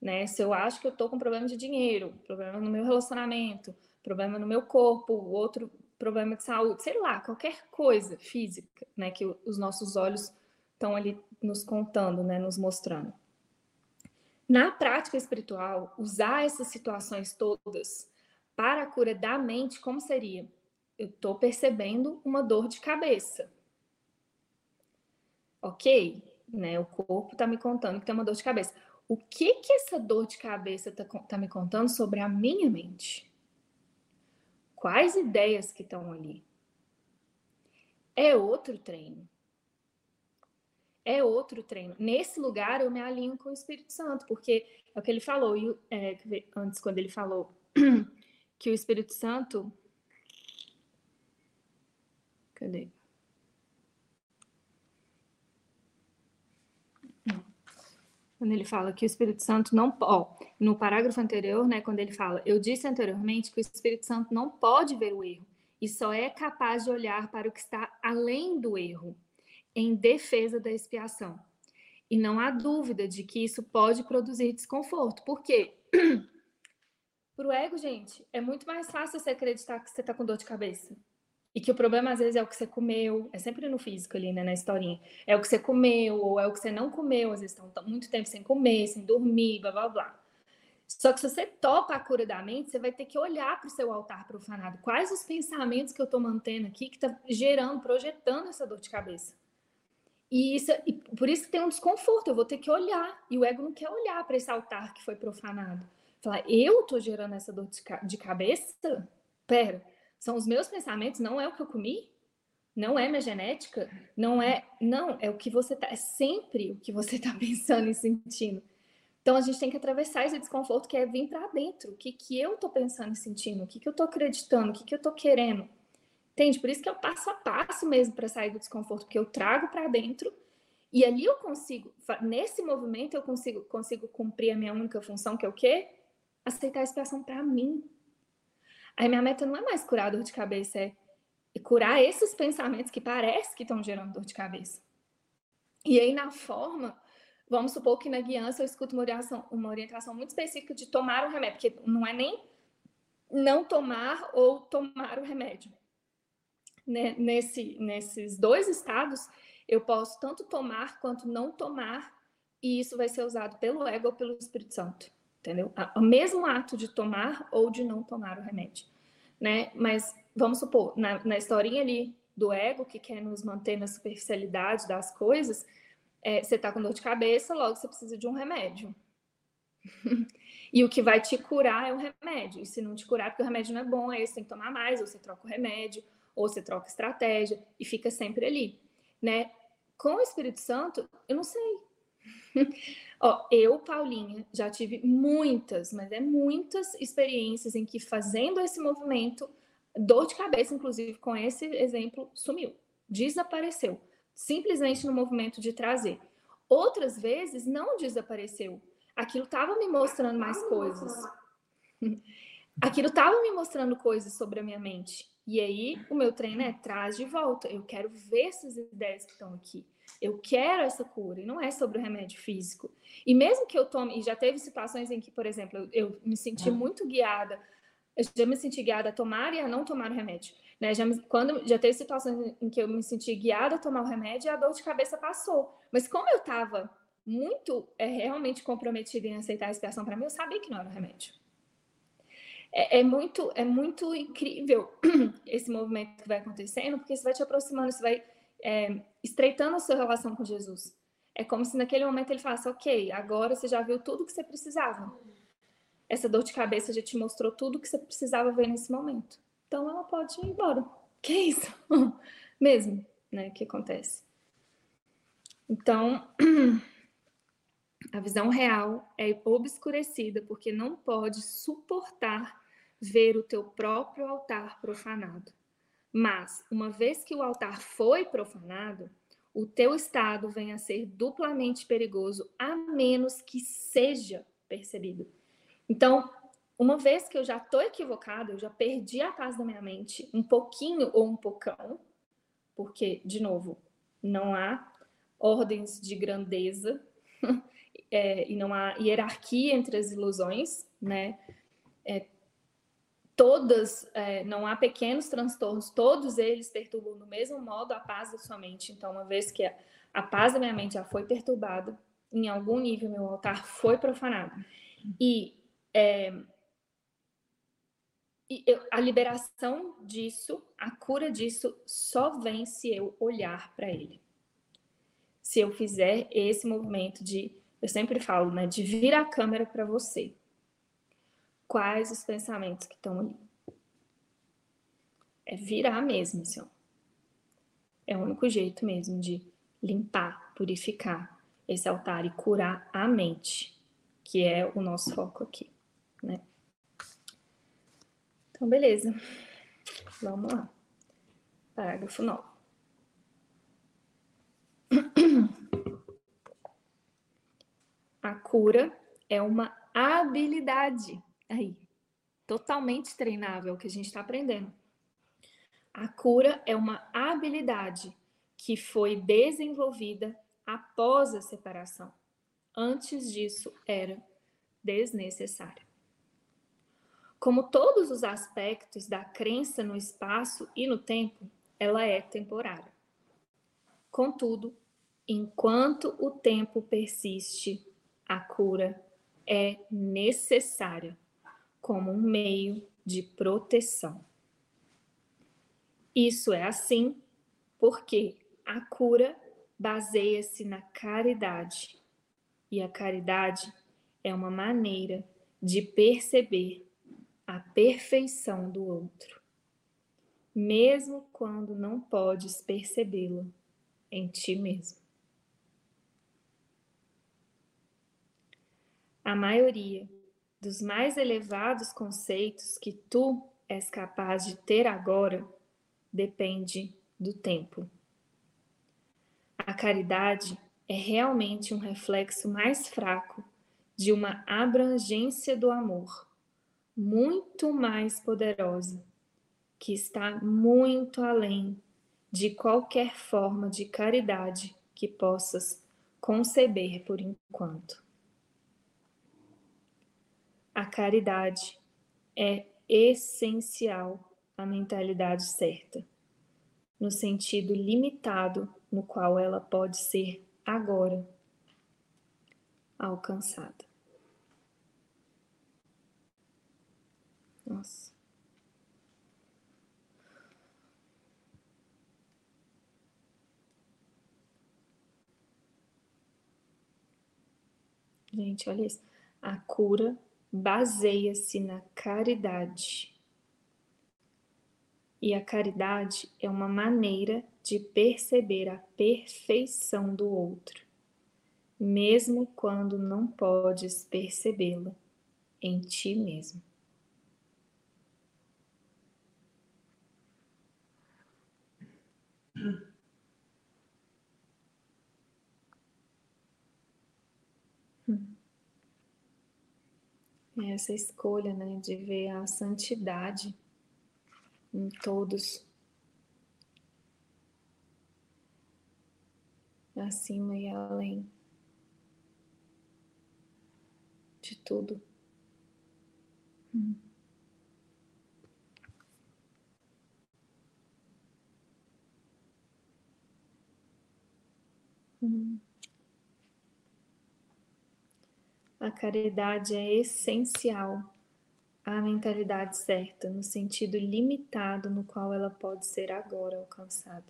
Né? Se eu acho que eu estou com problema de dinheiro, problema no meu relacionamento, problema no meu corpo, outro problema de saúde, sei lá, qualquer coisa física, né, que os nossos olhos estão ali nos contando, né, nos mostrando. Na prática espiritual, usar essas situações todas para a cura da mente, como seria? Eu estou percebendo uma dor de cabeça. Ok? Né? O corpo está me contando que tem uma dor de cabeça. O que que essa dor de cabeça está tá me contando sobre a minha mente? Quais ideias que estão ali? É outro treino. É outro treino. Nesse lugar eu me alinho com o Espírito Santo, porque é o que ele falou, e, é, antes quando ele falou que o Espírito Santo. Cadê? Quando ele fala que o Espírito Santo não pode, no parágrafo anterior, né, quando ele fala, eu disse anteriormente que o Espírito Santo não pode ver o erro e só é capaz de olhar para o que está além do erro, em defesa da expiação. E não há dúvida de que isso pode produzir desconforto. Por quê? Para o ego, gente, é muito mais fácil você acreditar que você está com dor de cabeça. E que o problema, às vezes, é o que você comeu, é sempre no físico ali, né, na historinha. É o que você comeu, ou é o que você não comeu, às vezes estão muito tempo sem comer, sem dormir, blá blá blá. Só que se você topa a cura da mente, você vai ter que olhar para o seu altar profanado. Quais os pensamentos que eu estou mantendo aqui que está gerando, projetando essa dor de cabeça? E, isso, e por isso que tem um desconforto, eu vou ter que olhar. E o ego não quer olhar para esse altar que foi profanado. Falar, eu estou gerando essa dor de, de cabeça? Pera, são os meus pensamentos, não é o que eu comi, não é minha genética, não é, não, é o que você tá, é sempre o que você tá pensando e sentindo. Então a gente tem que atravessar esse desconforto que é vir para dentro, o que que eu tô pensando e sentindo, o que que eu tô acreditando, o que que eu tô querendo. Entende? Por isso que é o passo a passo mesmo para sair do desconforto, que eu trago para dentro e ali eu consigo, nesse movimento eu consigo consigo cumprir a minha única função, que é o quê? Aceitar a expiação para mim, Aí minha meta não é mais curar dor de cabeça, é curar esses pensamentos que parece que estão gerando dor de cabeça. E aí na forma, vamos supor que na guiança eu escuto uma orientação, uma orientação muito específica de tomar o remédio, porque não é nem não tomar ou tomar o remédio. Né? Nesse, nesses dois estados, eu posso tanto tomar quanto não tomar, e isso vai ser usado pelo ego ou pelo Espírito Santo entendeu? O mesmo ato de tomar ou de não tomar o remédio, né? Mas vamos supor, na, na historinha ali do ego, que quer nos manter na superficialidade das coisas, é, você tá com dor de cabeça, logo você precisa de um remédio. e o que vai te curar é o remédio. E se não te curar, porque o remédio não é bom, aí você tem que tomar mais, ou você troca o remédio, ou você troca estratégia, e fica sempre ali, né? Com o Espírito Santo, eu não sei. Ó, eu, Paulinha, já tive muitas, mas é muitas experiências em que fazendo esse movimento, dor de cabeça, inclusive com esse exemplo, sumiu, desapareceu, simplesmente no movimento de trazer. Outras vezes não desapareceu. Aquilo estava me mostrando mais coisas. Aquilo estava me mostrando coisas sobre a minha mente. E aí, o meu treino é traz de volta. Eu quero ver essas ideias que estão aqui. Eu quero essa cura, e não é sobre o remédio físico. E mesmo que eu tome, e já teve situações em que, por exemplo, eu, eu me senti uhum. muito guiada, eu já me senti guiada a tomar e a não tomar o remédio. Né? Já, quando, já teve situações em que eu me senti guiada a tomar o remédio e a dor de cabeça passou. Mas como eu estava muito é, realmente comprometida em aceitar a expiação para mim, eu sabia que não era o remédio. é, é, muito, é muito incrível esse movimento que vai acontecendo, porque você vai te aproximando, você vai é, estreitando a sua relação com Jesus. É como se naquele momento ele falasse, ok, agora você já viu tudo que você precisava. Essa dor de cabeça já te mostrou tudo que você precisava ver nesse momento. Então ela pode ir embora. Que é isso? Mesmo, né? Que acontece. Então, a visão real é obscurecida porque não pode suportar ver o teu próprio altar profanado. Mas, uma vez que o altar foi profanado, o teu estado vem a ser duplamente perigoso, a menos que seja percebido. Então, uma vez que eu já estou equivocado, eu já perdi a paz da minha mente, um pouquinho ou um pocão, porque, de novo, não há ordens de grandeza é, e não há hierarquia entre as ilusões, né? É, todas, é, não há pequenos transtornos, todos eles perturbam do mesmo modo a paz da sua mente. Então, uma vez que a, a paz da minha mente já foi perturbada, em algum nível meu altar foi profanado. E, é, e eu, a liberação disso, a cura disso, só vem se eu olhar para ele. Se eu fizer esse movimento de, eu sempre falo, né, de virar a câmera para você quais os pensamentos que estão ali. É virar mesmo, assim, ó. É o único jeito mesmo de limpar, purificar esse altar e curar a mente, que é o nosso foco aqui, né? Então, beleza. Vamos lá. Parágrafo 9. A cura é uma habilidade aí, totalmente treinável que a gente está aprendendo. A cura é uma habilidade que foi desenvolvida após a separação. Antes disso, era desnecessária. Como todos os aspectos da crença no espaço e no tempo, ela é temporária. Contudo, enquanto o tempo persiste, a cura é necessária como um meio de proteção. Isso é assim porque a cura baseia-se na caridade, e a caridade é uma maneira de perceber a perfeição do outro, mesmo quando não podes percebê-la em ti mesmo. A maioria dos mais elevados conceitos que tu és capaz de ter agora depende do tempo. A caridade é realmente um reflexo mais fraco de uma abrangência do amor, muito mais poderosa, que está muito além de qualquer forma de caridade que possas conceber por enquanto. A caridade é essencial à mentalidade certa, no sentido limitado no qual ela pode ser agora alcançada. Nossa. Gente, olha isso. A cura baseia-se na caridade. E a caridade é uma maneira de perceber a perfeição do outro, mesmo quando não podes percebê-la em ti mesmo. É essa escolha, né, de ver a santidade em todos, acima e além de tudo. Hum. Hum. A caridade é essencial a mentalidade certa, no sentido limitado no qual ela pode ser agora alcançada.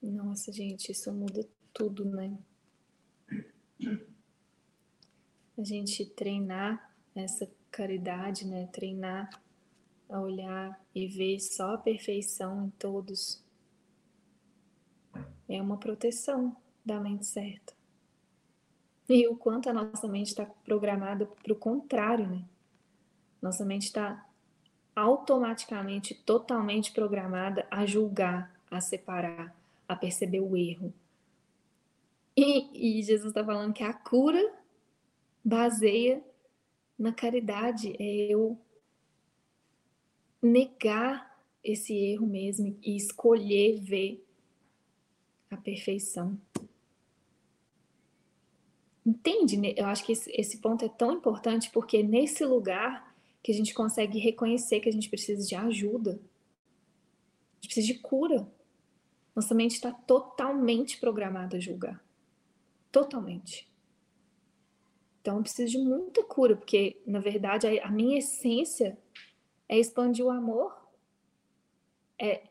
Nossa, gente, isso muda tudo, né? A gente treinar essa caridade, né? Treinar a olhar e ver só a perfeição em todos é uma proteção da mente certa. E o quanto a nossa mente está programada para o contrário, né? Nossa mente está automaticamente, totalmente programada a julgar, a separar, a perceber o erro. E, e Jesus está falando que a cura baseia na caridade, é eu negar esse erro mesmo e escolher ver a perfeição. Entende? Né? Eu acho que esse, ponto é tão importante porque nesse lugar que a gente consegue reconhecer que a gente precisa de ajuda, a gente precisa de cura. Nossa mente está totalmente programada a julgar. Totalmente. Então eu preciso de muita cura, porque na verdade a minha essência é expandir o amor. É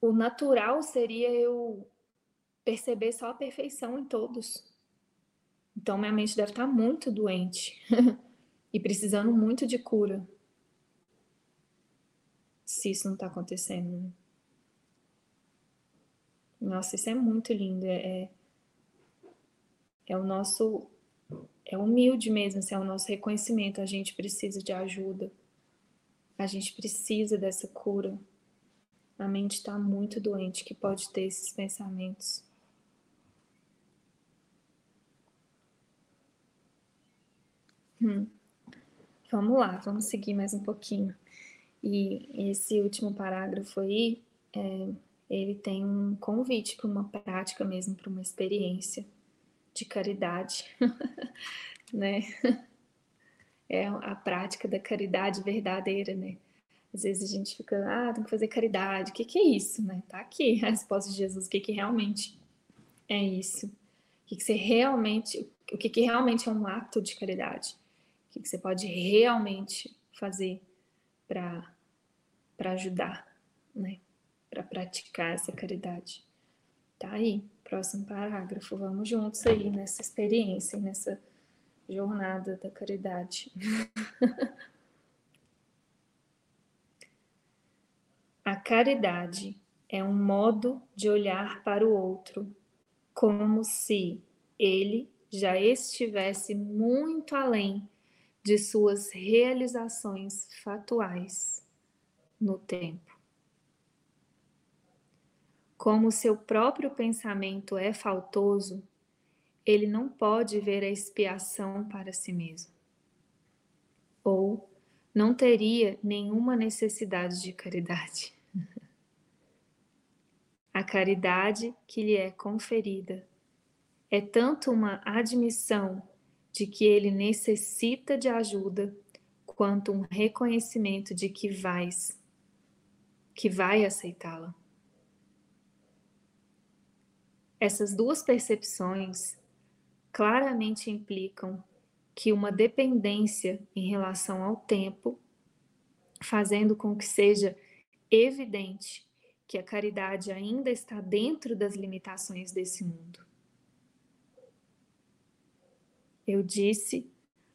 o natural seria eu perceber só a perfeição em todos. Então minha mente deve estar muito doente e precisando muito de cura. Se isso não está acontecendo. Né? Nossa, isso é muito lindo. É, é, é o nosso. É humilde mesmo, assim, é o nosso reconhecimento. A gente precisa de ajuda. A gente precisa dessa cura. A mente está muito doente que pode ter esses pensamentos. Hum. Vamos lá, vamos seguir mais um pouquinho. E esse último parágrafo aí, é, ele tem um convite para uma prática mesmo, para uma experiência de caridade, né? É a prática da caridade verdadeira, né? Às vezes a gente fica, ah, tem que fazer caridade, o que, que é isso, né? Tá aqui a resposta de Jesus, o que, que realmente é isso? O que, que você realmente, o que, que realmente é um ato de caridade? O que, que você pode realmente fazer para ajudar, né? para praticar essa caridade. Tá aí, próximo parágrafo. Vamos juntos aí nessa experiência, nessa jornada da caridade. A caridade é um modo de olhar para o outro como se ele já estivesse muito além de suas realizações fatuais no tempo como seu próprio pensamento é faltoso, ele não pode ver a expiação para si mesmo. Ou não teria nenhuma necessidade de caridade. A caridade que lhe é conferida é tanto uma admissão de que ele necessita de ajuda, quanto um reconhecimento de que vais, que vai aceitá-la. Essas duas percepções claramente implicam que uma dependência em relação ao tempo, fazendo com que seja evidente que a caridade ainda está dentro das limitações desse mundo. Eu disse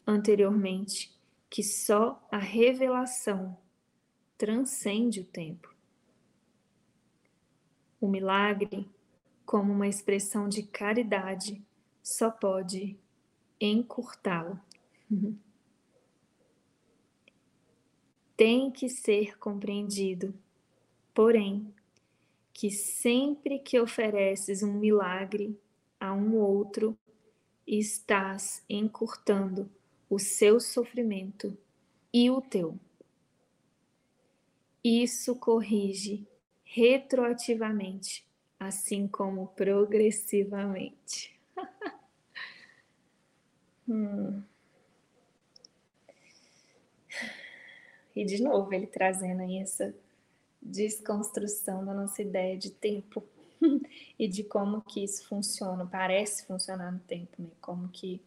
anteriormente que só a revelação transcende o tempo. O milagre como uma expressão de caridade, só pode encurtá-la. Tem que ser compreendido, porém, que sempre que ofereces um milagre a um outro, estás encurtando o seu sofrimento e o teu. Isso corrige retroativamente assim como progressivamente. Hum. E de novo, ele trazendo aí essa desconstrução da nossa ideia de tempo. e de como que isso funciona, parece funcionar no tempo, né? Como que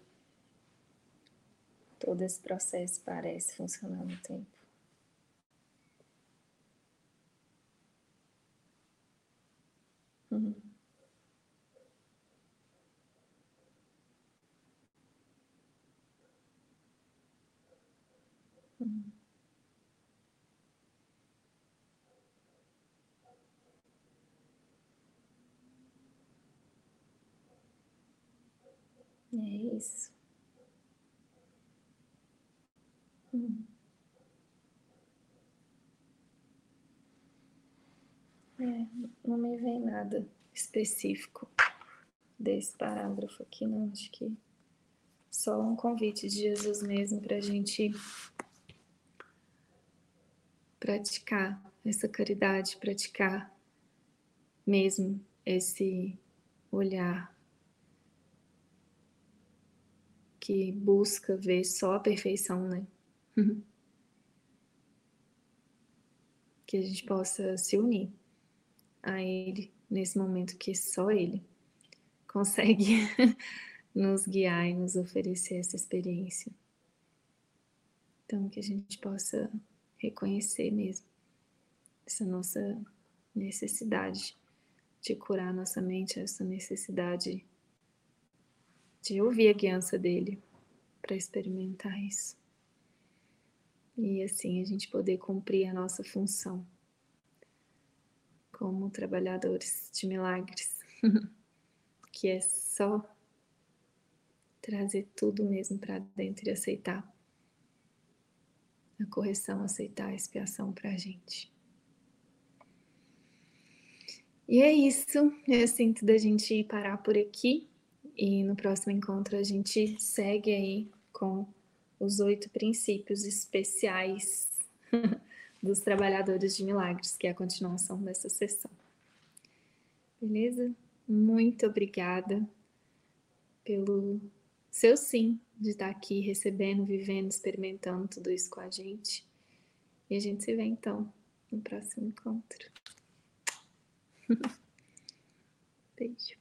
todo esse processo parece funcionar no tempo. Uhum. É isso. Hum. É, não me vem nada específico desse parágrafo aqui, não. Acho que só um convite de Jesus mesmo para a gente praticar essa caridade, praticar mesmo esse olhar que busca ver só a perfeição, né? que a gente possa se unir a Ele nesse momento que só Ele consegue nos guiar e nos oferecer essa experiência. Então, que a gente possa reconhecer mesmo essa nossa necessidade de curar nossa mente, essa necessidade de ouvir a guiança dele para experimentar isso. E assim a gente poder cumprir a nossa função como trabalhadores de milagres, que é só trazer tudo mesmo para dentro e aceitar a correção, aceitar a expiação para a gente. E é isso, eu sinto da gente parar por aqui e no próximo encontro a gente segue aí com os oito princípios especiais dos trabalhadores de milagres, que é a continuação dessa sessão. Beleza? Muito obrigada pelo seu sim de estar aqui recebendo, vivendo, experimentando tudo isso com a gente. E a gente se vê então no próximo encontro. Beijo.